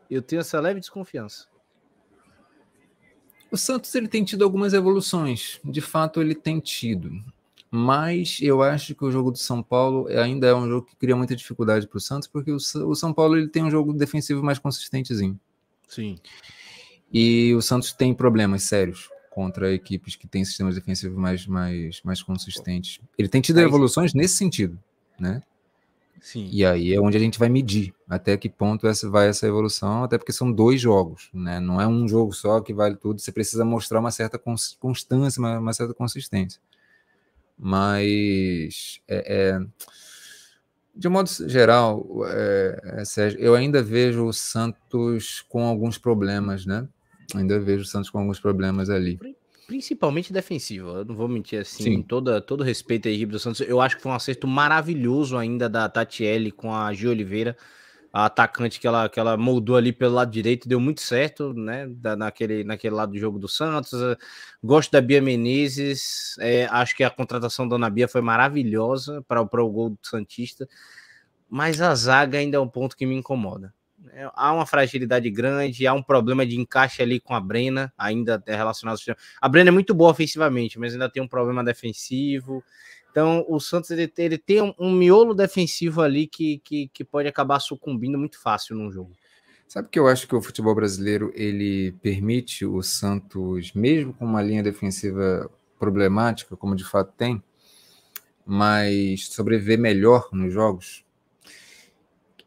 Eu tenho essa leve desconfiança. O Santos ele tem tido algumas evoluções, de fato ele tem tido, mas eu acho que o jogo do São Paulo ainda é um jogo que cria muita dificuldade para o Santos, porque o, o São Paulo ele tem um jogo defensivo mais consistentezinho. Sim. E o Santos tem problemas sérios contra equipes que têm sistemas defensivos mais, mais, mais consistentes. Ele tem tido evoluções nesse sentido, né? Sim. E aí é onde a gente vai medir até que ponto essa vai essa evolução, até porque são dois jogos, né? Não é um jogo só que vale tudo, você precisa mostrar uma certa constância, uma, uma certa consistência. Mas é, é, de modo geral, é, é, Sérgio, eu ainda vejo o Santos com alguns problemas, né? Ainda vejo o Santos com alguns problemas ali principalmente defensiva. Eu não vou mentir assim, Sim. toda todo respeito à equipe do Santos. Eu acho que foi um acerto maravilhoso ainda da Tatiele com a Gio Oliveira, a atacante que ela, que ela moldou ali pelo lado direito, deu muito certo, né? Da, naquele, naquele lado do jogo do Santos. Gosto da Bia Menezes, é, acho que a contratação da Ana Bia foi maravilhosa para o gol do Santista, mas a zaga ainda é um ponto que me incomoda. É, há uma fragilidade grande, há um problema de encaixe ali com a Brena, ainda é relacionado ao sistema. A Brena é muito boa ofensivamente, mas ainda tem um problema defensivo. Então, o Santos ele, ele tem um, um, miolo defensivo ali que, que, que pode acabar sucumbindo muito fácil num jogo. Sabe que eu acho que o futebol brasileiro ele permite o Santos, mesmo com uma linha defensiva problemática, como de fato tem, mas sobreviver melhor nos jogos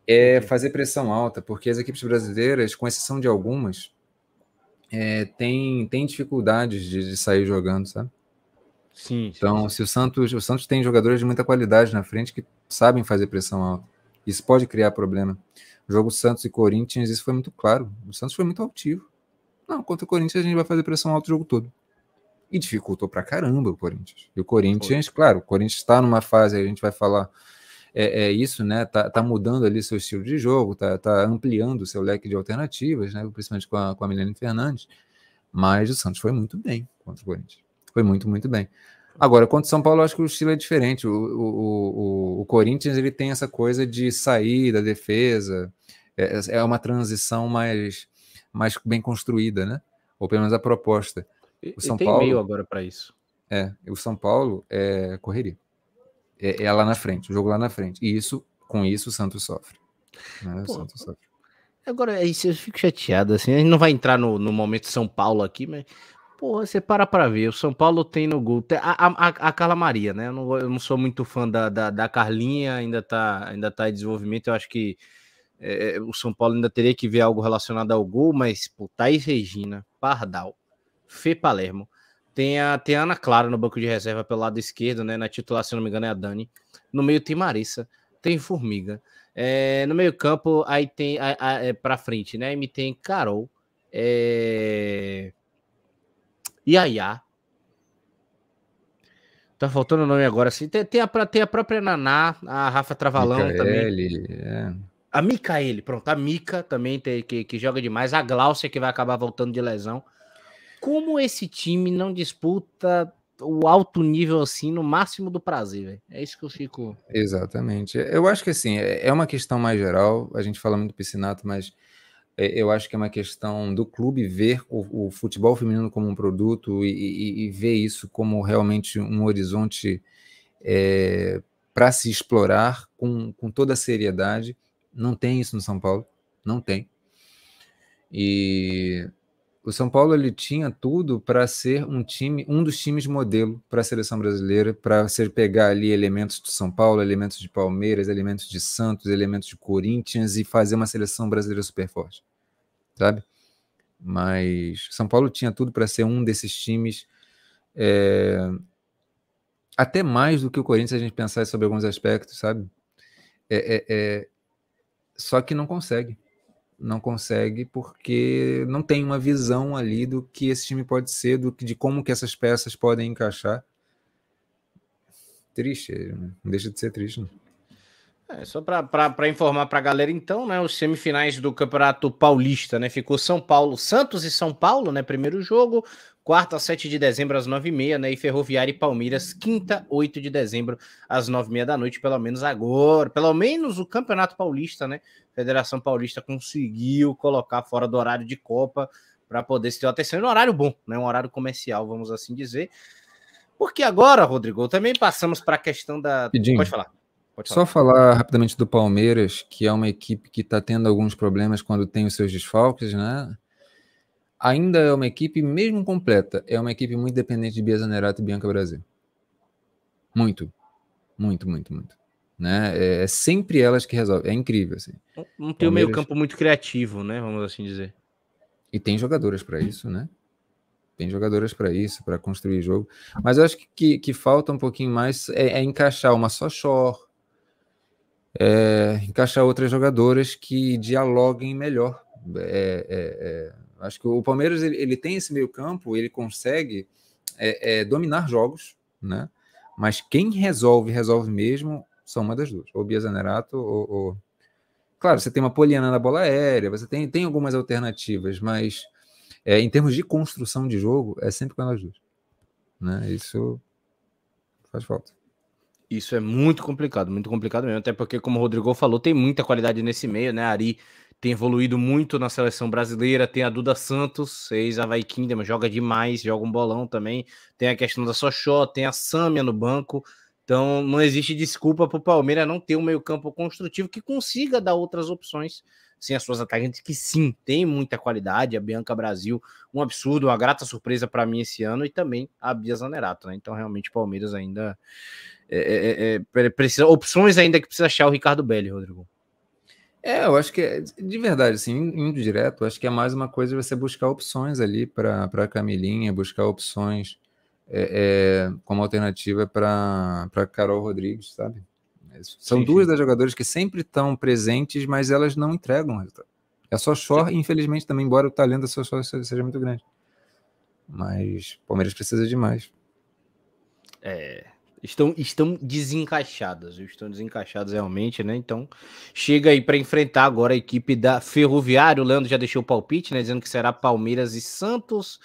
é fazer pressão alta, porque as equipes brasileiras, com exceção de algumas, é, têm, têm dificuldades de, de sair jogando, sabe? Sim, então, sim. se o Santos, o Santos tem jogadores de muita qualidade na frente que sabem fazer pressão alta, isso pode criar problema. O jogo Santos e Corinthians, isso foi muito claro. O Santos foi muito altivo. Não, contra o Corinthians a gente vai fazer pressão alta o jogo todo. E dificultou pra caramba o Corinthians. E o Corinthians, foi. claro, o Corinthians está numa fase, a gente vai falar é, é isso, né? Tá, tá, mudando ali seu estilo de jogo, tá, tá ampliando o seu leque de alternativas, né? Principalmente com a, com a Milene Fernandes. Mas o Santos foi muito bem contra o Corinthians. Foi muito, muito bem. Agora, contra o São Paulo, acho que o estilo é diferente. O, o, o, o Corinthians ele tem essa coisa de sair da defesa, é, é uma transição mais, mais bem construída, né? Ou pelo menos a proposta. O São e tem Paulo, meio agora para isso. É, o São Paulo é correria é, é, lá na frente, o jogo lá na frente. E isso, com isso, o Santos sofre. Né? O Santos sofre. Agora, isso eu fico chateado, assim, a gente não vai entrar no, no momento São Paulo aqui, mas, porra, você para pra ver, o São Paulo tem no gol, a, a, a Carla Maria, né, eu não, eu não sou muito fã da, da, da, Carlinha, ainda tá, ainda tá em desenvolvimento, eu acho que é, o São Paulo ainda teria que ver algo relacionado ao gol, mas, pô, Thaís Regina, Pardal, Fê Palermo, Tem a, tem a Ana Clara no banco de reserva pelo lado esquerdo, né? Na titular, se não me engano, é a Dani. No meio tem Marissa, tem Formiga. É, no meio campo, aí tem a, a, é, pra frente, né? Aí tem Carol. É... Yaya. Tá faltando o nome agora. Assim, tem, tem, a, tem a própria Naná, a Rafa Travalão Micaele, também. É. A Micaele, pronto. A Mica também tem, que, que joga demais. A Gláucia, que vai acabar voltando de lesão como esse time não disputa o alto nível assim no máximo do prazer, véio. é isso que eu fico. Exatamente. Eu acho que assim é, é uma questão mais geral. A gente fala muito do piscinato, mas é, eu acho que é uma questão do clube ver o, o futebol feminino como um produto e, e, e, ver isso como realmente um horizonte é, para se explorar com, com toda a seriedade. Não tem isso no São Paulo, não tem. E o São Paulo ele tinha tudo para ser um time, um dos times modelo para a seleção brasileira, para você pegar ali elementos de São Paulo, elementos de Palmeiras, elementos de Santos, elementos de Corinthians e fazer uma seleção brasileira super forte, sabe? Mas São Paulo tinha tudo para ser um desses times, é... até mais do que o Corinthians, a gente pensar sobre alguns aspectos, sabe? É, é, é... Só que não consegue não consegue porque não tem uma visão ali do que esse time pode ser, do de como que essas peças podem encaixar. Triste, não deixa de ser triste. Não. É, só para informar para a galera, então, né? Os semifinais do Campeonato Paulista, né? Ficou São Paulo, Santos e São Paulo, né? Primeiro jogo, quarta, 7 de dezembro, às 9h30, né? E Ferroviária e Palmeiras, quinta, 8 de dezembro, às 9h30 da noite, pelo menos agora. Pelo menos o Campeonato Paulista, né? Federação Paulista conseguiu colocar fora do horário de Copa para poder se ter atenção no horário bom, né? Um horário comercial, vamos assim dizer. Porque agora, Rodrigo, também passamos para a questão da. Pedinho. Pode falar. Pode falar. Só falar rapidamente do Palmeiras, que é uma equipe que está tendo alguns problemas quando tem os seus desfalques, né? Ainda é uma equipe, mesmo completa, é uma equipe muito dependente de Bia Zanerato e Bianca Brasil. Muito. Muito, muito, muito. Né? É, é sempre elas que resolvem. É incrível. Assim. Não tem o meio campo muito criativo, né? Vamos assim dizer. E tem jogadoras para isso, né? Tem jogadoras para isso, para construir jogo. Mas eu acho que, que, que, falta um pouquinho mais é, é encaixar uma só shore, é, encaixar outras jogadoras que dialoguem melhor. É, é, é Acho que o Palmeiras ele, ele tem esse meio campo, ele consegue é, é, dominar jogos, né? Mas quem resolve, resolve mesmo, são uma das duas. Ou Bia Zanerato ou, ou... Claro, você tem uma Poliana na bola aérea, você tem, tem algumas alternativas, mas é, em termos de construção de jogo, é sempre com elas duas. Né? Isso faz falta. Isso é muito complicado, muito complicado mesmo. Até porque, como o Rodrigo falou, tem muita qualidade nesse meio, né? Ari tem evoluído muito na seleção brasileira. Tem a Duda Santos, ex-Havaí Kingdom, joga demais, joga um bolão também. Tem a questão da Sochó, tem a Sâmia no banco. Então não existe desculpa para o Palmeiras não ter um meio-campo construtivo que consiga dar outras opções. Sem as suas atacantes, que sim, tem muita qualidade. A Bianca Brasil, um absurdo, uma grata surpresa para mim esse ano, e também a Bia Zanerato, né? Então, realmente, o Palmeiras ainda é, é, é, precisa opções ainda que precisa achar o Ricardo Belli, Rodrigo. É, eu acho que é, de verdade, assim, indo direto, acho que é mais uma coisa você buscar opções ali para a Camilinha, buscar opções é, é, como alternativa para Carol Rodrigues, sabe? São sim, duas sim. das jogadoras que sempre estão presentes, mas elas não entregam resultado. É só Shore, infelizmente, também, embora o talento da sua Shore seja muito grande. Mas o Palmeiras precisa de mais. É, estão, estão desencaixadas, estão desencaixadas realmente, né? Então, chega aí para enfrentar agora a equipe da Ferroviária. O Leandro já deixou o palpite, né? Dizendo que será Palmeiras e Santos.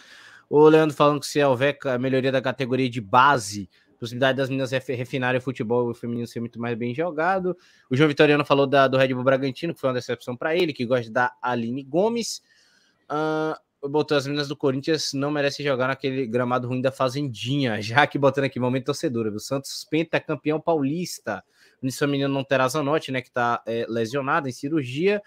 O Leandro falando que se houver a melhoria da categoria de base, possibilidade das meninas refinarem o futebol o feminino ser muito mais bem jogado. O João Vitoriano falou da, do Red Bull Bragantino, que foi uma decepção para ele, que gosta da Aline Gomes. Uh, botou as meninas do Corinthians não merecem jogar naquele gramado ruim da Fazendinha, já que botando aqui momento torcedora, o Santos penta campeão paulista. Nisso Menino não terá Zanotti, né, que tá é, lesionado em cirurgia,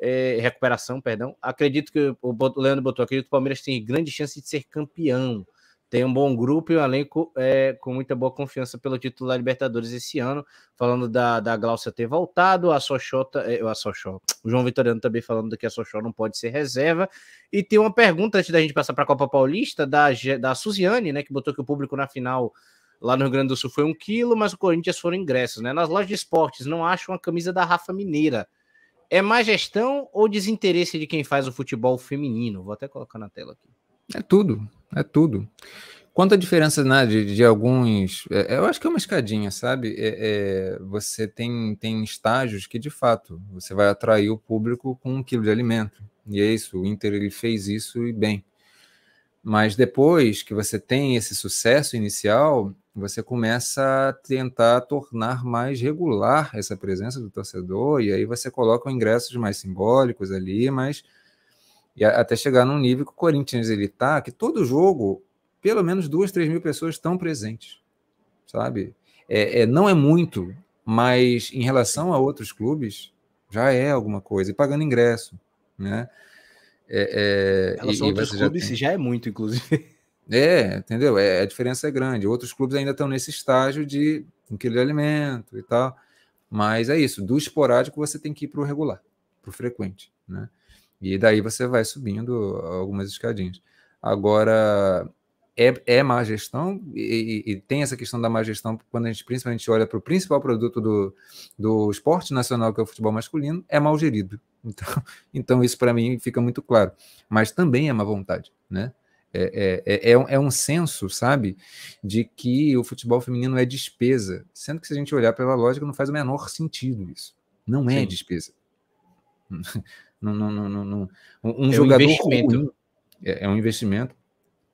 é, recuperação, perdão. Acredito que o Leandro botou, acredito que o Palmeiras tem grande chance de ser campeão. Tem um bom grupo e um elenco é, com muita boa confiança pelo título da Libertadores esse ano. Falando da, da Glaucia ter voltado, a Sochota, é, a Sochó, o João Vitoriano também falando que a Sochó não pode ser reserva. E tem uma pergunta antes da gente passar para a Copa Paulista, da, da Suziane, né, que botou que o público na final lá no Rio Grande do Sul foi um quilo, mas o Corinthians foram ingressos, né? Nas lojas de esportes não acham a camisa da Rafa Mineira. É má gestão ou desinteresse de quem faz o futebol feminino? Vou até colocar na tela aqui. É tudo, é tudo. Quanto à diferença né, de, de alguns. É, eu acho que é uma escadinha, sabe? É, é, você tem, tem estágios que, de fato, você vai atrair o público com um quilo de alimento. E é isso, o Inter ele fez isso e bem. Mas depois que você tem esse sucesso inicial, você começa a tentar tornar mais regular essa presença do torcedor, e aí você coloca ingressos mais simbólicos ali, mas e até chegar num nível que o Corinthians ele tá, que todo jogo, pelo menos duas, três mil pessoas estão presentes, sabe? É, é, não é muito, mas em relação a outros clubes, já é alguma coisa, e pagando ingresso, né? É, é, e, outros clubes já, tem... já, é muito, inclusive. É, entendeu? É, a diferença é grande. Outros clubes ainda estão nesse estágio de um quilo de alimento e tal. Mas é isso, do esporádico você tem que ir para o regular, para o frequente, né? E daí você vai subindo algumas escadinhas. Agora, é, é má gestão, e, e, tem essa questão da má gestão quando a gente principalmente olha para o principal produto do, do esporte nacional, que é o futebol masculino, é mal gerido. Então, então isso para mim fica muito claro. Mas também é má vontade, né? É, é, é, é, é um senso, sabe, de que o futebol feminino é despesa, sendo que se a gente olhar pela lógica, não faz o menor sentido isso. Não é Sim. despesa. Não, não, não, não, Um é jogador um ruim, é, é, um investimento.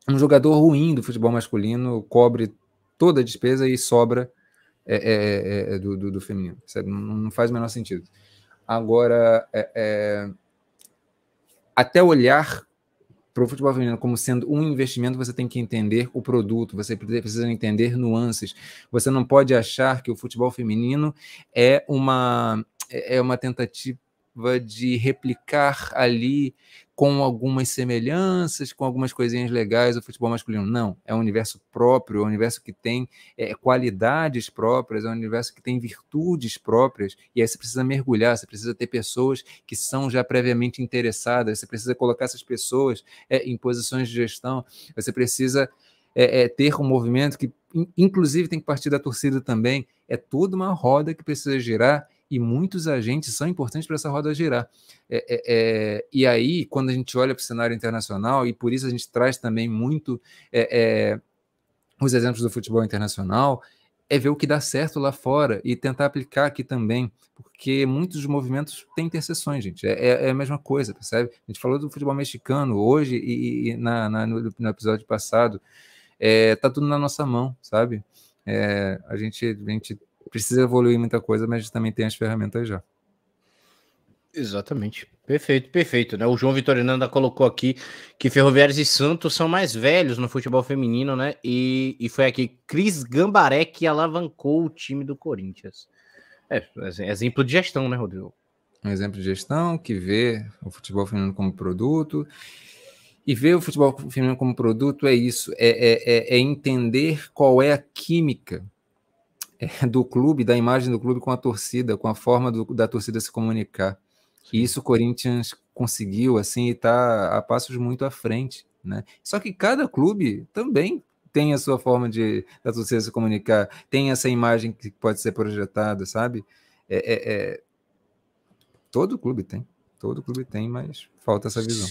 Um jogador ruim do futebol masculino cobre toda a despesa e sobra é, é, é, é do, do, do, feminino. Não, não, faz o menor sentido. Agora, até olhar para o futebol feminino como sendo um investimento, você tem que entender o produto, você precisa entender nuances. Você não pode achar que o futebol feminino é uma é uma tentativa de replicar ali com algumas semelhanças, com algumas coisinhas legais o futebol masculino. Não, é um universo próprio, é um universo que tem é, qualidades próprias, é um universo que tem virtudes próprias, e aí você precisa mergulhar, você precisa ter pessoas que são já previamente interessadas, você precisa colocar essas pessoas é, em posições de gestão, você precisa é, é ter um movimento que, inclusive, tem que partir da torcida também. É toda uma roda que precisa girar e muitos agentes são importantes para essa roda girar. É, é, é, e aí, quando a gente olha para o cenário internacional, e por isso a gente traz também muito é, é, os exemplos do futebol internacional, é ver o que dá certo lá fora e tentar aplicar aqui também, porque muitos movimentos têm interseções, gente. É, é, a mesma coisa, percebe? A gente falou do futebol mexicano hoje e, e na, na no, no, episódio passado. É, tá tudo na nossa mão, sabe? É, a, gente, a gente precisa evoluir muita coisa, mas também tem as ferramentas já. Exatamente. Perfeito, perfeito. Né? O João Vitorino ainda colocou aqui que Ferroviários e Santos são mais velhos no futebol feminino, né? E, e foi aqui Cris Gambaré que alavancou o time do Corinthians. É, exemplo de gestão, né, Rodrigo? Um exemplo de gestão que vê o futebol feminino como produto. E ver o futebol feminino como produto é isso: é, é, é, é entender qual é a química é, do clube, da imagem do clube com a torcida, com a forma do, da torcida se comunicar. E isso o Corinthians conseguiu, assim, e está a passos muito à frente, né? Só que cada clube também tem a sua forma de da torcida se comunicar, tem essa imagem que pode ser projetada, sabe? É, é, é... Todo clube tem, todo clube tem, mas falta essa visão.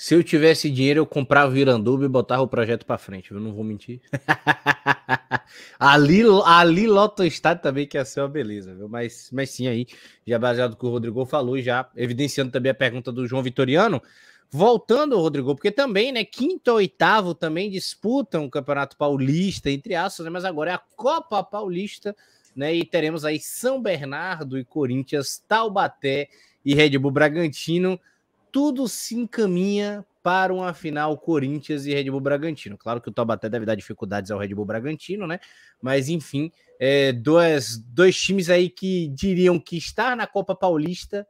Se eu tivesse dinheiro, eu comprava o Iranduba e botava o projeto para frente, eu não vou mentir. ali, ali lota o também, que ia ser uma beleza, viu? Mas, mas sim, aí, já baseado no que o Rodrigo falou, já evidenciando também a pergunta do João Vitoriano. Voltando, Rodrigo, porque também, né, quinto ou oitavo também disputam o Campeonato Paulista, entre aspas, né, mas agora é a Copa Paulista, né, e teremos aí São Bernardo e Corinthians, Taubaté e Red Bull Bragantino tudo se encaminha para uma final Corinthians e Red Bull Bragantino. Claro que o Taubaté deve dar dificuldades ao Red Bull Bragantino, né? Mas enfim, é, dois, dois times aí que diriam que estar na Copa Paulista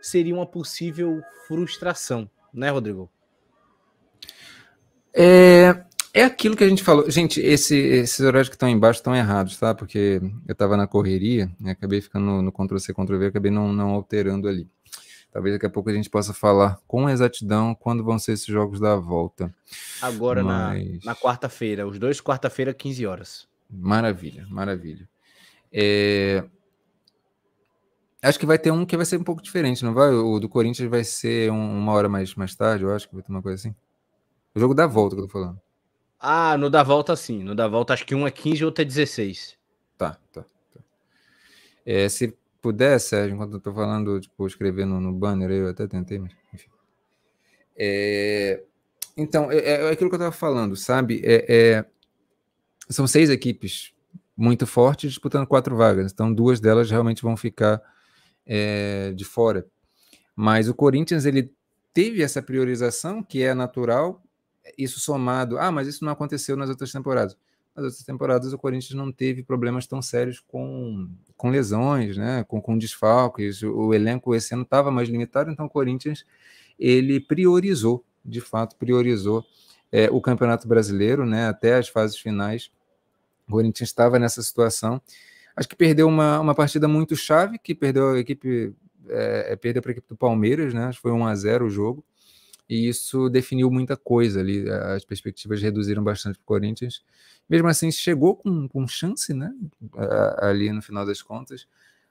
seria uma possível frustração, né, Rodrigo? É, É aquilo que a gente falou. Gente, esse, esses horários que estão embaixo estão errados, tá? Porque eu estava na correria, né? acabei ficando no, no Ctrl-C, Ctrl-V, acabei não, não alterando ali. Talvez daqui a pouco a gente possa falar com exatidão quando vão ser esses jogos da volta. Agora Mas... na, na quarta-feira, os dois quarta-feira, 15 horas. Maravilha, maravilha. É... Acho que vai ter um que vai ser um pouco diferente, não vai? O do Corinthians vai ser um, uma hora mais, mais tarde, eu acho que vai ter uma coisa assim. O jogo da volta que eu tô falando. Ah, no da volta sim. No da volta acho que um é 15 e outro é 16. Tá, tá. tá. É, se puder, Sérgio, enquanto eu tô falando, tipo, escrever no, banner, eu até tentei, mas enfim. É, então, é, é, aquilo que eu tava falando, sabe? É, é, são seis equipes muito fortes disputando quatro vagas, então duas delas realmente vão ficar é, de fora. Mas o Corinthians, ele teve essa priorização, que é natural, isso somado, ah, mas isso não aconteceu nas outras temporadas. Nas outras temporadas o Corinthians não teve problemas tão sérios com, com lesões, né, com, com desfalques, o, elenco esse ano estava mais limitado, então o Corinthians ele priorizou, de fato priorizou é, o Campeonato Brasileiro, né, até as fases finais. O Corinthians estava nessa situação. Acho que perdeu uma, uma partida muito chave, que perdeu a equipe, é, perdeu para a equipe do Palmeiras, né? Acho que foi 1 a 0 o jogo e isso definiu muita coisa ali. As perspectivas reduziram bastante para o Corinthians. Mesmo assim, chegou com, com chance, né? Ali no final das contas,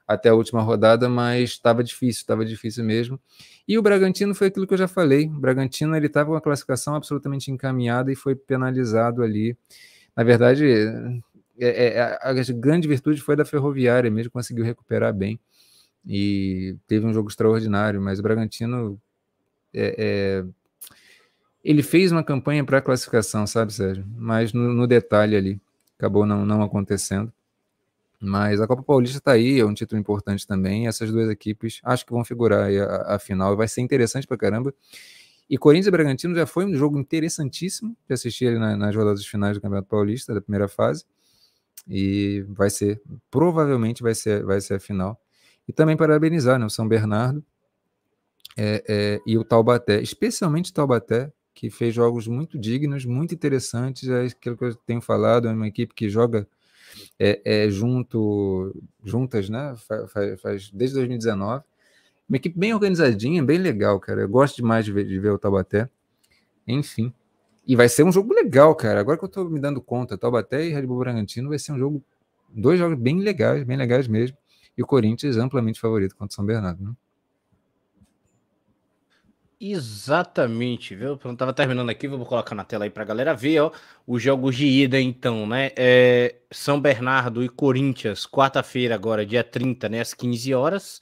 até a última rodada, mas estava difícil, estava difícil mesmo. E o Bragantino foi aquilo que eu já falei. O Bragantino ele estava com a classificação absolutamente encaminhada e foi penalizado ali. Na verdade, é, é, a grande virtude foi da Ferroviária mesmo, conseguiu recuperar bem e teve um jogo extraordinário, mas o Bragantino é, é, ele fez uma campanha para classificação, sabe, Sérgio? Mas no, no, detalhe ali, acabou não, não acontecendo. Mas a Copa Paulista está aí, é um título importante também. essas duas equipes acho que vão figurar aí a, a final. Vai ser interessante para caramba. E Corinthians e Bragantino já foi um jogo interessantíssimo de assistir ali na, nas rodadas finais do Campeonato Paulista, da primeira fase. E vai ser, provavelmente vai ser, vai ser a final. E também parabenizar né, o São Bernardo, é, é, e o Taubaté, especialmente o Taubaté, que fez jogos muito dignos, muito interessantes, é aquilo que eu tenho falado, é uma equipe que joga é, é junto, juntas, né? Faz, faz, desde 2019. Uma equipe bem organizadinha, bem legal, cara. Eu gosto demais de ver, de ver o Taubaté. Enfim. E vai ser um jogo legal, cara. Agora que eu tô me dando conta, Taubaté e Red Bull Bragantino vai ser um jogo, dois jogos bem legais, bem legais mesmo. E o Corinthians amplamente favorito contra o São Bernardo, né? Exatamente, viu? Eu tava terminando aqui, vou colocar na tela aí pra galera ver, ó. Os jogos de ida, então, né? É São Bernardo e Corinthians, quarta-feira, agora, dia 30, né? Às 15 horas.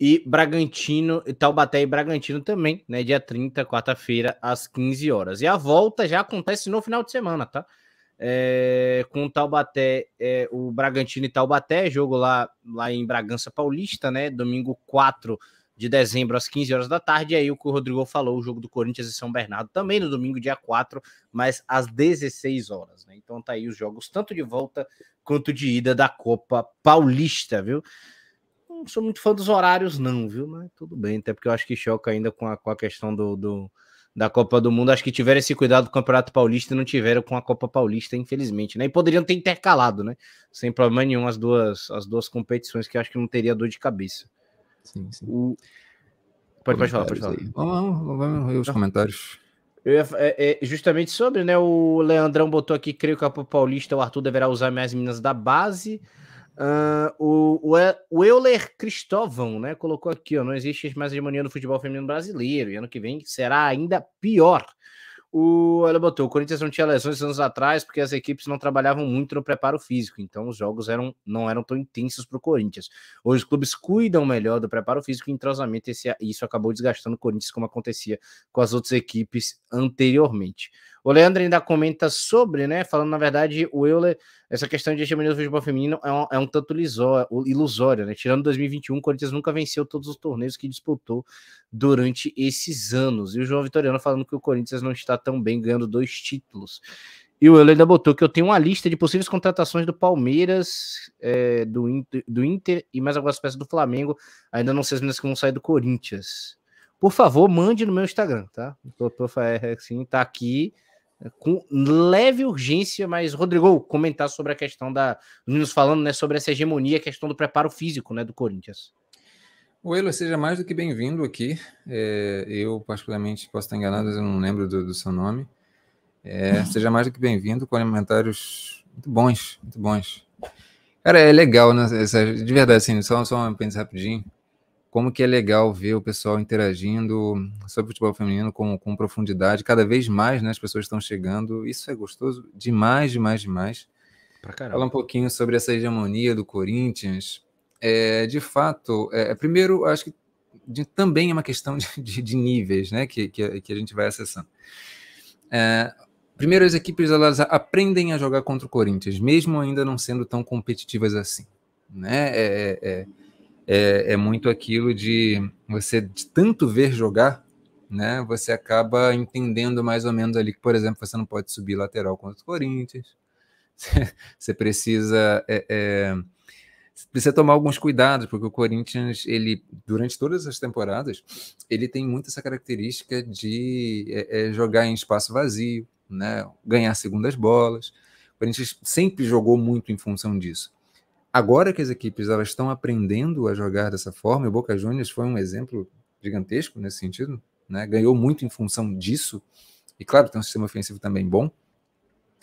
E Bragantino, Taubaté e Bragantino também, né? Dia 30, quarta-feira, às 15 horas. E a volta já acontece no final de semana, tá? É, com o Taubaté, é, o Bragantino e Taubaté, jogo lá, lá em Bragança Paulista, né? Domingo 4 de dezembro às 15 horas da tarde. E aí o que o Rodrigo falou, o jogo do Corinthians e São Bernardo também no domingo, dia 4, mas às 16 horas. Né? Então tá aí os jogos, tanto de volta quanto de ida da Copa Paulista, viu? Não sou muito fã dos horários, não, viu? Mas tudo bem, até porque eu acho que choca ainda com a, com a questão do, do da Copa do Mundo. Acho que tiveram esse cuidado com o Campeonato Paulista e não tiveram com a Copa Paulista, infelizmente, né? E poderiam ter intercalado, né? Sem problema nenhum as duas, as duas competições, que eu acho que não teria dor de cabeça. Sim, sim. O... Pode, pode falar, pode falar. Vamos, vamos ver os comentários. Ia, é, é, justamente sobre, né? O Leandrão botou aqui, creio que a Paulista, o Arthur deverá usar mais meninas da base. Uh, o, o, Euler Cristóvão, né? Colocou aqui, ó. Não existe mais hegemonia no futebol feminino brasileiro. E ano que vem será ainda pior. O, ela botou, o Corinthians não tinha lesões anos atrás porque as equipes não trabalhavam muito no preparo físico, então os jogos eram, não eram tão intensos para o Corinthians. Hoje os clubes cuidam melhor do preparo físico e entrosamento, e isso acabou desgastando o Corinthians como acontecia com as outras equipes anteriormente. O Leandro ainda comenta sobre, né? Falando, na verdade, o Euler, essa questão de hegemonia do futebol feminino é um, é um tanto ilusória, né? Tirando 2021, o Corinthians nunca venceu todos os torneios que disputou durante esses anos. E o João Vitoriano falando que o Corinthians não está tão bem, ganhando dois títulos. E o Euler ainda botou que eu tenho uma lista de possíveis contratações do Palmeiras, é, do, Inter, do Inter e mais algumas peças do Flamengo. Ainda não sei as meninas que vão sair do Corinthians. Por favor, mande no meu Instagram, tá? Tô, é, assim, tá aqui com leve urgência, mas Rodrigo, comentar sobre a questão da nos falando, né, sobre essa hegemonia, a questão do preparo físico, né, do Corinthians. O Elo, seja mais do que bem-vindo aqui. É, eu, particularmente, posso estar enganado, eu não lembro do, do seu nome. É, seja mais do que bem-vindo, com comentários muito bons, muito bons. Cara, é legal, né? de verdade, assim, só, só um pensa rapidinho. Como que é legal ver o pessoal interagindo sobre o futebol feminino com, com profundidade. Cada vez mais, né? As pessoas estão chegando. Isso é gostoso demais, demais, demais. Fala um pouquinho sobre essa hegemonia do Corinthians é, de fato, é, primeiro, acho que de, também é uma questão de, de, de níveis né, que, que, que, a gente vai acessando. É, primeiro, as equipes elas aprendem a jogar contra o Corinthians, mesmo ainda não sendo tão competitivas assim. Né? É, é, é, muito aquilo de você de tanto ver jogar, né, você acaba entendendo mais ou menos ali que, por exemplo, você não pode subir lateral contra o Corinthians, você precisa é, é, precisa tomar alguns cuidados, porque o Corinthians, ele, durante todas as temporadas, ele tem muito essa característica de é, é, jogar em espaço vazio, né? ganhar segundas bolas. O Corinthians sempre jogou muito em função disso. Agora que as equipes elas estão aprendendo a jogar dessa forma, o Boca Juniors foi um exemplo gigantesco nesse sentido, né? ganhou muito em função disso, e claro, tem um sistema ofensivo também bom,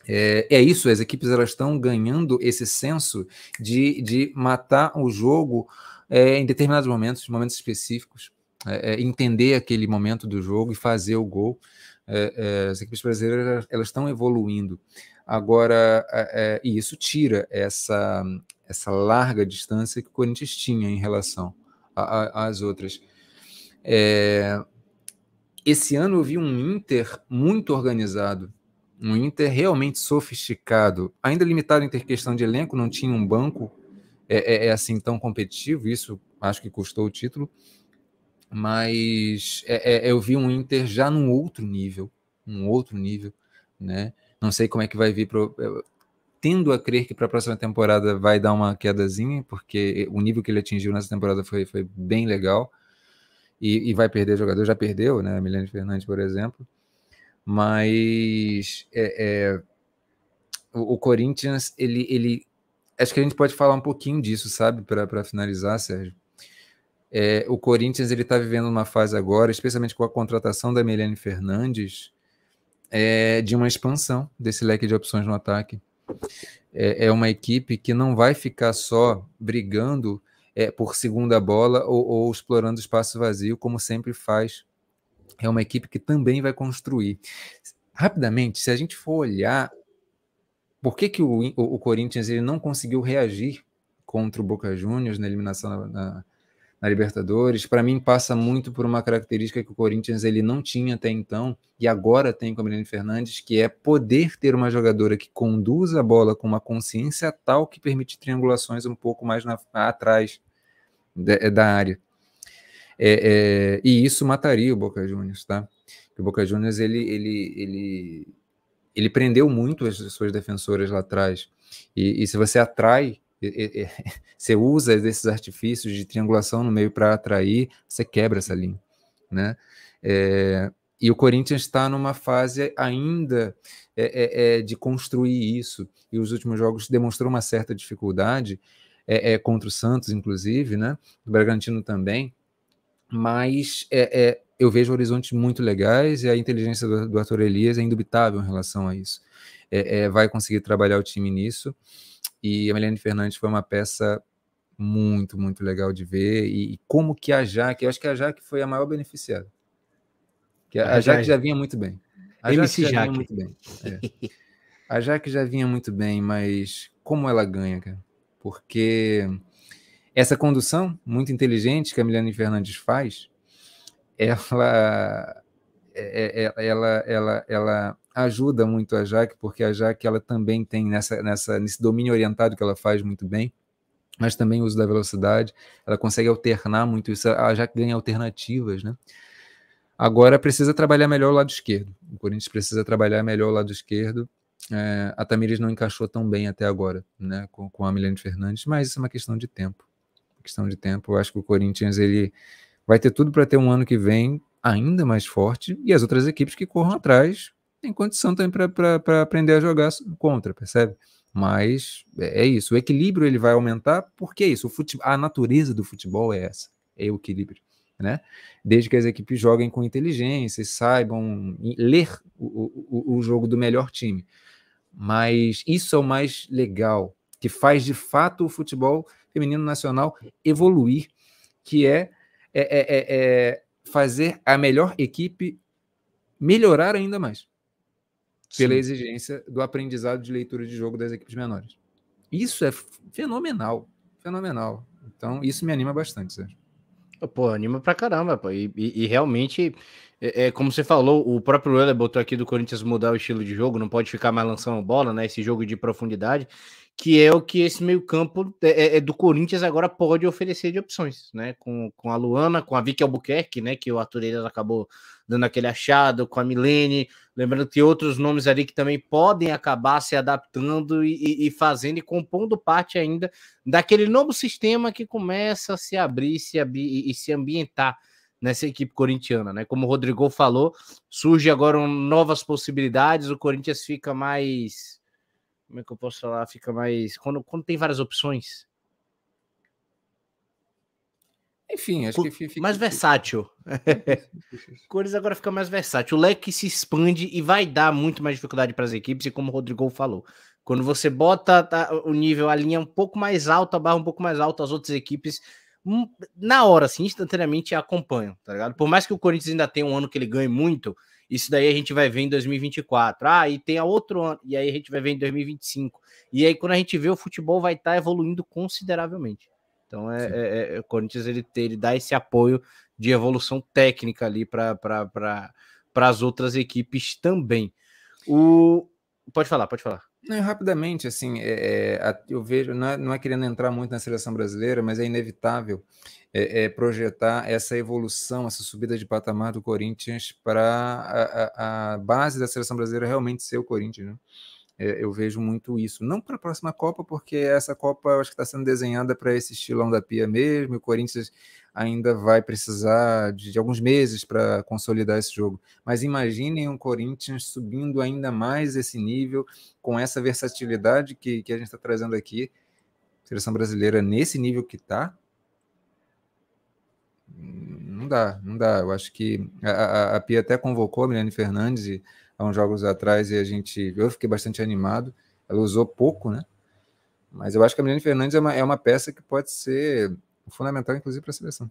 é, é, isso, as equipes elas estão ganhando esse senso de, de matar o jogo é, em determinados momentos, momentos específicos, é, é entender aquele momento do jogo e fazer o gol. É, é, as equipes brasileiras elas estão evoluindo. Agora, e isso tira essa, essa larga distância que o Corinthians tinha em relação às outras. esse ano eu vi um Inter muito organizado, um Inter realmente sofisticado, ainda limitado em ter questão de elenco, não tinha um banco é, é, é assim tão competitivo, isso acho que custou o título, mas é, é, eu vi um Inter já num outro nível, um outro nível, né? Não sei como é que vai vir pro, tendo a crer que para a próxima temporada vai dar uma quedazinha, porque o nível que ele atingiu nessa temporada foi, foi bem legal. E, e vai perder jogador, já perdeu, né? Milene Fernandes, por exemplo mas é, é, o, o, Corinthians, ele, ele. Acho que a gente pode falar um pouquinho disso, sabe, para finalizar, Sérgio. É, o Corinthians ele está vivendo uma fase agora, especialmente com a contratação da Meliane Fernandes, é, de uma expansão desse leque de opções no ataque. É, é uma equipe que não vai ficar só brigando é, por segunda bola ou, ou explorando espaço vazio, como sempre faz é uma equipe que também vai construir. Rapidamente, se a gente for olhar por que, que o, o, o Corinthians ele não conseguiu reagir contra o Boca Juniors na eliminação na, na, na Libertadores, para mim passa muito por uma característica que o Corinthians ele não tinha até então e agora tem com a Milene Fernandes, que é poder ter uma jogadora que conduza a bola com uma consciência tal que permite triangulações um pouco mais na, atrás da, da área. É, é, e isso mataria o Boca Juniors, tá? o Boca Juniors ele, ele, ele, ele prendeu muito as suas defensoras lá atrás. E, e se você atrai, você usa esses artifícios de triangulação no meio para atrair, você quebra essa linha, né? É, e o Corinthians está numa fase ainda é, é, é, de construir isso. E os últimos jogos demonstrou uma certa dificuldade, é, é, contra o Santos, inclusive, né? O Bragantino também mas é, eu vejo horizontes muito legais e a inteligência do, do Arthur Elias é indubitável em relação a isso. É, é, vai conseguir trabalhar o time nisso. E a Melanie Fernandes foi uma peça muito, muito legal de ver. E, e, como que a Jaque, eu acho que a Jaque foi a maior beneficiada. Que a, a Jaque já vinha muito bem. A MC Jaque já vinha muito bem. É. A Jaque já vinha muito bem, mas como ela ganha, cara? Porque essa condução muito inteligente que a Milene Fernandes faz, ela, é, é, ela, ela, ela ajuda muito a Jaque, porque a Jaque ela também tem nessa, nessa, nesse domínio orientado que ela faz muito bem, mas também o uso da velocidade, ela consegue alternar muito isso, a Jaque ganha alternativas, né? Agora precisa trabalhar melhor o lado esquerdo. O Corinthians precisa trabalhar melhor o lado esquerdo. É, a Tamires não encaixou tão bem até agora, né, com, com a Milene Fernandes, mas isso é uma questão de tempo questão de tempo. Eu acho que o Corinthians ele vai ter tudo para ter um ano que vem ainda mais forte e as outras equipes que corram atrás tem condição também para aprender a jogar contra, percebe? Mas é, é isso, o equilíbrio ele vai aumentar, porque é isso, o futebol, a natureza do futebol é essa, é o equilíbrio. Né? Desde que as equipes joguem com inteligência e saibam ler o, o, o jogo do melhor time. Mas isso é o mais legal, que faz de fato o futebol feminino nacional evoluir, que é, é, é, é, é fazer a melhor equipe melhorar ainda mais pela Sim. exigência do aprendizado de leitura de jogo das equipes menores. Isso é fenomenal, fenomenal. Então, isso me anima bastante, Sérgio. Pô, anima pra caramba, pô. E, e, e realmente, é, é, como você falou, o próprio Euler botou aqui do Corinthians mudar o estilo de jogo, não pode ficar mais lançando bola, né? Esse jogo de profundidade que é o que esse meio-campo é, é, é, do Corinthians agora pode oferecer de opções, né? Com, com a Luana, com a Vicky Albuquerque, né? Que o Arthur Elias acabou dando aquele achado, com a Milene, lembrando que outros nomes ali que também podem acabar se adaptando e, e, fazendo e compondo parte ainda daquele novo sistema que começa a se abrir se e, e se ambientar nessa equipe corintiana, né? Como o Rodrigo falou, surge agora novas possibilidades, o Corinthians fica mais como é que eu posso falar? Fica mais. Quando, quando tem várias opções. Enfim, acho que fica. Mais versátil. Cores agora fica mais versátil. O leque se expande e vai dar muito mais dificuldade para as equipes, e como o Rodrigo falou. Quando você bota tá, o nível, a linha um pouco mais alta, a barra um pouco mais alta, as outras equipes, hum, na hora, assim, instantaneamente acompanham, tá ligado? Por mais que o Corinthians ainda tenha um ano que ele ganhe muito, isso daí a gente vai ver em 2024. Ah, e tem a outro ano, e aí a gente vai ver em 2025. E aí, quando a gente vê, o futebol vai estar tá evoluindo consideravelmente. Então, é, é, é, o Corinthians ele, ele dá esse apoio de evolução técnica ali para pra, as outras equipes também. O... Pode falar, pode falar. Não, rapidamente, assim, é, é eu vejo, não é, não é, querendo entrar muito na seleção brasileira, mas é inevitável é, é projetar essa evolução, essa subida de patamar do Corinthians para a, a, a, base da seleção brasileira realmente ser o Corinthians, né? É, eu vejo muito isso. Não para a próxima Copa, porque essa Copa eu acho que está sendo desenhada para esse estilão da Pia mesmo. O Corinthians ainda vai precisar de, de alguns meses para consolidar esse jogo. Mas imaginem um Corinthians subindo ainda mais esse nível, com essa versatilidade que, que a gente está trazendo aqui. A seleção brasileira nesse nível que está, não dá, não dá. Eu acho que a, a, a Pia até convocou a Milene Fernandes há uns jogos atrás e a gente, eu fiquei bastante animado. Ela usou pouco, né? Mas eu acho que a Milene Fernandes é uma, é uma peça que pode ser fundamental, inclusive, para a seleção.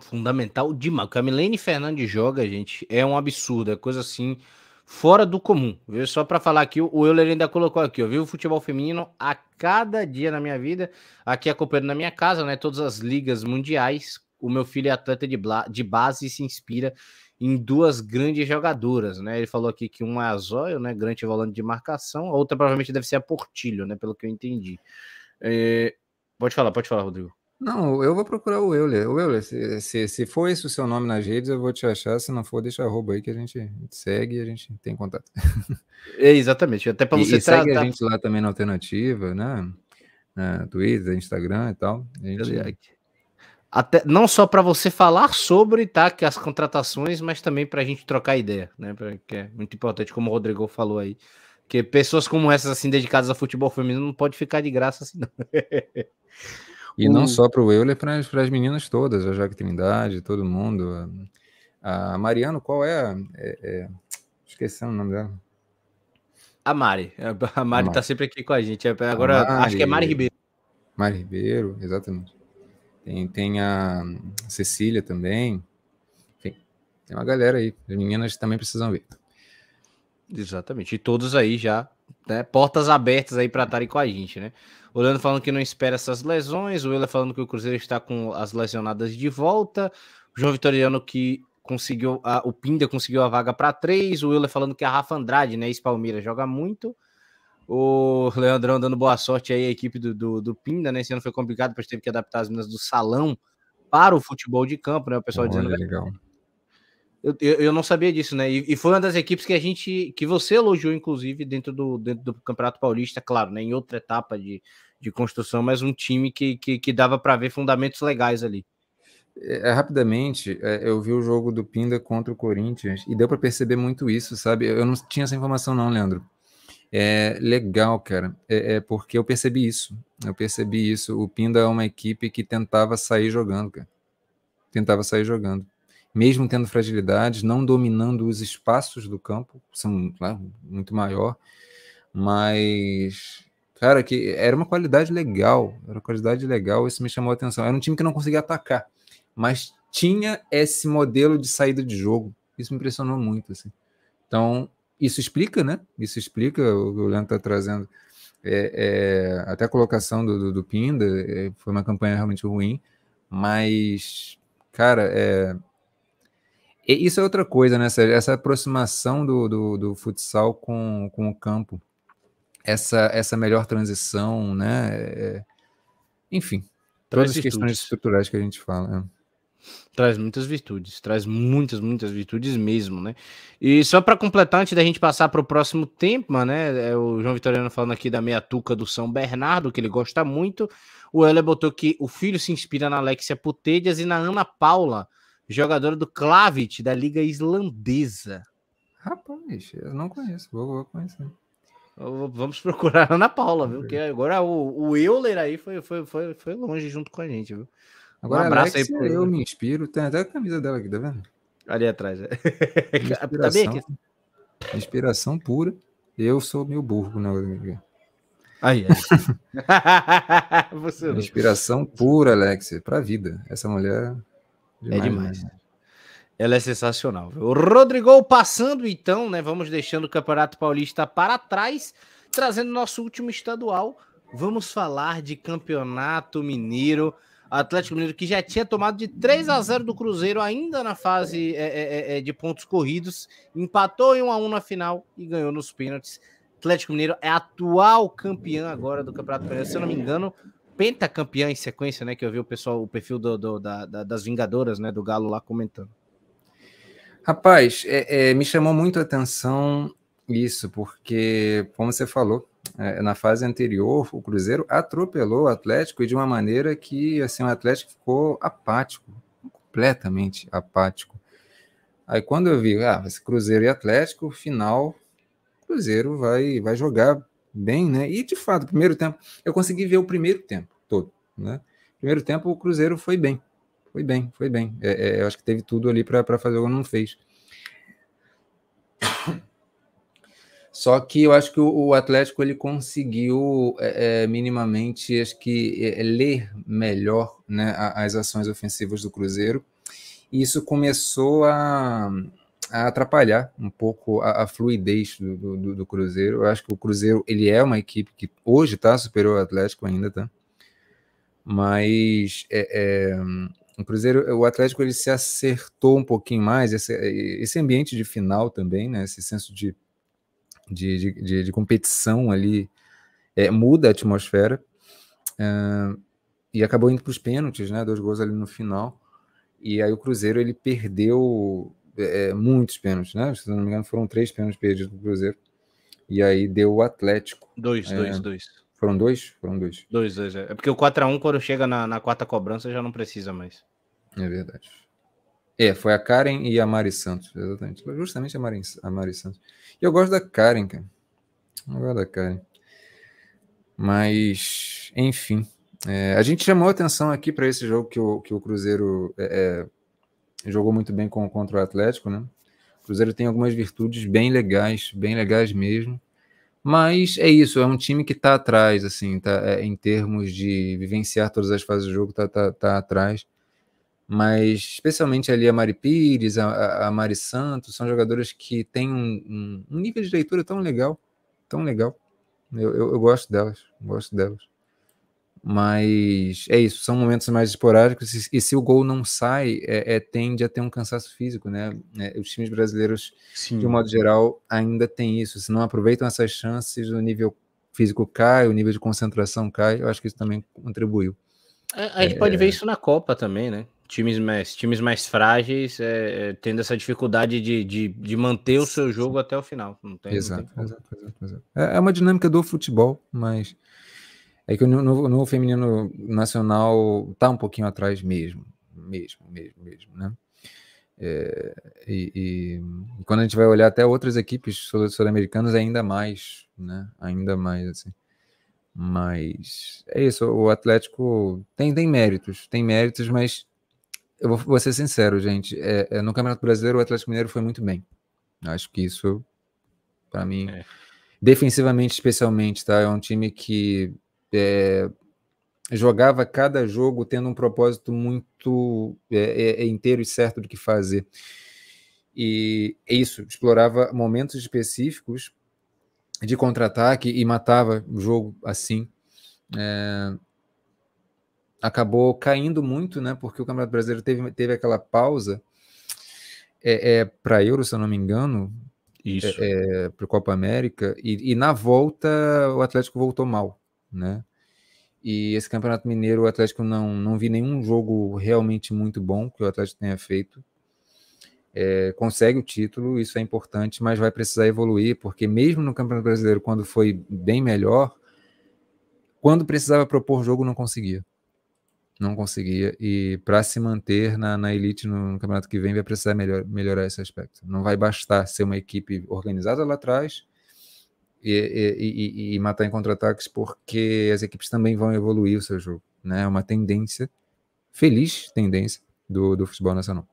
Fundamental demais. O que a Milene Fernandes joga, gente, é um absurdo. É coisa assim fora do comum. Viu? Só para falar aqui, o Euler ainda colocou aqui, eu vivo futebol feminino a cada dia na minha vida, aqui acompanhando na minha casa, né? Todas as ligas mundiais. O meu filho é atleta de, de base e se inspira em duas grandes jogadoras, né? Ele falou aqui que uma é a Zóio, né? Grande volante de marcação, a outra provavelmente deve ser a Portilho, né? Pelo que eu entendi. É... Pode falar, pode falar, Rodrigo. Não, eu vou procurar o Euler. O Euler, se, se, se for esse o seu nome nas redes, eu vou te achar. Se não for, deixa arroba aí que a gente, segue e a gente tem contato. É, exatamente. Até para você e, e segue a gente lá também na alternativa, né? Na Twitter, Instagram e tal. A gente... Até, não só para você falar sobre tá, que as contratações, mas também para a gente trocar ideia, né? Que é muito importante, como o Rodrigo falou aí. Que pessoas como essas, assim, dedicadas a futebol feminino, não pode ficar de graça assim, não. E não só para o Euler, para as meninas todas, a Jaque Trindade, todo mundo. A, a Mariano, qual é, é, é Esqueci o nome dela. A Mari. A Mari está sempre aqui com a gente. Agora, Mari, acho que é Mari Ribeiro. Mari Ribeiro, exatamente. Tem, tem a Cecília também. Enfim, tem uma galera aí. As meninas também precisam ver. Exatamente. E todos aí já, né, portas abertas aí para estarem com a gente, né? O Leandro falando que não espera essas lesões, o Euler falando que o Cruzeiro está com as lesionadas de volta, o João Vitoriano que conseguiu, a, o Pinda conseguiu a vaga para três, o Euler falando que a Rafa Andrade, né, ex-Palmeiras, joga muito, o Leandrão dando boa sorte aí à equipe do, do, do Pinda, né, esse ano foi complicado, porque teve que adaptar as meninas do salão para o futebol de campo, né, o pessoal Olha, dizendo... Legal. Eu, eu, eu, não sabia disso, né? E, e, foi uma das equipes que a gente, que você elogiou, inclusive, dentro do, dentro do Campeonato Paulista, claro, né? Em outra etapa de, de construção, mas um time que, que, que dava para ver fundamentos legais ali. É, rapidamente, é, eu vi o jogo do Pinda contra o Corinthians e deu para perceber muito isso, sabe? Eu não tinha essa informação, não, Leandro. É legal, cara, é, é, porque eu percebi isso. Eu percebi isso. O Pinda é uma equipe que tentava sair jogando, cara. Tentava sair jogando. Mesmo tendo fragilidades, não dominando os espaços do campo, são né, muito maior, mas cara, que era uma qualidade legal, era uma qualidade legal, isso me chamou a atenção. Era um time que não conseguia atacar, mas tinha esse modelo de saída de jogo. Isso me impressionou muito, assim. Então, isso explica, né? Isso explica o que o Leandro está trazendo. É, é, até a colocação do, do, do Pinda é, foi uma campanha realmente ruim, mas, cara, é, isso é outra coisa, né? Essa, essa aproximação do, do, do, futsal com, com o campo, essa, essa melhor transição, né? É, enfim, todas as questões estruturais que a gente fala. Né? Traz muitas virtudes, traz muitas, muitas virtudes mesmo, né? E só para completar, antes da gente passar para o próximo tema, né? É o João Vitoriano falando aqui da meia tuca do São Bernardo, que ele gosta muito. O Heller botou que o filho se inspira na Alexia Putedias e na Ana Paula, jogadora do Klavit, da Liga Islandesa. Rapaz, eu não conheço, vou, vou conhecer. Vamos procurar a Ana Paula, viu? Que agora o, o Euler aí foi, foi, foi, foi longe junto com a gente, viu? Agora, um abraço aí pro... eu me inspiro. Tem até a camisa dela aqui, tá vendo? Ali atrás. É. Inspiração, inspiração pura. Eu sou meio burro, né? Aí, aí. Você Inspiração pura, Alexia, pra vida. Essa mulher. Demais, é demais. Né? Ela é sensacional. O Rodrigo passando, então, né? Vamos deixando o Campeonato Paulista para trás, trazendo nosso último estadual. Vamos falar de Campeonato Mineiro. Atlético Mineiro que já tinha tomado de 3 a 0 do Cruzeiro ainda na fase é, é, é, é, de pontos corridos, empatou em 1 a 1 na final e ganhou nos pênaltis. Atlético Mineiro é atual campeão agora do Campeonato Mineiro, se eu não me engano, pentacampeão em sequência, né? Que eu vi o pessoal, o perfil do, do da, da, das Vingadoras, né? Do Galo lá comentando. Rapaz, é, é, me chamou muito a atenção isso, porque, como você falou, na fase anterior, o Cruzeiro atropelou o Atlético e de uma maneira que assim, o Atlético ficou apático, completamente apático. Aí quando eu vi, ah, esse Cruzeiro e Atlético, final, Cruzeiro vai, vai jogar bem, né? E de fato, primeiro tempo, eu consegui ver o primeiro tempo todo, né? Primeiro tempo o Cruzeiro foi bem, foi bem, foi bem. É, é, eu acho que teve tudo ali para fazer o que não fez. Só que eu acho que o, Atlético ele conseguiu é, é minimamente acho que é, ler melhor né, as ações ofensivas do Cruzeiro. E isso começou a, a atrapalhar um pouco a, a fluidez do, do, do, Cruzeiro. Eu acho que o Cruzeiro ele é uma equipe que hoje está superior ao Atlético ainda, tá? Mas é, é, o Cruzeiro, o Atlético ele se acertou um pouquinho mais esse, esse ambiente de final também, né? Esse senso de de, de, de competição ali é, muda a atmosfera. É, e acabou indo para os pênaltis, né? Dois gols ali no final. E aí o Cruzeiro ele perdeu é, muitos pênaltis, né? Se não me engano, foram três pênaltis perdidos do Cruzeiro. E aí deu o Atlético. Dois, é, dois, dois. Foram dois? Foram dois. Dois, dois. É, é porque o 4x1, quando chega na, na quarta cobrança, já não precisa mais. É verdade. É, foi a Karen e a Mari Santos, exatamente. Justamente a Mari, a Mari Santos. E eu gosto da Karen, cara. Eu gosto da Karen. Mas, enfim. É, a gente chamou atenção aqui para esse jogo que o, que o Cruzeiro é, é, jogou muito bem com, contra o Atlético, né? O Cruzeiro tem algumas virtudes bem legais, bem legais mesmo. Mas é isso, é um time que está atrás, assim, tá, é, em termos de vivenciar todas as fases do jogo, está tá, tá atrás mas especialmente ali a Mari Pires, a, a Mari Santos, são jogadoras que têm um, um, nível de leitura tão legal, tão legal. Eu, eu, eu, gosto delas, gosto delas. Mas é isso, são momentos mais esporádicos e, e se o gol não sai, é, é, tende a ter um cansaço físico, né? É, os times brasileiros, Sim. de um modo geral, ainda tem isso. Se não aproveitam essas chances, o nível físico cai, o nível de concentração cai. Eu acho que isso também contribuiu. A, a gente pode ver é. isso na Copa também, né? Times mais, times mais frágeis é, é, tendo essa dificuldade de, de, de, manter o seu jogo até o final. Não tem, exato, não tem exato, exato, exato, É, uma dinâmica do futebol, mas é que no, no, no feminino nacional tá um pouquinho atrás mesmo. mesmo, mesmo, mesmo, né? É, e, e, e, quando a gente vai olhar até outras equipes sul-americanas, ainda mais, né? Ainda mais, assim. Mas é isso, o Atlético tem, tem méritos, tem méritos, mas eu vou, vou ser sincero, gente. É, é, no Campeonato Brasileiro, o Atlético Mineiro foi muito bem. Acho que isso, para mim, é. defensivamente, especialmente, tá? É um time que é, jogava cada jogo tendo um propósito muito é, é, é inteiro e certo do que fazer. E isso, explorava momentos específicos de contra-ataque e matava o jogo assim. É, acabou caindo muito, né? Porque o Campeonato Brasileiro teve, teve aquela pausa é, é para Euro, se eu não me engano, isso é, é para Copa América e, e, na volta o Atlético voltou mal, né? E esse Campeonato Mineiro, o Atlético não, não vi nenhum jogo realmente muito bom que o Atlético tenha feito. É, consegue o título, isso é importante, mas vai precisar evoluir, porque mesmo no Campeonato Brasileiro, quando foi bem melhor, quando precisava propor jogo, não conseguia. Não conseguia. E para se manter na, na elite no, no, campeonato que vem, vai precisar melhor, melhorar esse aspecto. Não vai bastar ser uma equipe organizada lá atrás e, e, e, matar em contra-ataques, porque as equipes também vão evoluir o seu jogo. Né? É uma tendência, feliz tendência, do, do futebol nacional.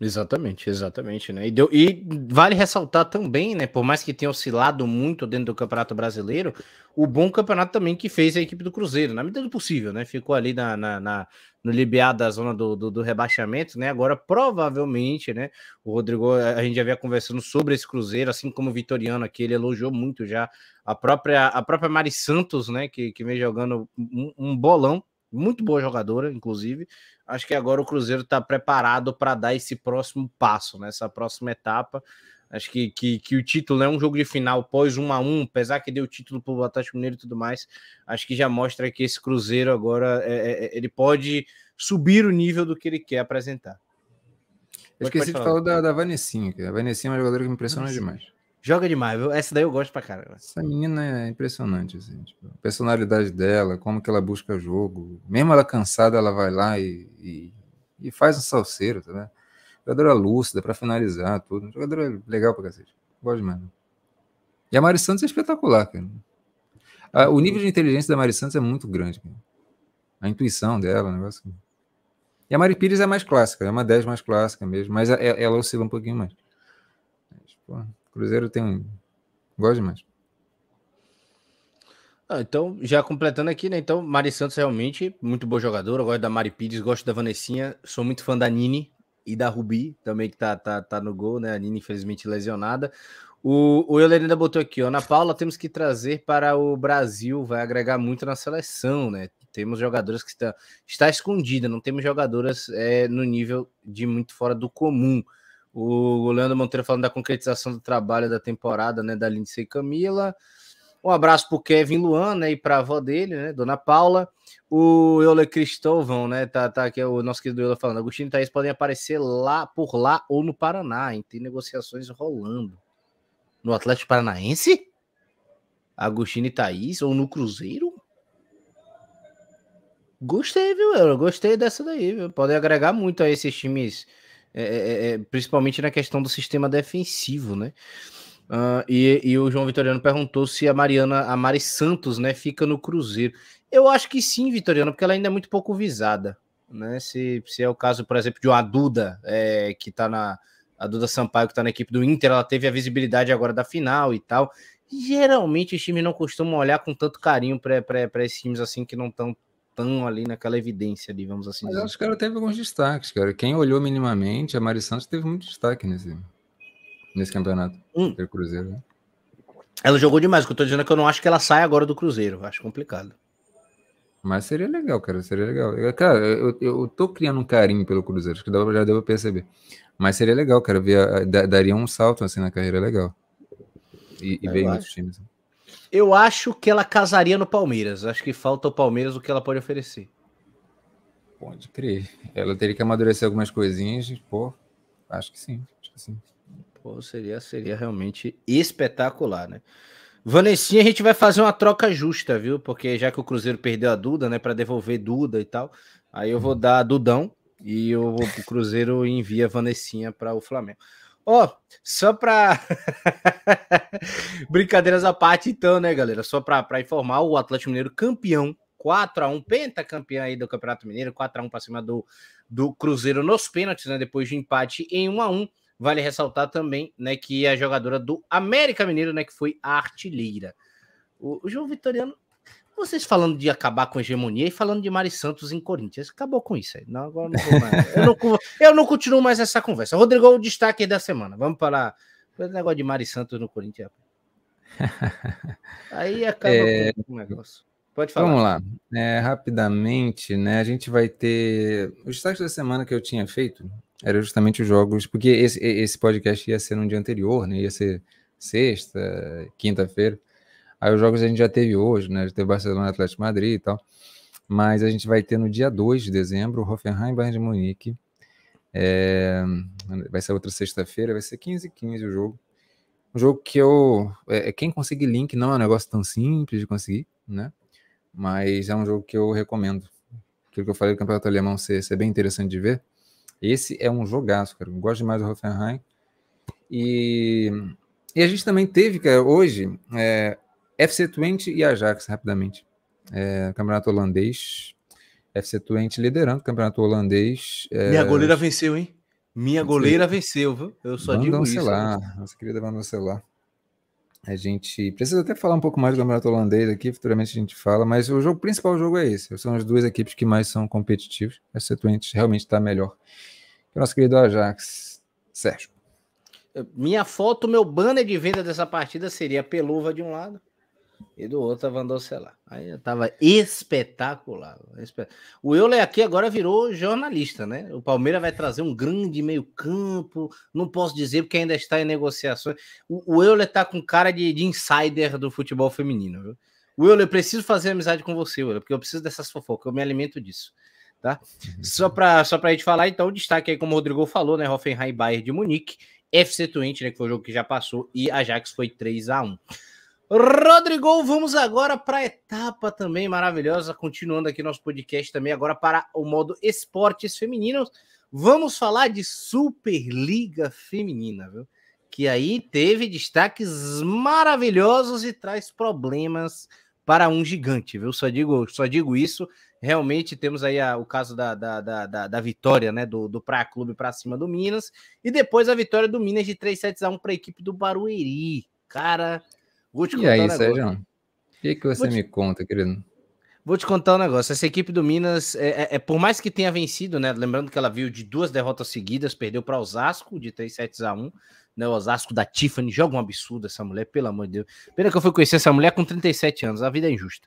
Exatamente, exatamente, né? E, deu, e, vale ressaltar também, né? Por mais que tenha oscilado muito dentro do Campeonato Brasileiro, o bom campeonato também que fez a equipe do Cruzeiro, na medida do possível, né? Ficou ali na, na, na no libiar da zona do, do, do, rebaixamento, né? Agora, provavelmente, né? O Rodrigo, a gente já havia conversando sobre esse Cruzeiro, assim como o Vitoriano aqui, ele elogiou muito já a própria, a própria Mari Santos, né? Que, que vem jogando um, um bolão, muito boa jogadora, inclusive acho que agora o Cruzeiro está preparado para dar esse próximo passo, nessa né? próxima etapa. Acho que, que, que, o título é um jogo de final pós 1 a 1 apesar que deu o título para o Atlético Mineiro e tudo mais. Acho que já mostra que esse Cruzeiro agora é, é, é ele pode subir o nível do que ele quer apresentar. Eu esqueci de falar da, da Vanessinha. A Vanessinha é uma jogadora que me impressiona demais. Joga demais, viu? Essa daí eu gosto pra caramba. Essa menina é impressionante, assim. Tipo, a personalidade dela, como que ela busca jogo. Mesmo ela cansada, ela vai lá e, e, e faz um salseiro, tá vendo? Jogadora lúcida para finalizar, tudo. Jogadora legal pra cacete. Gosto demais. E a Mari Santos é espetacular, cara. A, o nível de inteligência da Mari Santos é muito grande, cara. A intuição dela, o negócio. E a Mari Pires é mais clássica, é uma 10 mais clássica mesmo, mas ela, ela oscila um pouquinho mais. Mas, pô, Cruzeiro tem. Gosto demais. Ah, então, já completando aqui, né? Então, Mari Santos realmente muito boa jogadora. Gosto da Mari Pires, gosto da Vanessinha. Sou muito fã da Nini e da Rubi também, que tá, tá, tá no gol, né? A Nini, infelizmente, lesionada. O, o Euler ainda botou aqui, ó. Na Paula temos que trazer para o Brasil, vai agregar muito na seleção, né? Temos jogadoras que está, está escondida, não temos jogadoras é, no nível de muito fora do comum. O Leandro Monteiro falando da concretização do trabalho da temporada, né, da Lindsay e Camila. Um abraço para o Kevin Luan, né, e para a avó dele, né, Dona Paula. O Euler Cristóvão, né, tá, tá aqui o nosso querido Euler falando. Agostinho e Thaís podem aparecer lá, por lá ou no Paraná, hein, tem negociações rolando. No Atlético Paranaense? Agostinho e Thaís ou no Cruzeiro? Gostei, viu, Euler? Gostei dessa daí, viu? Podem agregar muito a esses times é, é, é, principalmente na questão do sistema defensivo, né? Uh, e, e, o João Vitoriano perguntou se a Mariana, a Mari Santos, né, fica no Cruzeiro. Eu acho que sim, Vitoriano, porque ela ainda é muito pouco visada, né? Se, se é o caso, por exemplo, de uma Duda, é, que tá na. A Duda Sampaio, que tá na equipe do Inter, ela teve a visibilidade agora da final e tal. Geralmente os times não costumam olhar com tanto carinho para esses times assim que não estão tão ali naquela evidência ali, vamos assim Mas dizer. acho que ela teve alguns destaques, cara. Quem olhou minimamente, a Mari Santos teve muito destaque nesse, nesse campeonato hum. do Cruzeiro. Né? Ela jogou demais, o que eu tô dizendo é que eu não acho que ela sai agora do Cruzeiro, acho complicado. Mas seria legal, cara, seria legal. Cara, eu, eu tô criando um carinho pelo Cruzeiro, acho que já deu pra perceber. Mas seria legal, cara, ver, daria um salto assim na carreira legal. E, e ver outros times. Eu acho que ela casaria no Palmeiras. Acho que falta o Palmeiras o que ela pode oferecer. Pode crer. Ela teria que amadurecer algumas coisinhas. Pô, acho que sim. Acho que sim. Pô, seria, seria realmente espetacular, né? Vanessinha, a gente vai fazer uma troca justa, viu? Porque já que o Cruzeiro perdeu a Duda, né, para devolver Duda e tal, Aí eu vou dar Dudão e o, o Cruzeiro envia Vanessinha para o Flamengo. Ó, oh, só para brincadeiras à parte, então, né, galera? Só para informar, o Atlético Mineiro campeão 4 a 1 pentacampeão aí do Campeonato Mineiro, 4 a 1 para cima do, do Cruzeiro nos pênaltis, né? Depois de empate em 1 a 1 Vale ressaltar também, né, que a jogadora do América Mineiro, né, que foi a artilheira. O, o João Vitoriano vocês falando de acabar com a hegemonia e falando de Mari Santos em Corinthians. Acabou com isso aí. Não, agora não vou mais. eu, não, eu não continuo mais essa conversa. Rodrigo, o destaque da semana. Vamos para o negócio de Mari Santos no Corinthians. Aí acaba é... com o negócio. Pode falar. Vamos lá. É, rapidamente, né? A gente vai ter. O destaque da semana que eu tinha feito era justamente os jogos, porque esse, esse podcast ia ser no dia anterior, né? Ia ser sexta, quinta-feira. Aí os jogos a gente já teve hoje, né? Já teve Barcelona, Atlético Madrid e tal. Mas a gente vai ter no dia 2 de dezembro o Hoffenheim Bayern de Munique. É... Vai ser outra sexta-feira, vai ser 15 15 o jogo. Um jogo que eu. É, é, quem conseguir link não é um negócio tão simples de conseguir, né? Mas é um jogo que eu recomendo. Aquilo que eu falei do Campeonato Alemão ser, ser bem interessante de ver. Esse é um jogaço, cara. Eu gosto demais do Hoffenheim. E, e a gente também teve, cara, hoje, é, FC Twente e Ajax, rapidamente. É, campeonato holandês. FC Twente liderando o campeonato holandês. É... Minha goleira venceu, hein? Minha goleira venceu, viu? Eu só Van digo isso. Né? Nossa querida Van Celar. A gente precisa até falar um pouco mais do campeonato holandês aqui, futuramente a gente fala, mas o jogo o principal jogo é esse. São as duas equipes que mais são competitivas. A FC Twente realmente está melhor que o nosso querido Ajax. Sérgio. Minha foto, meu banner de venda dessa partida seria Peluva de um lado, e do outro a Vandocelar. Aí tava espetacular. O Euler aqui agora virou jornalista, né? O Palmeiras vai trazer um grande meio-campo. Não posso dizer porque ainda está em negociações. O, o Euler tá com cara de, de insider do futebol feminino, viu? O Euler, preciso fazer amizade com você, Euler, porque eu preciso dessas fofocas, eu me alimento disso. Tá? Só para só a gente falar, então, destaque aí, como o Rodrigo falou, né? Hoffenheim Bayern de Munique, FC Twente, né? Que foi o jogo que já passou, e Ajax foi 3 a 1 Rodrigo, vamos agora para a etapa também maravilhosa, continuando aqui nosso podcast também agora para o modo esportes femininos. Vamos falar de Superliga Feminina, viu? Que aí teve destaques maravilhosos e traz problemas para um gigante, viu? Só digo, só digo isso. Realmente temos aí a, o caso da, da, da, da, vitória, né? Do, do Praia Clube para cima do Minas. E depois a vitória do Minas de 3 sets a 1 para a equipe do Barueri. Cara, Vou te contar e aí, um Sérgio? O que, que você te... me conta, querido? Vou te contar um negócio. Essa equipe do Minas, é, é, é, por mais que tenha vencido, né? Lembrando que ela viu de duas derrotas seguidas, perdeu para Osasco de 3 sets a 1 né? O Osasco da Tiffany joga um absurdo essa mulher, pelo amor de Deus. Pena que eu fui conhecer essa mulher com 37 anos, a vida é injusta.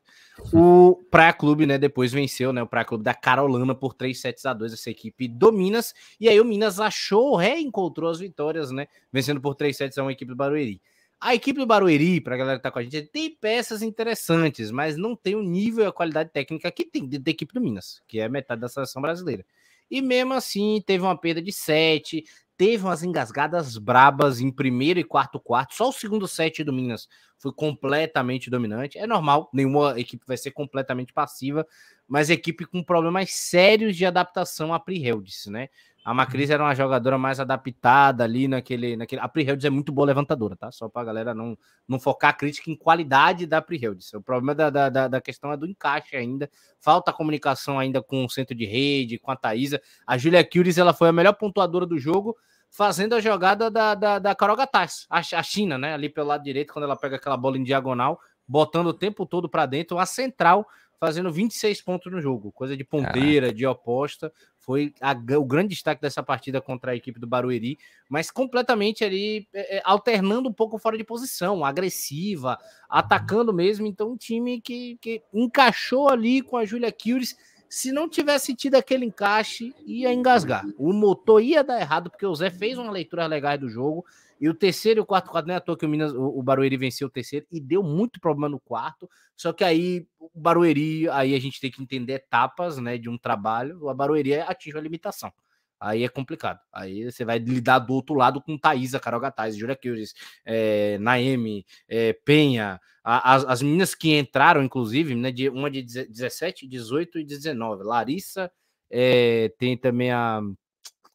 O Praia Clube, né? Depois venceu, né? O Praia Clube da Carolina por 3 sets a 2 essa equipe do Minas. E aí o Minas achou, reencontrou as vitórias, né? Vencendo por 3 sets a 1 a equipe do Barueri. A equipe do Barueri, para a galera que tá com a gente, tem peças interessantes, mas não tem o nível e a qualidade técnica que tem da equipe do Minas, que é metade da seleção brasileira. E mesmo assim, teve uma perda de sete, teve umas engasgadas brabas em primeiro e quarto quarto. Só o segundo set do Minas foi completamente dominante. É normal, nenhuma equipe vai ser completamente passiva, mas equipe com problemas sérios de adaptação a pre-Heldice, né? A Macris era uma jogadora mais adaptada ali naquele. naquele... A Pre-Helds é muito boa levantadora, tá? Só para a galera não, não focar a crítica em qualidade da Pre-Helds. O problema da, da, da, questão é do encaixe ainda. Falta comunicação ainda com o centro de rede, com a Thaisa. A Julia Curies ela foi a melhor pontuadora do jogo, fazendo a jogada da, da, da Carol Gataz, a, a China, né? Ali pelo lado direito, quando ela pega aquela bola em diagonal, botando o tempo todo para dentro, a central fazendo 26 pontos no jogo, coisa de ponteira, Caraca. de oposta foi a, o grande destaque dessa partida contra a equipe do Barueri, mas completamente ali é, é, alternando um pouco fora de posição, agressiva, atacando mesmo. Então, um time que, que encaixou ali com a Julia Cures. Se não tivesse tido aquele encaixe, ia engasgar. O motor ia dar errado, porque o Zé fez uma leitura legal do jogo e o terceiro e o quarto quadro, não é à toa que o, Minas, o, Barueri venceu o terceiro e deu muito problema no quarto. Só que aí o Barueri, aí a gente tem que entender etapas né, de um trabalho. O Barueri atinge a limitação. Aí é complicado. Aí você vai lidar do outro lado com Thaisa, Carol Gataz, Júlia Kildes, é, Naemi, é, Penha, a, as, as meninas que entraram, inclusive, né, de, uma de 17, 18 e 19, Larissa é, tem também a,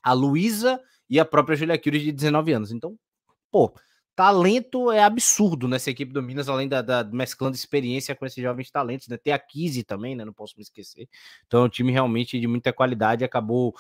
a Luísa e a própria Julia Curie de 19 anos. Então, pô, talento é absurdo nessa equipe do Minas, além da, da mesclando experiência com esses jovens talentos, né? Tem a Kizzy também, né? Não posso me esquecer. Então é um time realmente de muita qualidade, acabou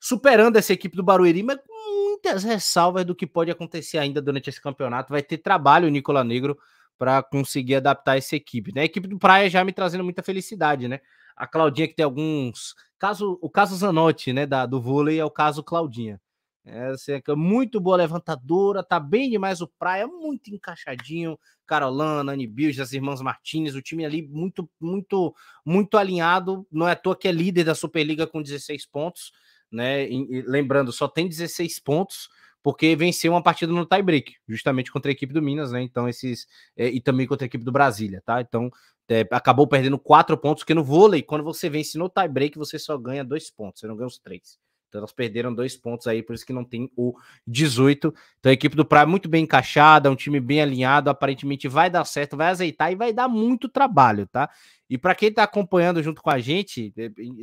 superando essa equipe do Barueri, mas com muitas ressalvas do que pode acontecer ainda durante esse campeonato. Vai ter trabalho o Nicola Negro para conseguir adaptar essa equipe, né? A equipe do Praia já me trazendo muita felicidade, né? A Claudinha que tem alguns caso, o caso Zanotti, né, da, do vôlei é o caso Claudinha. Essa é muito boa levantadora, tá bem demais o Praia, muito encaixadinho. Carolana, Annie Bilge, as irmãs Martinez, o time ali muito, muito, muito alinhado. Não é à toa que é líder da Superliga com 16 pontos, né? E, lembrando, só tem 16 pontos porque venceu uma partida no tie-break, justamente contra a equipe do Minas, né? Então, esses. É, e também contra a equipe do Brasília, tá? Então, é, acabou perdendo quatro pontos, porque no vôlei, quando você vence no tie-break, você só ganha dois pontos, você não ganha os três. Então elas perderam dois pontos aí, por isso que não tem o 18. Então a equipe do Praia muito bem encaixada, um time bem alinhado, aparentemente vai dar certo, vai azeitar e vai dar muito trabalho, tá? E para quem está acompanhando junto com a gente,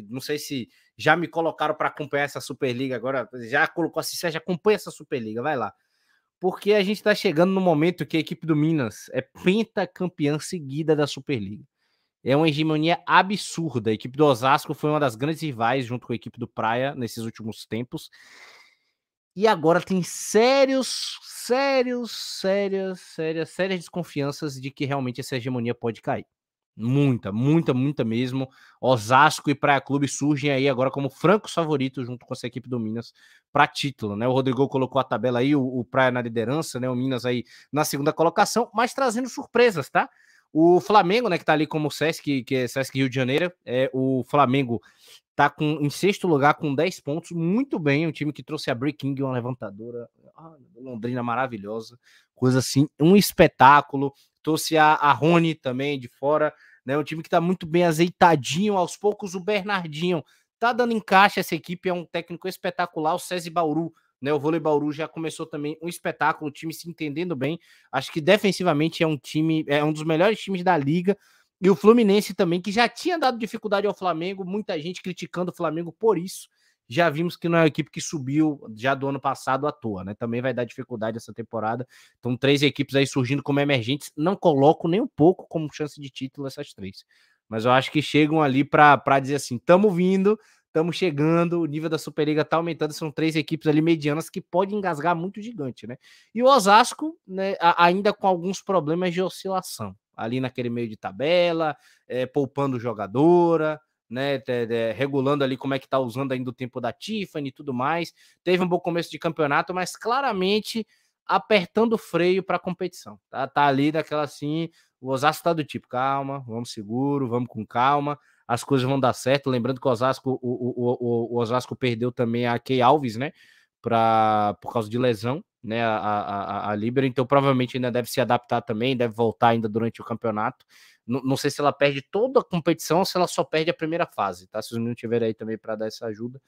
não sei se já me colocaram para acompanhar essa Superliga agora, já colocou assim, já acompanha essa Superliga, vai lá. Porque a gente está chegando no momento que a equipe do Minas é pentacampeã seguida da Superliga. É uma hegemonia absurda. A equipe do Osasco foi uma das grandes rivais junto com a equipe do Praia nesses últimos tempos. E agora tem sérios, sérios, sérias, sérias, sérias desconfianças de que realmente essa hegemonia pode cair. Muita, muita, muita mesmo. Osasco e Praia Clube surgem aí agora como francos favoritos junto com essa equipe do Minas para título, né? O Rodrigo colocou a tabela aí, o, o Praia na liderança, né? O Minas aí na segunda colocação, mas trazendo surpresas, tá? O Flamengo, né, que tá ali como o Sesc, que é Sesc Rio de Janeiro, é, o Flamengo tá com, em sexto lugar com 10 pontos, muito bem, um time que trouxe a Breaking, uma levantadora, ah, Londrina maravilhosa, coisa assim, um espetáculo, trouxe a, a Rony também de fora, né, um time que tá muito bem azeitadinho, aos poucos o Bernardinho tá dando encaixe, essa equipe é um técnico espetacular, o César Bauru né? O vôlei Bauru já começou também um espetáculo, o time se entendendo bem. Acho que defensivamente é um time, é um dos melhores times da liga. E o Fluminense também, que já tinha dado dificuldade ao Flamengo, muita gente criticando o Flamengo por isso. Já vimos que não é uma equipe que subiu já do ano passado à toa, né? Também vai dar dificuldade essa temporada. Então, três equipes aí surgindo como emergentes. Não coloco nem um pouco como chance de título essas três. Mas eu acho que chegam ali para dizer assim: estamos vindo, Estamos chegando, o nível da Superliga está aumentando. São três equipes ali medianas que podem engasgar muito gigante, né? E o Osasco, né, ainda com alguns problemas de oscilação, ali naquele meio de tabela, é, poupando jogadora, né? regulando ali como é que tá usando ainda o tempo da Tiffany e tudo mais. Teve um bom começo de campeonato, mas claramente apertando o freio para a competição. Tá, tá ali daquela assim, o Osasco tá do tipo, calma, vamos seguro, vamos com calma as coisas vão dar certo. Lembrando que o Osasco, o, o, o, o Osasco perdeu também a Key Alves, né? Pra, por causa de lesão, né? A, a, a Libera, então provavelmente ainda deve se adaptar também, deve voltar ainda durante o campeonato. Não, não sei se ela perde toda a competição ou se ela só perde a primeira fase, tá? Se os meninos tiverem aí também para dar essa ajuda.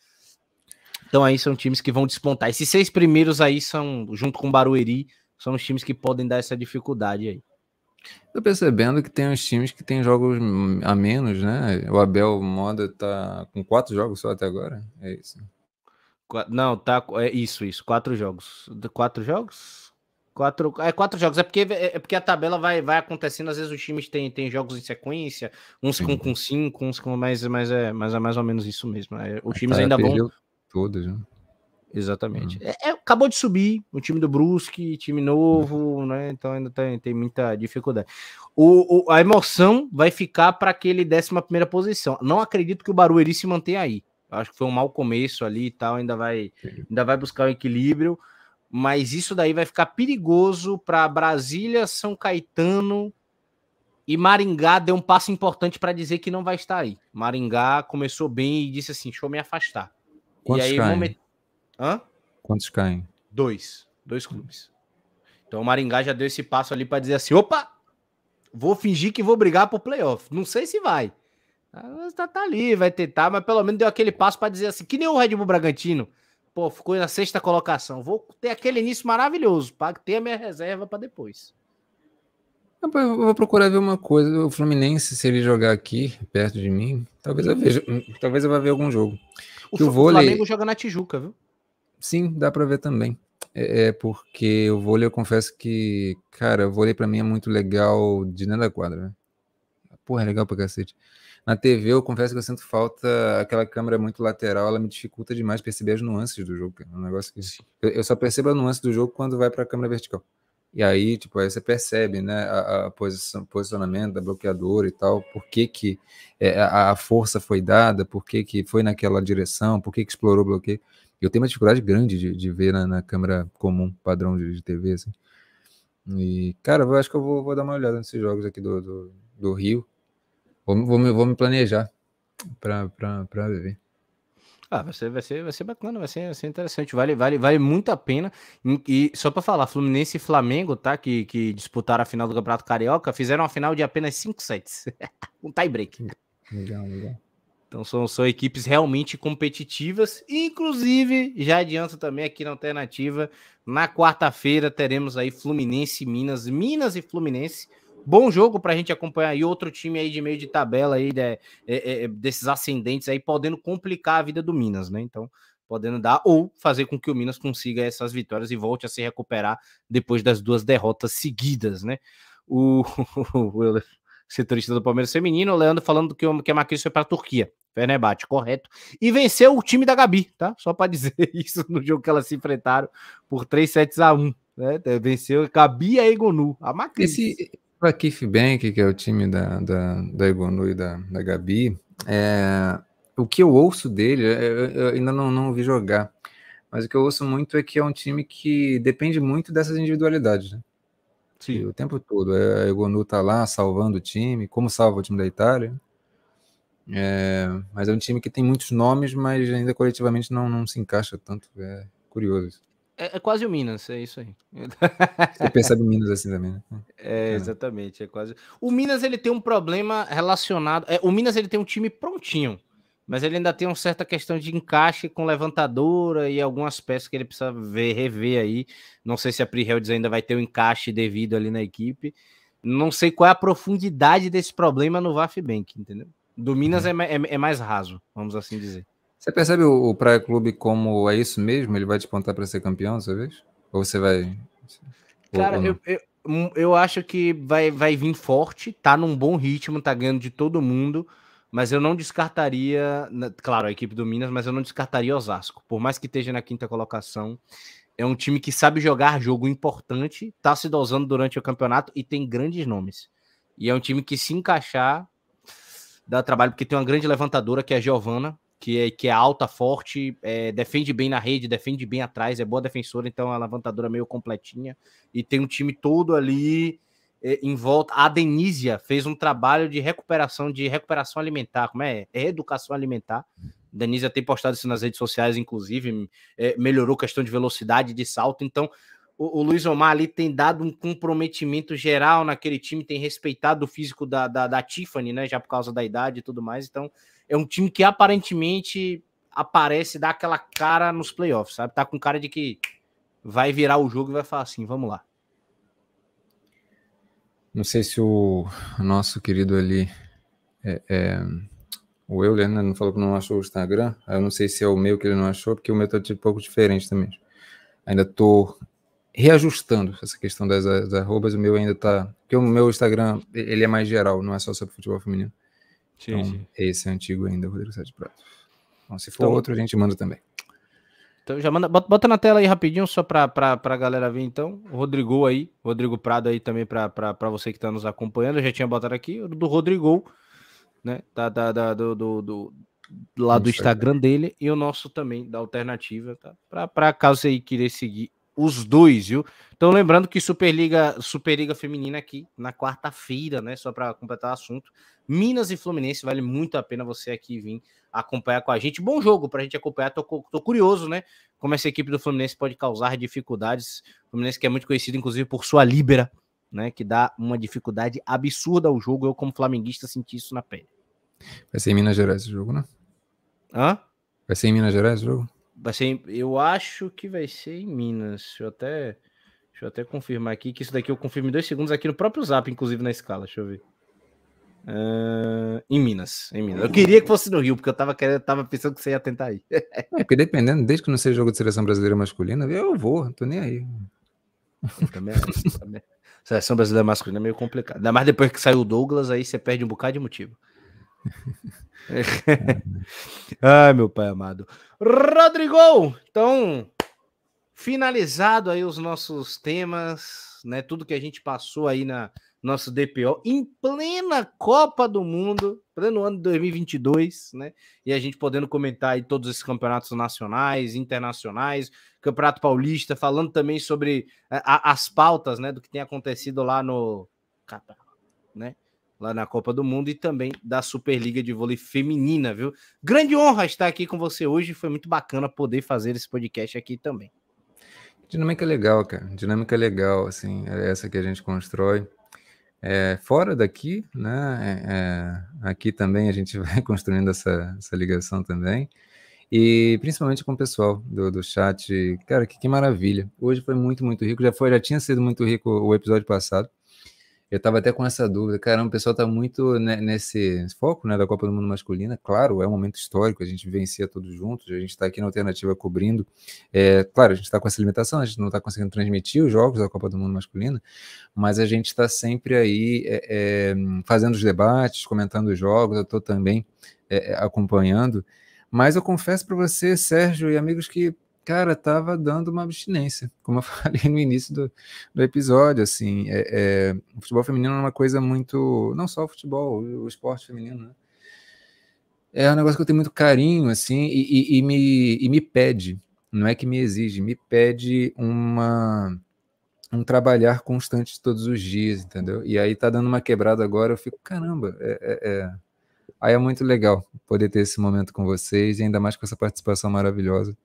Então aí são times que vão despontar. Esses seis primeiros aí são, junto com o Barueri, são os times que podem dar essa dificuldade aí. Tô percebendo que tem uns times que tem jogos a menos, né? O Abel Moda tá com quatro jogos só até agora. É isso. Não, tá. É isso, isso. Quatro jogos. Quatro jogos? Quatro, é quatro jogos. É porque, é porque a tabela vai, vai acontecendo. Às vezes os times têm, têm jogos em sequência, uns com, com cinco, uns com mais, mais, é, mais, é mais ou menos isso mesmo. É, os times ainda vão. Todos, né? Exatamente. Uhum. É, é, acabou de subir o time do Brusque, time novo, uhum. né? Então ainda tem, tem muita dificuldade. O, o a emoção vai ficar para aquele 11 primeira posição. Não acredito que o Barueri se mantenha aí. Acho que foi um mau começo ali e tal, ainda vai, ainda vai buscar o um equilíbrio, mas isso daí vai ficar perigoso para Brasília, São Caetano e Maringá deu um passo importante para dizer que não vai estar aí. Maringá começou bem e disse assim: deixa eu me afastar. Quantos e aí, caem? Hã? Quantos caem? Dois. Dois clubes. Então o Maringá já deu esse passo ali para dizer assim: opa, vou fingir que vou brigar por playoff. Não sei se vai. Tá, tá ali, vai tentar, mas pelo menos deu aquele passo para dizer assim: que nem o Red Bull Bragantino. Pô, ficou na sexta colocação. Vou ter aquele início maravilhoso para ter a minha reserva para depois. Eu vou procurar ver uma coisa. O Fluminense, se ele jogar aqui, perto de mim, talvez eu veja, talvez eu vá ver algum jogo. O, o vôlei... Flamengo joga na Tijuca, viu? Sim, dá para ver também. É, é, porque o vôlei, eu confesso que, cara, o vôlei para mim é muito legal de dentro da quadra, né? Porra, é legal pra cacete. Na TV, eu confesso que eu sinto falta, aquela câmera muito lateral, ela me dificulta demais perceber as nuances do jogo. É um negócio que eu, eu só percebo a nuance do jogo quando vai para a câmera vertical. E aí, tipo, aí você percebe, né, a, a posição, posicionamento da bloqueadora e tal, por que que é, a, a, força foi dada, por que que foi naquela direção, por que que explorou o bloqueio. Eu tenho uma dificuldade grande de, de ver na, na, câmera comum, padrão de, de, TV, assim. E, cara, eu acho que eu vou, vou dar uma olhada nesses jogos aqui do, do, do Rio. Vou, vou, me, vou me planejar para ver. Ah, vai ser, vai ser, vai ser bacana, vai ser, vai ser interessante. Vale, vale, vale muito a pena. E, só para falar, Fluminense e Flamengo, tá? Que, que disputaram a final do Campeonato Carioca, fizeram uma final de apenas 5 sets. um tie break. Legal, legal. Então são, são equipes realmente competitivas. Inclusive, já adianto também aqui na alternativa, na quarta-feira teremos aí Fluminense e Minas, Minas e Fluminense Bom jogo para a gente acompanhar e outro time aí de meio de tabela aí de, é, é, é, desses ascendentes aí podendo complicar a vida do Minas, né? Então podendo dar ou fazer com que o Minas consiga essas vitórias e volte a se recuperar depois das duas derrotas seguidas, né? O, o setorista do Palmeiras feminino, o Leandro falando que, que a Marquinhos foi para a Turquia. Fenerbahçe, correto. E venceu o time da Gabi, tá? Só para dizer isso no jogo que elas se enfrentaram por 3 sets a 1. Né? Venceu Gabi e a Egonu. A Macris. Esse, a Kif Bank, que é o time da, da, da Egonu e da, da Gabi, é, o que eu ouço dele, eu, eu ainda não, não vi jogar, mas o que eu ouço muito é que é um time que depende muito dessas individualidades, né? Sim. o tempo todo. É, a Egonu tá lá salvando o time, como salva o time da Itália. É, mas é um time que tem muitos nomes, mas ainda coletivamente não, não se encaixa tanto. É curioso isso. É, é, quase o Minas, é isso aí. Você percebe o Minas assim também, né? É, exatamente, é quase. O Minas ele tem um problema relacionado. É, o Minas ele tem um time prontinho, mas ele ainda tem uma certa questão de encaixe com levantadora e algumas peças que ele precisa ver, rever aí. Não sei se a Pri ainda vai ter o um encaixe devido ali na equipe. Não sei qual é a profundidade desse problema no VAF Bank, entendeu? Do Minas uhum. é, é, é mais raso, vamos assim dizer. Você percebe o, o Praia Clube como é isso mesmo? Ele vai te apontar para ser campeão dessa vez? Ou você vai. Cara, ou eu, eu, hum, eu, acho que vai, vai vir forte, tá num bom ritmo, tá ganhando de todo mundo, mas eu não descartaria. Claro, a equipe do Minas, mas eu não descartaria Osasco. Por mais que esteja na quinta colocação, é um time que sabe jogar jogo importante, tá se dosando durante o campeonato e tem grandes nomes. E é um time que se encaixar dá trabalho, porque tem uma grande levantadora que é a Giovana, que é, que é alta, forte, é, defende bem na rede, defende bem atrás, é boa defensora, então é a levantadora meio completinha. E tem um time todo ali em volta. A Denísia fez um trabalho de recuperação, de recuperação alimentar, como é? É educação alimentar. Denísia tem postado isso nas redes sociais, inclusive, é, melhorou questão de velocidade, de salto. Então, o, o, Luiz Omar ali tem dado um comprometimento geral naquele time, tem respeitado o físico da, da, da Tiffany, né? Já por causa da idade e tudo mais. Então, é um time que aparentemente aparece, dá aquela cara nos playoffs, sabe? Tá com cara de que vai virar o jogo e vai falar assim, vamos lá. Não sei se o nosso querido ali, é, é, o Euler, né, não falou que não achou o Instagram. Eu não sei se é o meu que ele não achou, porque o meu tá um pouco diferente também. Ainda tô reajustando essa questão das, das arrobas. O meu ainda tá. Porque o meu Instagram ele é mais geral, não é só sobre futebol feminino. Sim, então, sim. esse é antigo ainda, Rodrigo Sete Prato. Então, se for então, outro, a gente manda também. Então já manda, bota, na tela aí rapidinho, só para a galera ver então. O Rodrigo aí, Rodrigo Prado aí também para você que está nos acompanhando. Eu já tinha botado aqui, do Rodrigo, né? Da, da, da do, do, do, lá do Instagram dele e o nosso também, da alternativa, tá? Para caso você querer seguir os dois, viu? Então, lembrando que Superliga, Superliga Feminina aqui na quarta-feira, né? Só para completar o assunto. Minas e Fluminense, vale muito a pena você aqui vir acompanhar com a gente. Bom jogo para a gente acompanhar. Tô, tô, curioso, né? Como essa equipe do Fluminense pode causar dificuldades. O Fluminense que é muito conhecido, inclusive, por sua líbera, né? Que dá uma dificuldade absurda ao jogo. Eu, como flamenguista, senti isso na pele. Vai ser em Minas Gerais esse jogo, né? Hã? Vai ser em Minas Gerais o jogo? Vai ser, eu acho que vai ser em Minas. Deixa eu até, deixa eu até confirmar aqui que isso daqui eu confirmo em dois segundos aqui no próprio Zap, inclusive na escala. Deixa eu ver. Uh, em Minas, em Minas. Eu queria que fosse no Rio, porque eu tava, querendo, tava pensando que você ia tentar ir. É, porque dependendo, desde que não seja jogo de seleção brasileira masculina, eu vou, tô nem aí. Também, também. Seleção brasileira masculina é meio complicado. Ainda mais depois que saiu o Douglas, aí você perde um bocado de motivo. Ai, meu pai amado. Rodrigo, então, finalizado aí os nossos temas, né? Tudo que a gente passou aí na, nosso DPO, em plena Copa do Mundo, pleno ano de 2022, né? E a gente podendo comentar aí todos esses campeonatos nacionais, internacionais, Campeonato Paulista, falando também sobre a, as pautas, né, do que tem acontecido lá no né? Lá na Copa do Mundo e também da Superliga de Vôlei Feminina, viu? Grande honra estar aqui com você hoje, foi muito bacana poder fazer esse podcast aqui também. Dinâmica legal, cara. Dinâmica legal, assim, é essa que a gente constrói. É, fora daqui, né? É, aqui também a gente vai construindo essa, essa ligação também. E principalmente com o pessoal do, do chat. Cara, que, que maravilha. Hoje foi muito, muito rico. Já foi, já tinha sido muito rico o episódio passado. Eu estava até com essa dúvida. Caramba, o pessoal está muito nesse foco né, da Copa do Mundo Masculina. Claro, é um momento histórico, a gente vivencia todos juntos, a gente está aqui na alternativa cobrindo. É, claro, a gente está com essa limitação, a gente não está conseguindo transmitir os jogos da Copa do Mundo Masculina, mas a gente está sempre aí é, é, fazendo os debates, comentando os jogos, eu estou também é, é, acompanhando. Mas eu confesso para você, Sérgio e amigos, que cara, tava dando uma abstinência, como eu falei no início do, do episódio, assim, é, é, o futebol feminino é uma coisa muito, não só o futebol, o, esporte feminino, né? É um negócio que eu tenho muito carinho, assim, e, e, e, me, e me pede, não é que me exige, me pede uma um trabalhar constante todos os dias, entendeu? E aí tá dando uma quebrada agora, eu fico, caramba, é, é, é. Aí é muito legal poder ter esse momento com vocês, e ainda mais com essa participação maravilhosa.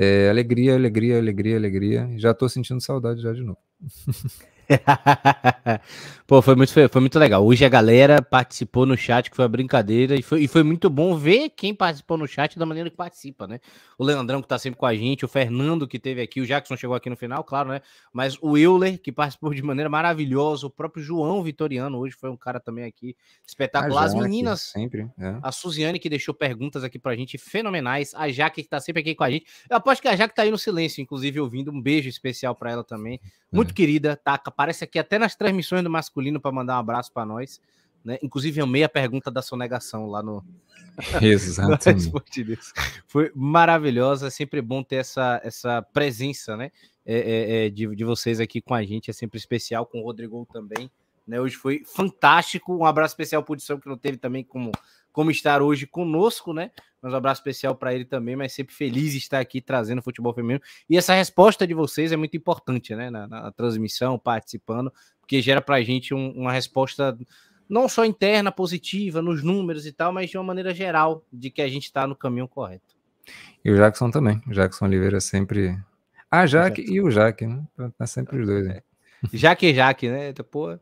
É, alegria, alegria, alegria, alegria. Já tô sentindo saudade já de novo. Pô, foi muito, foi, foi, muito legal. Hoje a galera participou no chat, que foi uma brincadeira, e foi, e foi muito bom ver quem participou no chat da maneira que participa, né? O Leandrão, que tá sempre com a gente, o Fernando, que teve aqui, o Jackson chegou aqui no final, claro, né? Mas o Euler, que participou de maneira maravilhosa, o próprio João Vitoriano, hoje foi um cara também aqui espetacular. As meninas, sempre, é. a Suziane, que deixou perguntas aqui pra gente fenomenais, a Jaque, que tá sempre aqui com a gente. Eu aposto que a Jaque tá aí no silêncio, inclusive ouvindo. Um beijo especial para ela também. Muito é. querida, tá? Aparece aqui até nas transmissões do masculino para mandar um abraço para nós. Né? Inclusive, amei a pergunta da sonegação lá no. Exatamente. Foi maravilhosa, é sempre bom ter essa, essa presença, né? É, é, é, de, de vocês aqui com a gente, é sempre especial, com o Rodrigo também. Né? Hoje foi fantástico. Um abraço especial para o Edição, que não teve também como, como estar hoje conosco, né? Mas um abraço especial para ele também, mas sempre feliz de estar aqui trazendo futebol feminino. E essa resposta de vocês é muito importante, né? Na, na transmissão, participando, porque gera para a gente um, uma resposta não só interna, positiva, nos números e tal, mas de uma maneira geral, de que a gente está no caminho correto. E o Jackson também. O Jackson Oliveira sempre. Ah, Jaque e o Jaque, né? Tá sempre os dois. Né? Jaque e Jaque, né? Pô,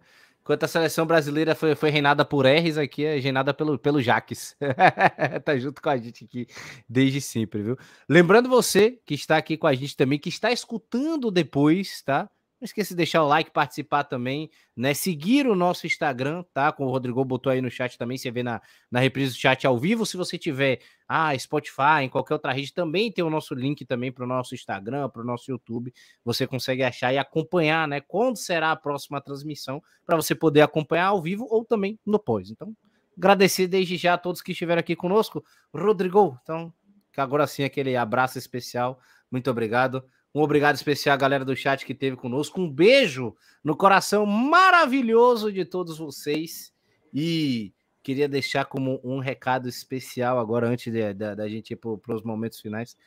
Enquanto a seleção brasileira foi, foi reinada por R's, aqui é reinada pelo, pelo Jaques. tá junto com a gente aqui desde sempre, viu? Lembrando você que está aqui com a gente também, que está escutando depois, tá? Não esqueça de deixar o like, participar também, né? Seguir o nosso Instagram, tá? Como o Rodrigo botou aí no chat também, você vê na, na reprise do chat ao vivo. Se você tiver ah, Spotify, em qualquer outra rede, também tem o nosso link também para o nosso Instagram, para o nosso YouTube. Você consegue achar e acompanhar, né? Quando será a próxima transmissão, para você poder acompanhar ao vivo ou também no pós. Então, agradecer desde já a todos que estiveram aqui conosco. Rodrigo, então, agora sim aquele abraço especial. Muito obrigado. Um obrigado especial à galera do chat que teve conosco. Um beijo no coração maravilhoso de todos vocês. E queria deixar como um recado especial agora, antes da gente ir para os momentos finais.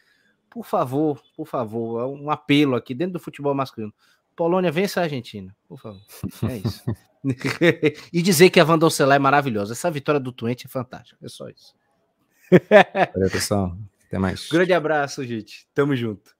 Por favor, por favor, é um apelo aqui dentro do futebol masculino. Polônia, vença a Argentina, por favor. É isso. e dizer que a Vandoncelá é maravilhosa. Essa vitória do Twente é fantástica. É só isso. Valeu, pessoal. Até mais. Grande abraço, gente. Tamo junto.